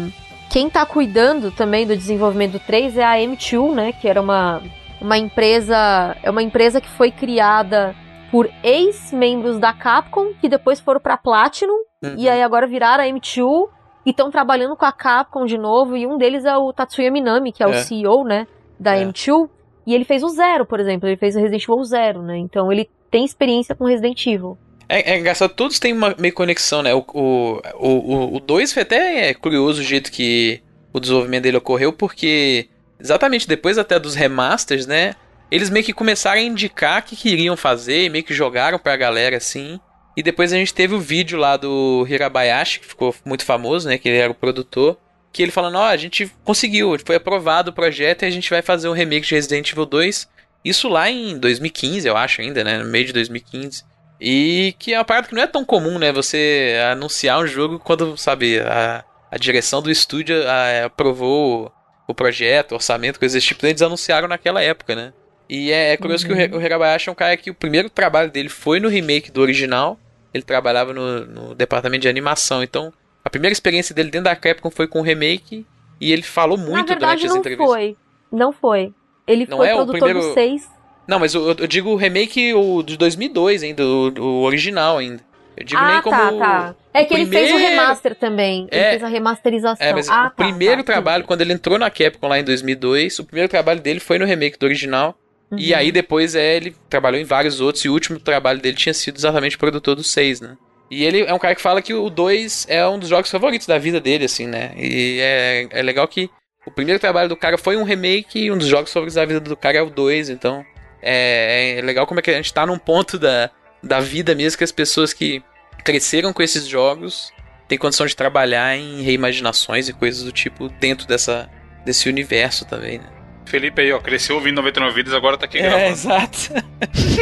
S2: quem tá cuidando também do desenvolvimento do 3 é a M2, né, que era uma, uma empresa, é uma empresa que foi criada por ex-membros da Capcom que depois foram pra Platinum e aí agora viraram a M2 e estão trabalhando com a Capcom de novo e um deles é o Tatsuya Minami, que é, o
S4: É.
S2: CEO, né, da
S4: É.
S2: M2, e ele fez o Zero, por exemplo, ele fez o Resident Evil Zero, né? Então ele tem experiência com Resident Evil.
S4: É, é engraçado, todos têm uma meio conexão, né? O 2 o, o, o dois foi até é curioso o jeito que o desenvolvimento dele ocorreu, porque exatamente depois até dos remasters, né? eles meio que começaram a indicar que queriam fazer, meio que jogaram pra galera assim. E depois a gente teve o vídeo lá do Hirabayashi, que ficou muito famoso, né? Que ele era o produtor. Que ele falando, ó, a gente conseguiu, foi aprovado o projeto e a gente vai fazer um remake de Resident Evil 2. Isso lá em 2015, eu acho ainda, né? No meio de 2015. E que é uma parada que não é tão comum, né? Você anunciar um jogo quando, sabe, a, a direção do estúdio a, aprovou o projeto, orçamento, coisas desse tipo. Eles anunciaram naquela época, né? E é, é curioso
S2: Uhum.
S4: que o, Hi- o Hirabayashi é um cara que o primeiro trabalho dele foi no remake do original. Ele trabalhava no, no departamento de animação. Então, a primeira experiência dele dentro da Capcom foi com o remake. E ele falou muito
S2: Na verdade,
S4: durante as
S2: não
S4: entrevistas.
S2: foi. Não foi. Ele
S4: Não
S2: foi
S4: é o
S2: produtor
S4: primeiro-
S2: do 6.
S4: Não, mas eu, eu digo o remake o de 2002 ainda, o, o original ainda. Eu digo
S2: ah,
S4: nem como
S2: tá, tá. É que ele fez o
S4: primeiro-
S2: remaster também. Ele
S4: É.
S2: fez a remasterização.
S4: É, mas
S2: ah,
S4: o
S2: tá,
S4: primeiro
S2: tá,
S4: trabalho, quando ele entrou na Capcom lá em 2002, o primeiro trabalho dele foi no remake do original.
S2: Uhum.
S4: E aí depois é, ele trabalhou em vários outros, e o último trabalho dele tinha sido exatamente produtor do 6, né? E ele é um cara que fala que o 2 é um dos jogos favoritos da vida dele, assim, né? E é, é legal que o primeiro trabalho do cara foi um remake e um dos jogos favoritos da vida do cara é o 2, então é, é legal como é que a gente tá num ponto da, da vida mesmo que as pessoas que cresceram com esses jogos têm condição de trabalhar em reimaginações e coisas do tipo dentro dessa, desse universo também, né?
S3: Felipe aí, ó, cresceu ouvindo 99 vidas, agora tá aqui
S4: É,
S3: gravando.
S4: exato.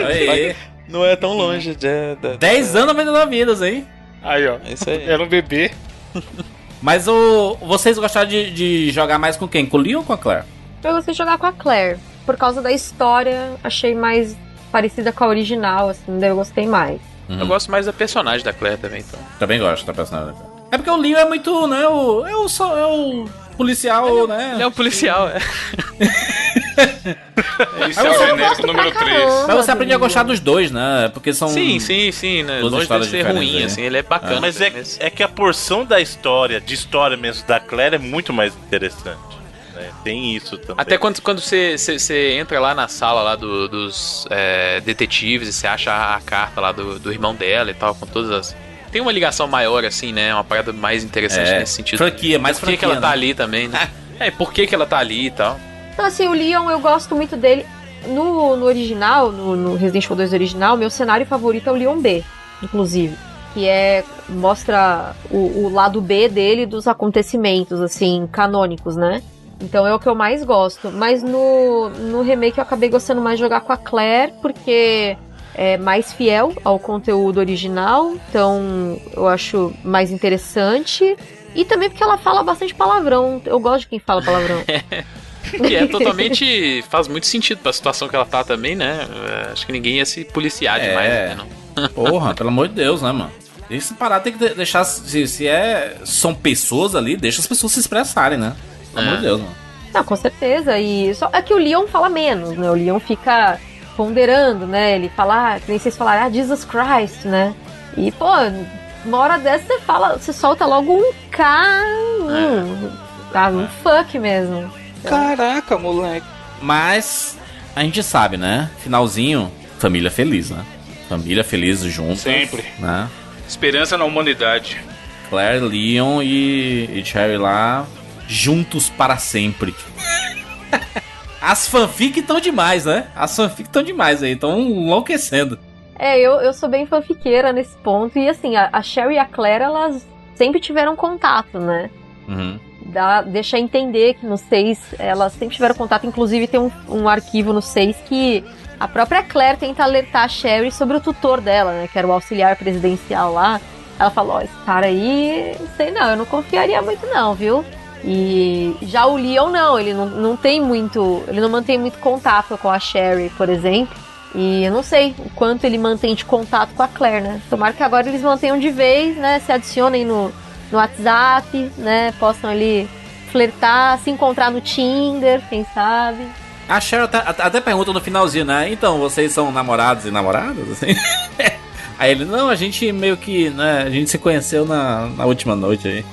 S1: Aí,
S4: Não é tão longe de, da-
S1: 10 anos 99 vidas, hein?
S3: Aí, ó.
S4: É isso aí.
S3: Era um bebê.
S1: Mas o, vocês gostaram de, de jogar mais com quem? Com o Leon ou com a Claire?
S2: Eu gostei de jogar com a Claire. Por causa da história, achei mais parecida com a original, assim, daí eu gostei mais.
S4: Eu gosto mais da personagem da Claire também, então.
S1: Também gosto da personagem. É porque o Leon é muito, né? O, é, o, é o policial, né?
S4: Ele é um policial, é.
S3: Esse é o genérico número 3.
S1: Mas você aprende a gostar dos dois, né? Porque são.
S4: Sim, sim, sim, né? Longe de ser ruim,
S1: aí.
S4: assim, ele é bacana.
S5: Mas é, é que a porção da história, de história mesmo da Claire, é muito mais interessante. né? Tem isso também.
S4: Até quando, quando você, você, você entra lá na sala lá do- dos é, detetives e você acha a, carta lá do, do irmão dela e tal, com todas as. Tem uma ligação maior, assim, né? Uma parada mais interessante
S1: É,
S4: nesse sentido.
S1: franquia, mais
S4: Por que, que
S1: franquia,
S4: ela tá
S1: né?
S4: ali também, né? é, por que, que ela tá ali e tal.
S2: Então, assim, o Leon, eu gosto muito dele. No, no original, no, no Resident Evil 2 original, meu cenário favorito é o Leon B, inclusive. Que é. mostra o, o lado B dele dos acontecimentos, assim, canônicos, né? Então é o que eu mais gosto. Mas no, no remake eu acabei gostando mais de jogar com a Claire, porque é mais fiel ao conteúdo original. Então eu acho mais interessante. E também porque ela fala bastante palavrão. Eu gosto de quem fala palavrão.
S4: Que é totalmente. faz muito sentido pra situação que ela tá também, né? É, Acho que ninguém ia se policiar
S1: É.
S4: demais, né? Não.
S1: Porra, pelo amor de Deus, né, mano? Tem que se parar, tem que de- deixar. Se, se é, são pessoas ali, deixa as pessoas se expressarem, né? Pelo amor de Deus, mano.
S2: Não, com certeza. E só é que o Leon fala menos, né? O Leon fica ponderando, né? Ele fala, ah, que nem vocês falaram, ah, Jesus Christ, né? E, pô, uma hora dessa você fala, você solta logo um K. Um, tá, um fuck mesmo.
S3: Caraca, moleque.
S1: Mas a gente sabe, né? Finalzinho, família feliz, né? Família feliz juntos.
S3: Sempre.
S1: Né?
S3: Esperança na humanidade.
S1: Claire, Leon e, e Cherry lá juntos para sempre. As fanfic estão demais, né? As fanfic estão demais aí, estão enlouquecendo.
S2: É, eu, eu sou bem fanfiqueira nesse ponto. E assim, a, a Sherry e a Claire, elas sempre tiveram contato, né?
S1: Uhum.
S2: dá, deixa entender que no 6 elas sempre tiveram contato. Inclusive, tem um, um arquivo no 6 que a própria Claire tenta alertar a Sherry sobre o tutor dela, né? Que era o auxiliar presidencial lá. Ela falou: Ó, esse cara aí, sei não, eu não confiaria muito, não, viu? E já o Leon, não, ele não, não tem muito. Ele não mantém muito contato com a Sherry, por exemplo. E eu não sei o quanto ele mantém de contato com a Claire, né? Tomara que agora eles mantenham de vez, né? Se adicionem no, no WhatsApp, né? Possam ali flertar, se encontrar no Tinder, quem sabe.
S1: A Cheryl até, até pergunta no finalzinho, né? Então, vocês são namorados e namoradas? Assim? Aí ele, não, a gente meio que, né? A gente se conheceu na, na última noite aí.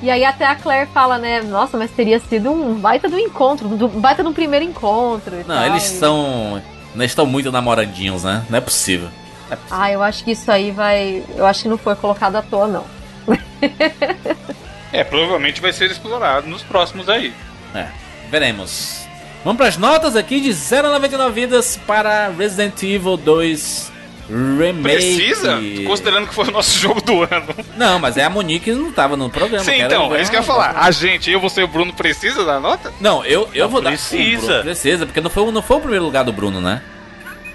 S2: E aí até a Claire fala, né? Nossa, mas teria sido um baita do encontro, um baita do primeiro encontro.
S1: Não,
S2: tal.
S1: eles são. Eles estão muito namoradinhos, né? Não é possível.
S2: Ah, eu acho que isso aí vai. Eu acho que não foi colocado à toa, não.
S3: É, provavelmente vai ser explorado nos próximos aí.
S1: É, veremos. Vamos pras notas aqui de 0 a 99 vidas para Resident Evil 2 Remake.
S3: Precisa? Considerando que foi o nosso jogo do ano.
S1: Não, mas é a Monique não tava no programa.
S3: Sim, então, é isso que eu ia falar. A gente, eu, você e o Bruno, precisa da nota?
S1: Não, eu, eu
S5: Não,
S1: vou
S5: precisa.
S1: dar. Bruno Precisa, porque não foi, o- não foi o primeiro lugar do Bruno, né?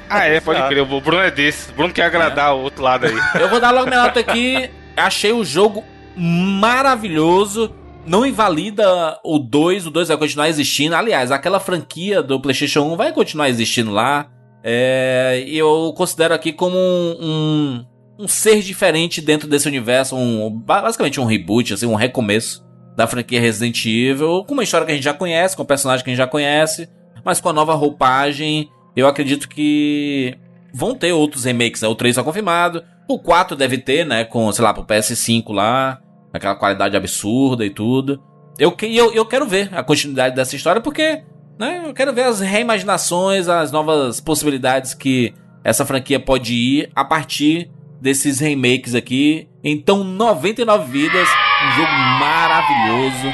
S3: Ah, é, pode crer. O Bruno é desse. O Bruno quer agradar o outro lado aí.
S1: Eu vou dar logo minha nota aqui. Achei o jogo maravilhoso. Não invalida o 2, o 2 vai continuar existindo. Aliás, aquela franquia do PlayStation 1 vai continuar existindo lá. É, eu considero aqui como um, um, um ser diferente dentro desse universo. Um, basicamente um reboot, assim, um recomeço da franquia Resident Evil. Com uma história que a gente já conhece, com um personagem que a gente já conhece, mas com a nova roupagem. Eu acredito que vão ter outros remakes, né? O 3 tá confirmado. O 4 deve ter, né? Com, sei lá, pro PS5 lá. Aquela qualidade absurda e tudo. Eu, eu, eu quero ver a continuidade dessa história porque, né? Eu quero ver as reimaginações, as novas possibilidades que essa franquia pode ir a partir desses remakes aqui. Então, 99 vidas. Um jogo maravilhoso.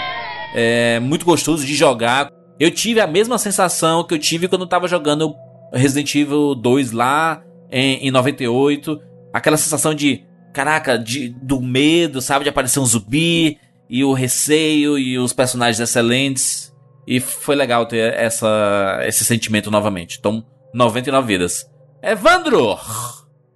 S1: É muito gostoso de jogar. Eu tive a mesma sensação que eu tive quando eu tava jogando Resident Evil 2 lá em, em 98. Aquela sensação de, caraca, de, do medo, sabe? De aparecer um zumbi e o receio e os personagens excelentes. E foi legal ter essa, esse sentimento novamente. Então, 99 vidas. Evandro!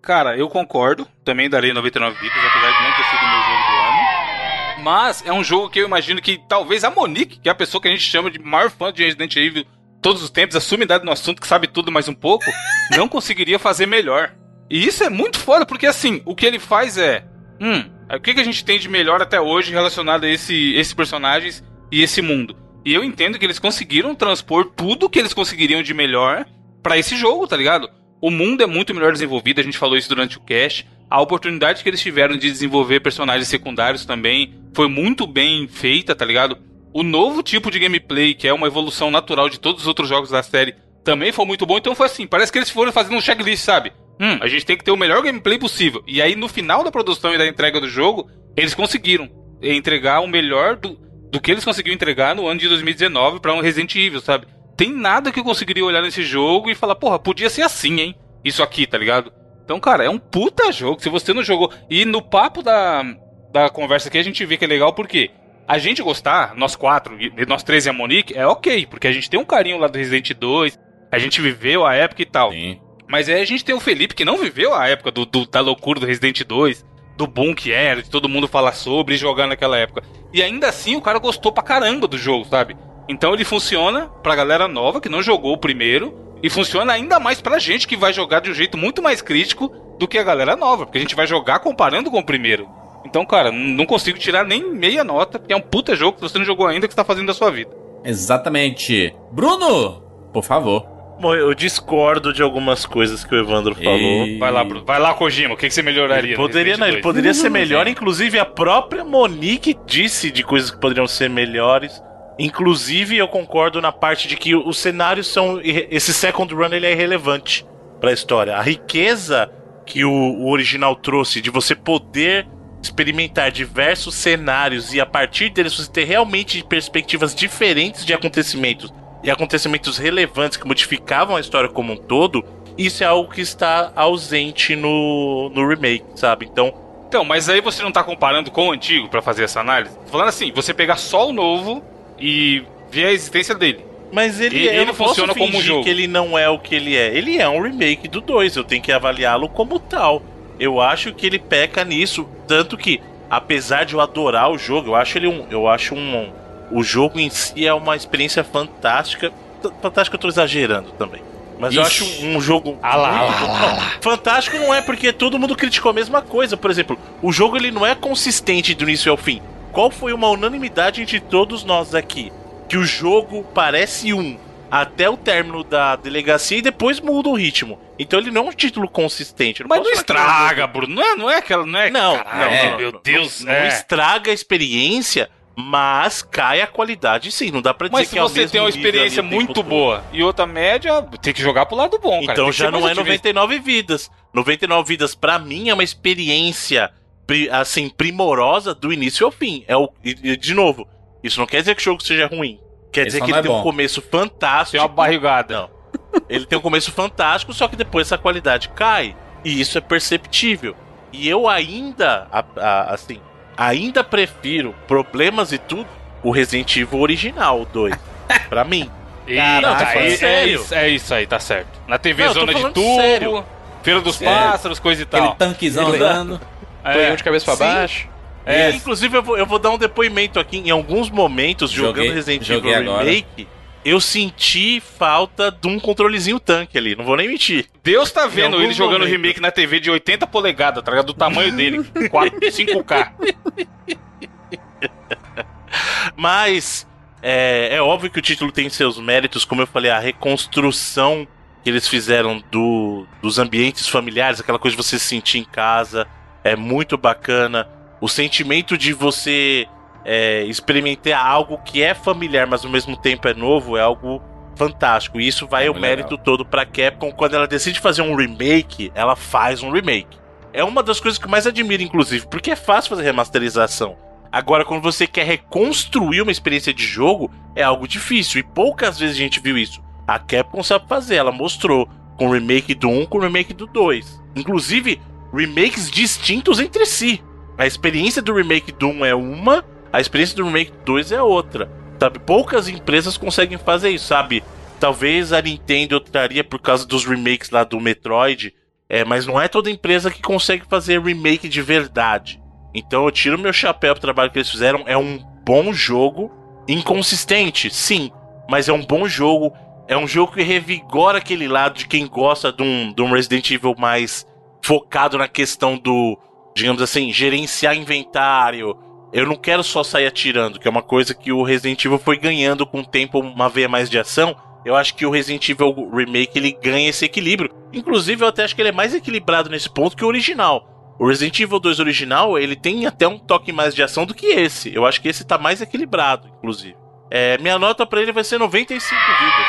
S3: Cara, eu concordo. Também darei 99 vidas, apesar de não ter sido meu jogo do ano. Mas é um jogo que eu imagino que talvez a Monique, que é a pessoa que a gente chama de maior fã de Resident Evil todos os tempos, a sumidade no assunto, que sabe tudo mais um pouco, não conseguiria fazer melhor. E isso é muito foda, porque assim, o que ele faz é. Hum, o que, que a gente tem de melhor até hoje relacionado a esse, esses personagens e esse mundo? E eu entendo que eles conseguiram transpor tudo que eles conseguiriam de melhor pra esse jogo, tá ligado? O mundo é muito melhor desenvolvido, a gente falou isso durante o cast. A oportunidade que eles tiveram de desenvolver personagens secundários também foi muito bem feita, tá ligado? O novo tipo de gameplay, que é uma evolução natural de todos os outros jogos da série, também foi muito bom. Então foi assim, parece que eles foram fazendo um checklist, sabe? Hum, a gente tem que ter o melhor gameplay possível. E aí, no final da produção e da entrega do jogo, eles conseguiram entregar o melhor do, do que eles conseguiram entregar no ano de 2019 pra um Resident Evil, sabe? Tem nada que eu conseguiria olhar nesse jogo e falar, porra, podia ser assim, hein? Isso aqui, tá ligado? Então, cara, é um puta jogo. Se você não jogou. E no papo da, da conversa aqui, a gente vê que é legal porque a gente gostar, nós quatro, e nós três e a Monique, é ok, porque a gente tem um carinho lá do Resident 2, a gente viveu a época e tal.
S1: Sim.
S3: Mas aí a gente tem o Felipe que não viveu a época do, do- da loucura do Resident 2, do boom que era, de todo mundo falar sobre e jogar naquela época. E ainda assim o cara gostou pra caramba do jogo, sabe? Então ele funciona pra galera nova que não jogou o primeiro e funciona ainda mais pra gente que vai jogar de um jeito muito mais crítico do que a galera nova, porque a gente vai jogar comparando com o primeiro. Então, cara, não consigo tirar nem meia nota, porque é um puta jogo que você não jogou ainda que você tá fazendo da sua vida.
S1: Exatamente. Bruno, por favor.
S5: Bom, eu discordo de algumas coisas que o Evandro falou.
S1: E-
S3: Vai lá, Bruno. Vai lá, Kojima. O que, que você melhoraria?
S5: Ele poderia, não, ele
S3: 2?
S5: poderia ser melhor, inclusive a própria Monique disse de coisas que poderiam ser melhores. Inclusive, eu concordo na parte de que os cenários são. Esse second run ele é irrelevante pra história. A riqueza que o, o original trouxe de você poder experimentar diversos cenários e a partir deles você ter realmente perspectivas diferentes de acontecimentos e acontecimentos relevantes que modificavam a história como um todo, isso é algo que está ausente no, no remake, sabe? Então,
S3: Então, mas aí você não tá comparando com o antigo pra fazer essa análise? Tô falando assim, você pegar só o novo e ver a existência dele.
S5: Mas ele, eu
S3: ele
S5: não
S3: funciona como um jogo.
S5: que ele não é o que ele é. Ele é um remake do 2, eu tenho que avaliá-lo como tal. Eu acho que ele peca nisso, tanto que, apesar de eu adorar o jogo, eu acho ele um. Eu acho um. O jogo em si é uma experiência fantástica. Fantástica eu tô exagerando também. Mas eu
S1: Ixi.
S5: acho um, um jogo.
S3: Ah lá, ah lá, ah
S5: Não, Fantástico não é porque todo mundo criticou a mesma coisa. Por exemplo, o jogo ele não é consistente do início ao fim. Qual foi uma unanimidade entre todos nós aqui? Que o jogo parece um até o término da delegacia e depois muda o ritmo. Então ele não é um título consistente. eu
S3: Mas não
S5: que é
S3: estraga, Bruno. Não é, não é aquela. Não, é,
S5: Não,
S3: Caralho,
S5: não, não,
S3: meu
S5: não,
S3: Deus.
S5: Não,
S3: é.
S5: não estraga a experiência, mas cai a qualidade sim. Não dá pra dizer
S3: Mas se
S5: que é o
S3: você
S5: mesmo
S3: tem uma experiência muito
S5: todo.
S3: boa e outra média, tem que jogar pro lado bom, cara.
S5: Então já não é
S3: otimista.
S5: 99 vidas. 99 vidas pra mim é uma experiência assim primorosa do início ao fim. É o de novo, isso não quer dizer que o jogo seja ruim. Quer dizer que ele
S1: é
S5: tem um
S1: bom.
S5: começo fantástico.
S3: Tem uma barrigada.
S5: Não. Ele tem um começo fantástico, só que depois essa qualidade cai. E isso é perceptível. E eu ainda, a- a- assim, ainda prefiro problemas e tudo o Resident Evil original, o 2. pra mim.
S3: Eita,
S5: Não, tô falando
S3: é, é
S5: sério.
S3: isso, é isso aí, tá certo. Na TV
S5: Não,
S3: Zona de Tubo,
S5: sério.
S3: Feira dos. Pássaros, coisa e
S1: Aquele
S3: tal.
S1: tanquezão
S5: Exato.
S1: andando.
S4: Tonhão de cabeça pra
S5: Sim.
S4: baixo.
S3: É,
S5: E, inclusive, eu vou, eu vou dar um depoimento aqui. Em alguns momentos,
S1: Joguei-
S5: jogando Resident Evil
S1: agora.
S5: Remake, eu senti falta de um controlezinho tanque ali. Não vou nem mentir.
S3: Deus tá vendo ele jogando
S5: momentos.
S3: remake na TV de 80 polegadas, tá ligado? Do tamanho dele, 4, 5K.
S5: Mas é, é óbvio que o título tem seus méritos, como eu falei, a reconstrução que eles fizeram do, dos ambientes familiares, aquela coisa de você se sentir em casa, é muito bacana. O sentimento de você é, experimentar algo que é familiar, mas ao mesmo tempo é novo, é algo fantástico. E isso vai
S1: É
S5: o mérito todo pra Capcom. Quando ela decide fazer um remake, ela faz um remake. É uma das coisas que eu mais admiro, inclusive, porque é fácil fazer remasterização. Agora, quando você quer reconstruir uma experiência de jogo, é algo difícil. E poucas vezes a gente viu isso. A Capcom sabe fazer, ela mostrou com o remake do 1 com o remake do 2. Inclusive, remakes distintos entre si. A experiência do remake do 1 é uma, a experiência do remake do 2 é outra. Sabe? Poucas empresas conseguem fazer isso, sabe? Talvez a Nintendo traria por causa dos remakes lá do Metroid, é, mas não é toda empresa que consegue fazer remake de verdade. Então eu tiro meu chapéu pro trabalho que eles fizeram. É um bom jogo. Inconsistente, sim. Mas é um bom jogo. É um jogo que revigora aquele lado de quem gosta de um, de um Resident Evil mais focado na questão do, digamos assim, gerenciar inventário. Eu não quero só sair atirando, que é uma coisa que o Resident Evil foi ganhando com o tempo, uma veia mais de ação. Eu acho que o Resident Evil Remake ele ganha esse equilíbrio. Inclusive, eu até acho que ele é mais equilibrado nesse ponto que o original. O Resident Evil 2 original, ele tem até um toque mais de ação do que esse. Eu acho que esse tá mais equilibrado, inclusive. É, minha nota pra ele vai ser 95 vidas.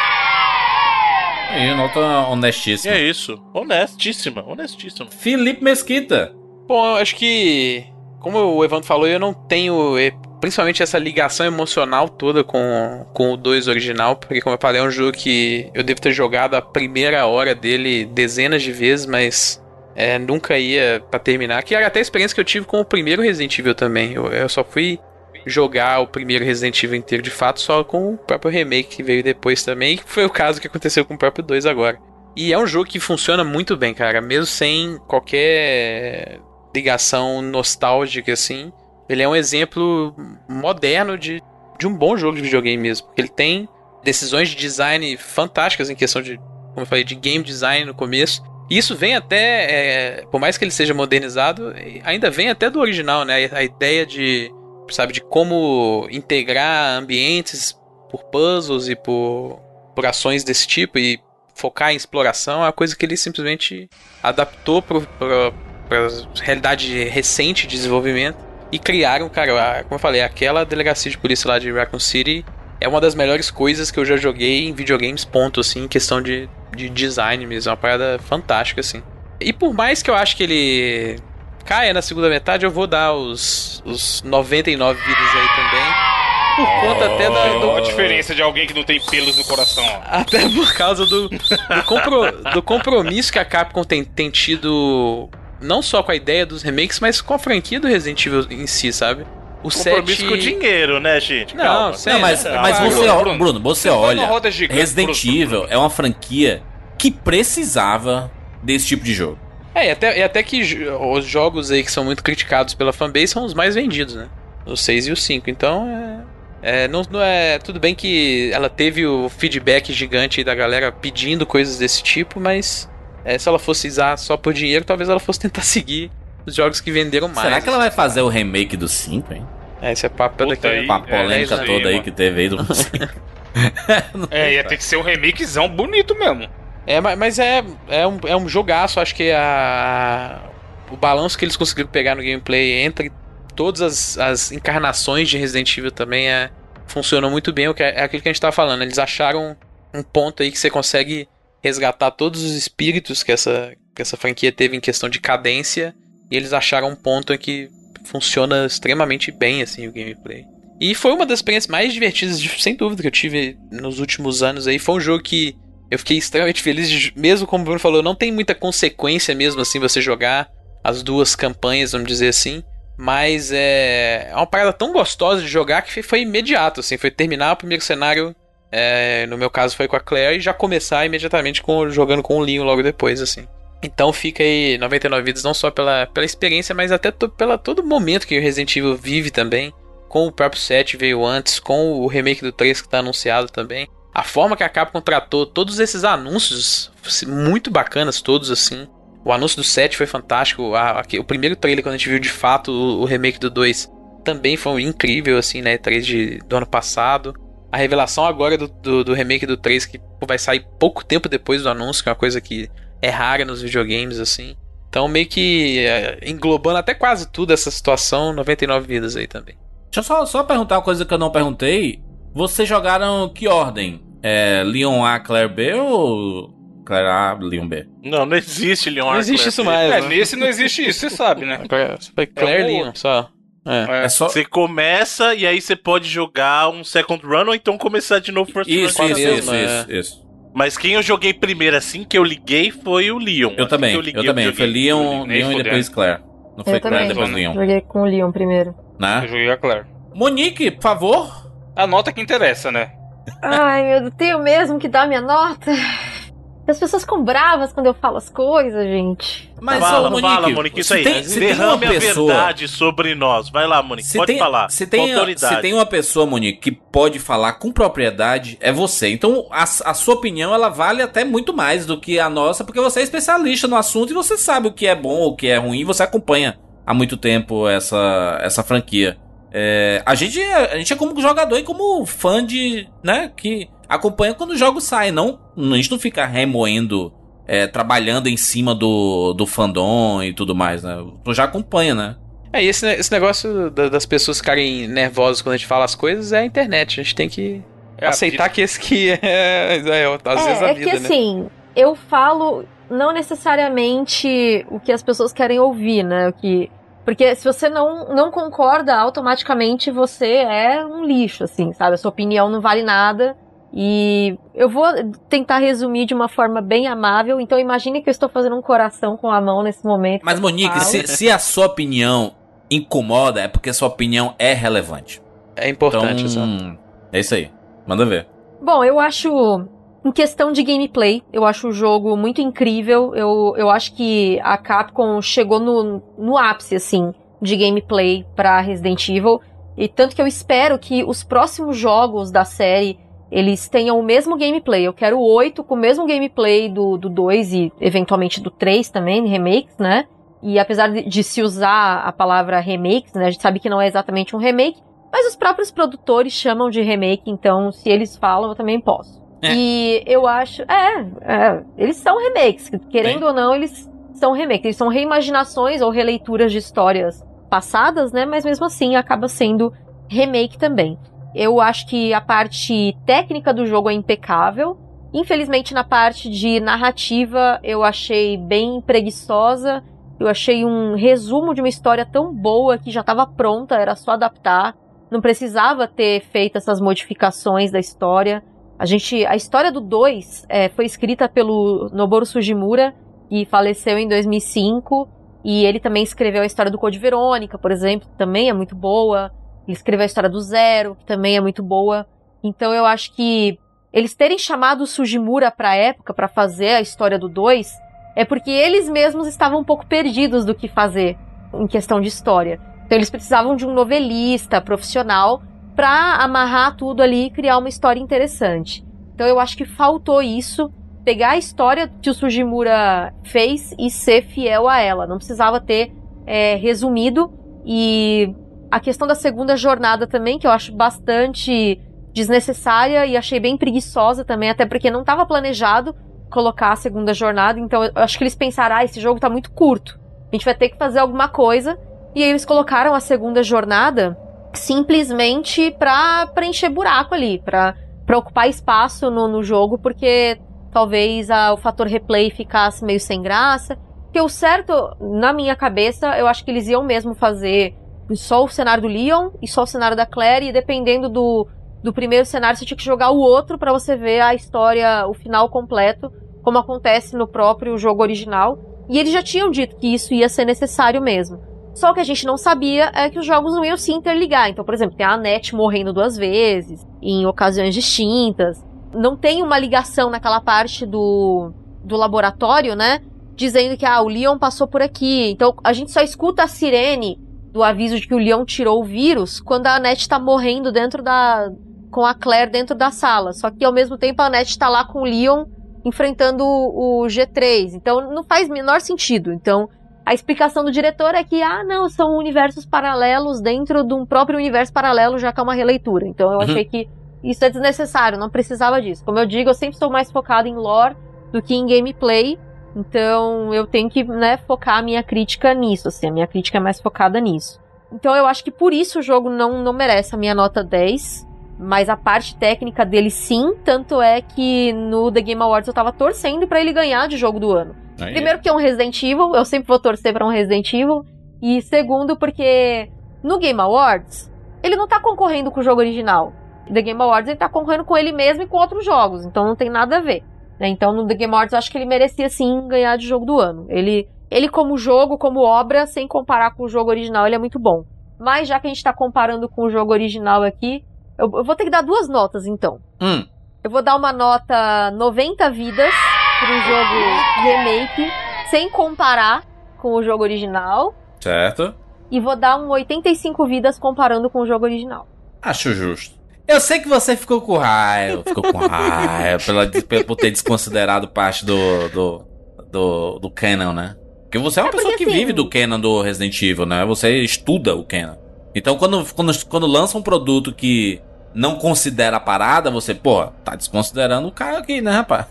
S1: E nota
S5: E
S1: honestíssima.
S5: é isso. Honestíssima, honestíssima.
S1: Felipe Mesquita.
S4: Bom, eu acho que, como o Evandro falou, eu não tenho eh, principalmente essa ligação emocional toda com, com o 2 original, porque, como eu falei, é um jogo que eu devo ter jogado a primeira hora dele dezenas de vezes, mas é, nunca ia pra terminar. Que era até a experiência que eu tive com o primeiro Resident Evil também. Eu, eu só fui jogar o primeiro Resident Evil inteiro de fato só com o próprio remake que veio depois também, que foi o caso que aconteceu com o próprio 2 agora. E é um jogo que funciona muito bem, cara, mesmo sem qualquer ligação nostálgica assim. Ele é um exemplo moderno de, de um bom jogo de videogame mesmo. Ele tem decisões de design fantásticas em questão de, como eu falei, de game design no começo. E isso vem até, é, por mais que ele seja modernizado, ainda vem até do original, né? A ideia de, sabe, de como integrar ambientes por puzzles e por, por ações desse tipo e focar em exploração é uma coisa que ele simplesmente adaptou para a realidade recente de desenvolvimento e criaram, cara, como eu falei, aquela delegacia de polícia lá de Raccoon City é uma das melhores coisas que eu já joguei em videogames, ponto, assim, em questão de, de design mesmo, é uma parada fantástica, assim. E por mais que eu acho que ele caia na segunda metade, eu vou dar os, os 99 vidas aí também. Por conta até da, do,
S3: a diferença de alguém que não tem pelos no coração.
S4: até por causa do, do, compro- do compromisso que a Capcom tem, tem tido, não só com a ideia dos remakes, mas com a franquia do Resident Evil em si, sabe? O
S5: Compromisso
S4: 7...
S5: com o dinheiro, né, gente?
S4: Não,
S5: Calma.
S4: sim,
S1: Não, mas,
S4: é,
S1: mas
S3: Bruno,
S1: você,
S3: Bruno,
S1: Bruno, você
S3: você
S1: olha.
S3: na roda gigante,
S1: Resident
S3: Bruno,
S1: Evil é uma franquia que precisava desse tipo de jogo.
S4: É, e até, e até que os jogos aí que são muito criticados pela fanbase são os mais vendidos, né? Os 6 e os 5. Então, é, é, não, não é. Tudo bem que ela teve o feedback gigante aí da galera pedindo coisas desse tipo, mas é, se ela fosse usar só por dinheiro, talvez ela fosse tentar seguir os jogos que venderam mais.
S1: Será que ela vai fazer o remake do 5, hein?
S4: É, esse é papo
S3: Puta
S4: daqui
S3: aí.
S1: A
S3: é,
S1: polêmica
S3: aí,
S1: toda aí
S3: mano.
S1: que teve aí do 5.
S3: É, ia ter que ser um remakezão bonito mesmo.
S4: É, ma- mas é, é, um, é um jogaço, acho que a, o balanço que eles conseguiram pegar no gameplay entre todas as, as encarnações de Resident Evil também é, funcionou muito bem, o que é, é aquilo que a gente tava falando. Eles acharam um ponto aí que você consegue resgatar todos os espíritos que essa, que essa franquia teve em questão de cadência, e eles acharam um ponto em que funciona extremamente bem assim o gameplay. E foi uma das experiências mais divertidas, sem dúvida, que eu tive nos últimos anos aí. Foi um jogo que eu fiquei extremamente feliz, de, mesmo como o Bruno falou, não tem muita consequência mesmo assim você jogar as duas campanhas, vamos dizer assim. Mas é, é uma parada tão gostosa de jogar que foi, foi imediato, assim. Foi terminar o primeiro cenário, é, no meu caso foi com a Claire, e já começar imediatamente com, jogando com o Leon logo depois, assim. Então fica aí 99 vidas não só pela, pela experiência, mas até pela todo momento que o Resident Evil vive também. Com o próprio 7 veio antes, com o remake do 3 que está anunciado também. A forma que a Capcom tratou todos esses anúncios, muito bacanas todos assim. O anúncio do 7 foi fantástico. A- a- o primeiro trailer, quando a gente viu de fato o, o remake do 2, também foi incrível, assim, né? 3 de, do ano passado. A revelação agora do, do, do remake do 3, que vai sair pouco tempo depois do anúncio, que é uma coisa que é rara nos videogames, assim. Então, meio que é, englobando até quase tudo essa situação, 99 vidas aí também.
S1: Deixa eu só, só perguntar uma coisa que eu não perguntei. Vocês jogaram que ordem? É Leon A, Claire B ou Claire A, Leon B?
S5: Não, não existe Leon
S4: Não existe isso mais,
S3: É,
S4: né?
S3: nesse não existe isso, você sabe, né?
S4: Claire
S3: um ou
S4: Leon, só. É.
S3: É.
S1: É só.
S5: Você começa e aí você pode jogar um second run ou então começar de novo first
S1: Isso,
S5: run.
S1: isso,
S4: mesmo,
S1: isso,
S4: é.
S1: isso, isso.
S5: Mas quem eu joguei primeiro assim que eu liguei foi o Leon.
S1: Eu
S5: Assim
S1: também, eu,
S5: liguei,
S1: também.
S5: joguei.
S1: Foi Leon, Leon e depois Claire. Não foi
S2: Eu
S1: Claire
S2: também.
S1: depois
S3: Não.
S1: Leon,
S2: Joguei com o Leon primeiro.
S3: Eu
S1: né?
S3: joguei a Claire.
S1: Monique, por favor.
S3: A nota que interessa, né?
S2: Ai, meu Deus, tenho mesmo que dar minha nota. As pessoas ficam bravas quando eu falo as coisas, gente.
S1: Mas,
S5: fala,
S1: ô, Monique,
S5: fala, Monique, isso aí.
S1: tem, se tem uma
S5: Derrame a
S1: pessoa...
S5: verdade sobre nós. Vai lá, Monique,
S1: Se
S5: pode
S1: tem,
S5: falar.
S1: Se tem,
S5: autoridade.
S1: se tem uma pessoa, Monique, que pode falar com propriedade, é você. Então, a, a sua opinião, ela vale até muito mais do que a nossa, porque você é especialista no assunto e você sabe o que é bom, o que é ruim, você acompanha há muito tempo essa, essa franquia. É, a, gente, é- a gente é como jogador e como fã de, né, que acompanha quando o jogo sai, não, a gente não fica remoendo, é, trabalhando em cima do, do fandom e tudo mais, né, tu já acompanha, né.
S4: É, e esse, esse negócio da- das pessoas ficarem nervosas quando a gente fala as coisas é a internet. A gente tem que
S3: É
S4: aceitar que esse que é, é, às vezes
S2: é,
S4: a
S2: é
S4: vida,
S2: que
S4: né?
S2: assim, eu falo não necessariamente o que as pessoas querem ouvir, né? O que porque se você não, não concorda, automaticamente você é um lixo, assim, sabe? A sua opinião não vale nada. E eu vou tentar resumir de uma forma bem amável. Então imagine que eu estou fazendo um coração com a mão nesse momento.
S1: Mas, Monique,
S2: falo.
S1: se, se a sua opinião incomoda, é porque a sua opinião é relevante.
S4: É importante,
S1: então,
S4: exato.
S1: é isso aí. Manda ver.
S2: Bom, eu acho. Em questão de gameplay, eu acho o jogo muito incrível. Eu, eu acho que a Capcom chegou no, no ápice, assim, de gameplay pra Resident Evil. E tanto que eu espero que os próximos jogos da série eles tenham o mesmo gameplay. Eu quero o 8 com o mesmo gameplay do, do 2 e eventualmente do 3 também, remakes, né? E apesar de, de se usar a palavra remakes, né? A gente sabe que não é exatamente um remake, mas os próprios produtores chamam de remake, então se eles falam, eu também posso.
S1: É.
S2: E eu acho. É, é, eles são remakes. Querendo ou não, eles são remakes. Eles são reimaginações ou releituras de histórias passadas, né? Mas mesmo assim acaba sendo remake também. Eu acho que a parte técnica do jogo é impecável. Infelizmente, na parte de narrativa, eu achei bem preguiçosa. Eu achei um resumo de uma história tão boa que já estava pronta, era só adaptar. Não precisava ter feito essas modificações da história. A gente, a história do 2 é, foi escrita pelo Noboru Sugimura, que faleceu em 2005. E ele também escreveu a história do Code Verônica, por exemplo, também é muito boa. Ele escreveu a história do Zero, que também é muito boa. Então eu acho que eles terem chamado o Sugimura pra época para fazer a história do 2 é porque eles mesmos estavam um pouco perdidos do que fazer em questão de história. Então eles precisavam de um novelista profissional pra amarrar tudo ali e criar uma história interessante. Então eu acho que faltou isso, pegar a história que o Sugimura fez e ser fiel a ela. Não precisava ter é, resumido e a questão da segunda jornada também, que eu acho bastante desnecessária e achei bem preguiçosa também, até porque não estava planejado colocar a segunda jornada, então eu acho que eles pensaram, ah, esse jogo tá muito curto, a gente vai ter que fazer alguma coisa, e aí eles colocaram a segunda jornada simplesmente pra preencher buraco ali, pra ocupar espaço no, no jogo, porque talvez a- o fator replay ficasse meio sem graça, porque o certo, na minha cabeça, eu acho que eles iam mesmo fazer só o cenário do Leon e só o cenário da Claire, e dependendo do, do primeiro cenário, você tinha que jogar o outro para você ver a história, o final completo, como acontece no próprio jogo original. E eles já tinham dito que isso ia ser necessário mesmo. Só que a gente não sabia é que os jogos não iam se interligar. Então, por exemplo, tem a Annette morrendo duas vezes, em ocasiões distintas. Não tem uma ligação naquela parte do, do laboratório, né? Dizendo que ah, o Leon passou por aqui. Então a gente só escuta a sirene do aviso de que o Leon tirou o vírus quando a Annette tá morrendo dentro da. com a Claire dentro da sala. Só que ao mesmo tempo a Annette tá lá com o Leon enfrentando o, o G3. Então não faz menor sentido. Então a explicação do diretor é que, ah, não, são universos paralelos dentro de um próprio universo paralelo, já que é uma releitura. Então eu
S1: Uhum.
S2: achei que isso é desnecessário, não precisava disso. Como eu digo, eu sempre estou mais focado em lore do que em gameplay. Então eu tenho que, né, focar a minha crítica nisso, assim, a minha crítica é mais focada nisso. Então eu acho que por isso o jogo não, não merece a minha nota 10. Mas a parte técnica dele sim, tanto é que no The Game Awards eu tava torcendo pra ele ganhar de jogo do ano.
S1: Aí.
S2: Primeiro porque é um Resident Evil, eu sempre vou torcer pra um Resident Evil. E segundo porque no Game Awards, ele não tá concorrendo com o jogo original. The Game Awards ele tá concorrendo com ele mesmo e com outros jogos, então não tem nada a ver. Né? Então no The Game Awards eu acho que ele merecia sim ganhar de jogo do ano. Ele, ele como jogo, como obra, sem comparar com o jogo original, ele é muito bom. Mas já que a gente tá comparando com o jogo original aqui, eu, eu vou ter que dar duas notas então.
S1: Hum.
S2: Eu vou dar uma nota 90 vidas pro jogo remake, sem comparar com o jogo original.
S1: Certo.
S2: E vou dar um 85 vidas comparando com o jogo original.
S1: Acho justo. Eu sei que você ficou com raiva. Ficou com raiva pela, por ter desconsiderado parte do, do, do, do canon, né? Porque você é uma
S2: É
S1: pessoa que
S2: assim-
S1: vive do canon do Resident Evil, né? Você estuda o canon. Então, quando, quando, quando lança um produto que não considera a parada, você, pô, tá desconsiderando o cara aqui, né, rapaz?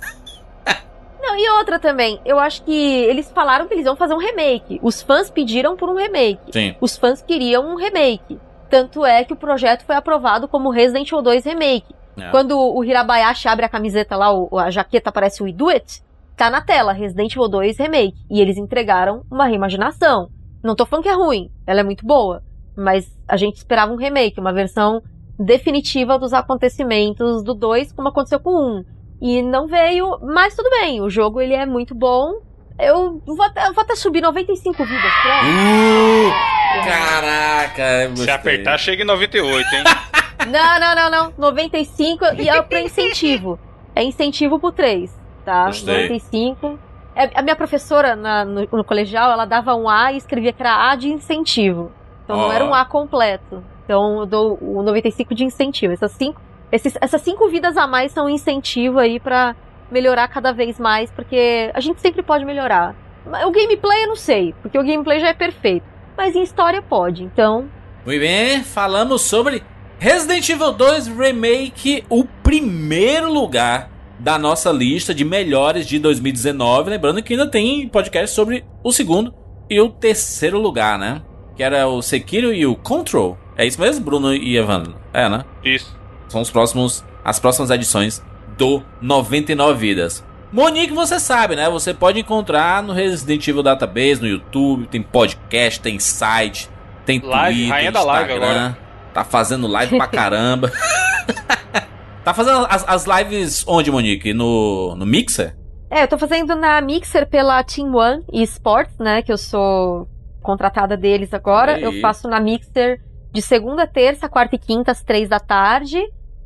S2: Não, e outra também, eu acho que eles falaram que eles iam fazer um remake. Os fãs pediram por um remake.
S1: Sim.
S2: Os fãs queriam um remake. Tanto é que o projeto foi aprovado como Resident Evil 2 Remake.
S1: É.
S2: Quando o Hirabayashi abre a camiseta lá, a jaqueta parece o We Do It, tá na tela, Resident Evil 2 Remake. E eles entregaram uma reimaginação. Não tô falando que é ruim, ela é muito boa. Mas a gente esperava um remake, uma versão definitiva dos acontecimentos do 2, como aconteceu com o 1. E não veio, mas tudo bem, o jogo ele é muito bom. Eu vou até, eu vou até subir 95 vidas, pronto.
S1: Uh, caraca,
S3: Se apertar, chega em 98, hein?
S2: Não, não, não, não. 95 e é pra incentivo. É incentivo pro 3, tá?
S1: Gostei.
S2: 95. É, a minha professora na- no, no colegial, ela dava um A e escrevia que era A de incentivo. Então
S1: Ó.
S2: não era um A completo. Então eu dou o 95 de incentivo. Essas cinco, esses, essas cinco vidas a mais são incentivo aí pra melhorar cada vez mais, porque a gente sempre pode melhorar. O gameplay eu não sei, porque o gameplay já é perfeito. Mas em história pode, então
S1: Muito bem, falamos sobre Resident Evil 2 Remake, o primeiro lugar da nossa lista de melhores de 2019. Lembrando que ainda tem podcast sobre o segundo e o terceiro lugar, né? Que era o Sekiro e o Control. É isso mesmo, Bruno e Evan? É, né?
S3: Isso.
S1: São os próximos, as próximas edições do 99 Vidas. Monique, você sabe, né? Você pode encontrar no Resident Evil Database, no YouTube, tem podcast, tem site, tem
S3: Live,
S1: Twitter,
S3: rainha da live
S1: Instagram.
S3: agora.
S1: Tá fazendo live pra caramba. tá fazendo as, as lives onde, Monique? No, no Mixer?
S2: É, eu tô fazendo na Mixer pela Team One Esports, né? Que eu sou contratada deles agora. Eu faço na Mixer de segunda, terça, quarta e quinta, às três da tarde.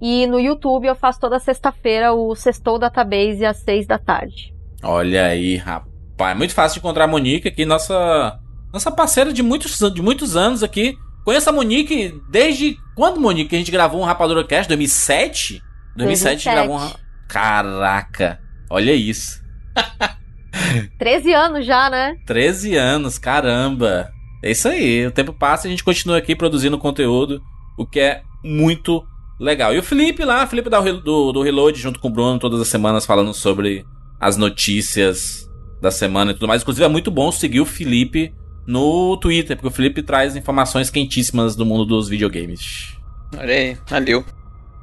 S2: E no YouTube eu faço toda sexta-feira o Sextou Database às seis da tarde.
S1: Olha aí, rapaz. É muito fácil de encontrar a Monique aqui, nossa, nossa parceira de muitos, de muitos anos aqui. Conheço a Monique desde quando, Monique? Que a gente gravou um Rapadura Cast? 2007? 2007 a gente
S2: 2007.
S1: gravou um. ra- Caraca, olha isso.
S2: 13 anos já, né?
S1: 13 anos, caramba. É isso aí, o tempo passa e a gente continua aqui produzindo conteúdo, o que é muito legal. E o Felipe lá, o Felipe da, do, do Reload, junto com o Bruno, todas as semanas falando sobre as notícias da semana e tudo mais. Inclusive é muito bom seguir o Felipe no Twitter, porque o Felipe traz informações quentíssimas do mundo dos videogames.
S4: Olha aí, valeu.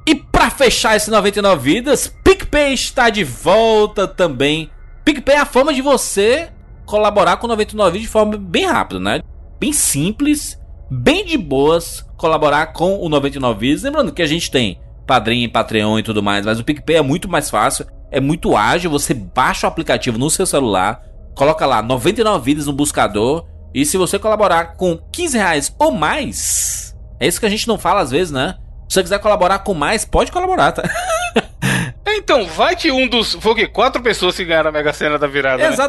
S1: E pra fechar esse 99 vidas, PicPay está de volta também. PicPay é a forma de você colaborar com o 99 vidas de forma bem rápida, né? Bem simples bem de boas colaborar com o 99 Vidas. Lembrando que a gente tem Padrim, Patreon e tudo mais, mas o PicPay é muito mais fácil, é muito ágil. Você baixa o aplicativo no seu celular, coloca lá 99 Vidas no buscador e se você colaborar com 15 reais ou mais, é isso que a gente não fala às vezes, né? Se você quiser colaborar com mais, pode colaborar, tá?
S3: Então, vai que um dos. Foi o quê? Quatro pessoas que ganharam a Mega Sena da virada. né?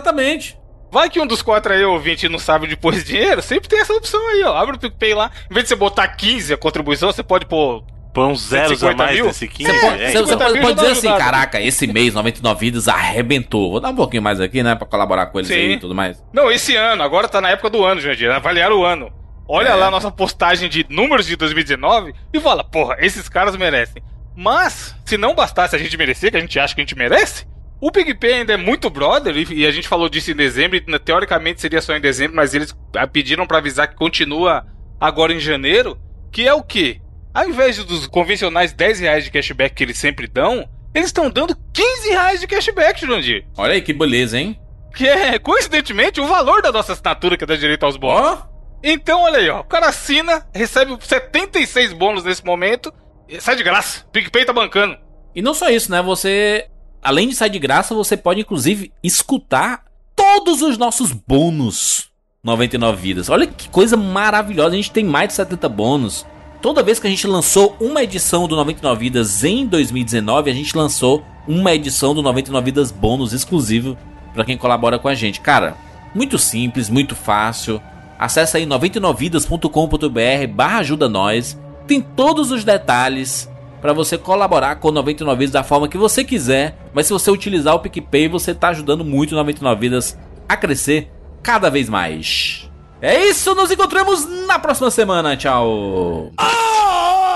S3: Vai que um dos quatro aí, ouvinte, não sabe de pôr esse dinheiro, sempre tem essa opção aí, ó. Abre o PicPay lá. Em vez de você botar 15 a contribuição, você pode pôr.
S5: Põe uns zeros a
S3: 150
S5: mais
S3: mil?
S5: nesse 15.
S3: Você pode-
S5: é,
S1: Você, você
S3: então.
S1: pode, pode dizer assim,
S3: Ajudado.
S1: caraca, esse mês 99 Vidas arrebentou. Vou dar um pouquinho mais aqui, né? Pra colaborar com eles
S3: Sim.
S1: aí e tudo mais.
S3: Não, esse ano, agora tá na época do ano, Jandir. Avaliaram o ano. Olha
S1: É.
S3: lá a nossa postagem de números de 2019 e fala, porra, esses caras merecem. Mas, se não bastasse a gente merecer, que a gente acha que a gente merece, o PicPay ainda é muito brother, e, a gente falou disso em dezembro, e né, teoricamente seria só em dezembro, mas eles ah, pediram pra avisar que continua agora em janeiro, que é o quê? Ao invés dos convencionais 10 reais de cashback que eles sempre dão, eles estão dando 15 reais de cashback, Jurandir.
S1: Olha aí que beleza, hein?
S3: Que é, coincidentemente, o valor da nossa assinatura que dá direito aos bônus.
S1: Ó,
S3: Então, olha aí, ó. O cara assina, recebe 76 bônus nesse momento, sai de graça. PicPay tá bancando.
S1: E não só isso, né? Você, além de sair de graça, você pode inclusive escutar todos os nossos bônus 99 vidas. Olha que coisa maravilhosa. A gente tem mais de 70 bônus. Toda vez que a gente lançou uma edição do 99 vidas em 2019, a gente lançou uma edição do 99 vidas bônus exclusivo para quem colabora com a gente. Cara, muito simples, muito fácil. Acesse aí 99vidas.com.br barra ajuda nós. Tem todos os detalhes para você colaborar com o 99 Vidas da forma que você quiser. Mas se você utilizar o PicPay, você tá ajudando muito o 99 Vidas a crescer cada vez mais. É isso, nos encontramos na próxima semana. Tchau.
S9: cold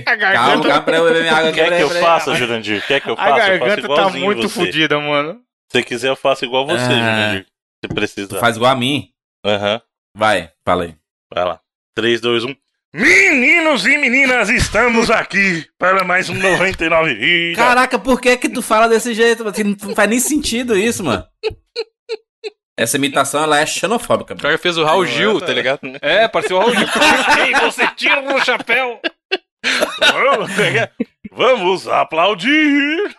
S1: falhando. Pera aí.
S3: A garganta-
S1: Calma, peraí, eu beber minha água.
S5: Quer
S1: peraí,
S5: que eu
S1: peraí.
S5: faça, Jurandir? Quer que eu
S3: A
S5: faça? Eu faço
S3: garganta tá
S5: igualzinho
S3: muito
S5: você.
S3: fodida, mano.
S5: Se quiser, eu faço igual você,
S1: Ah.
S5: Jurandir. Se
S1: Tu
S5: precisar.
S1: faz igual a mim.
S5: Aham.
S1: Vai, falei.
S5: Vai lá. 3, 2, 1.
S10: Meninos e meninas, estamos aqui para mais um 99 Vidas.
S1: Caraca, por que que tu fala desse jeito? Que Não faz nem sentido isso, mano. Essa imitação, ela é xenofóbica.
S4: O cara fez o Raul Gil, tá ligado?
S3: É, pareceu o Raul Gil.
S10: Você tira o chapéu. Vamos, aplaudir.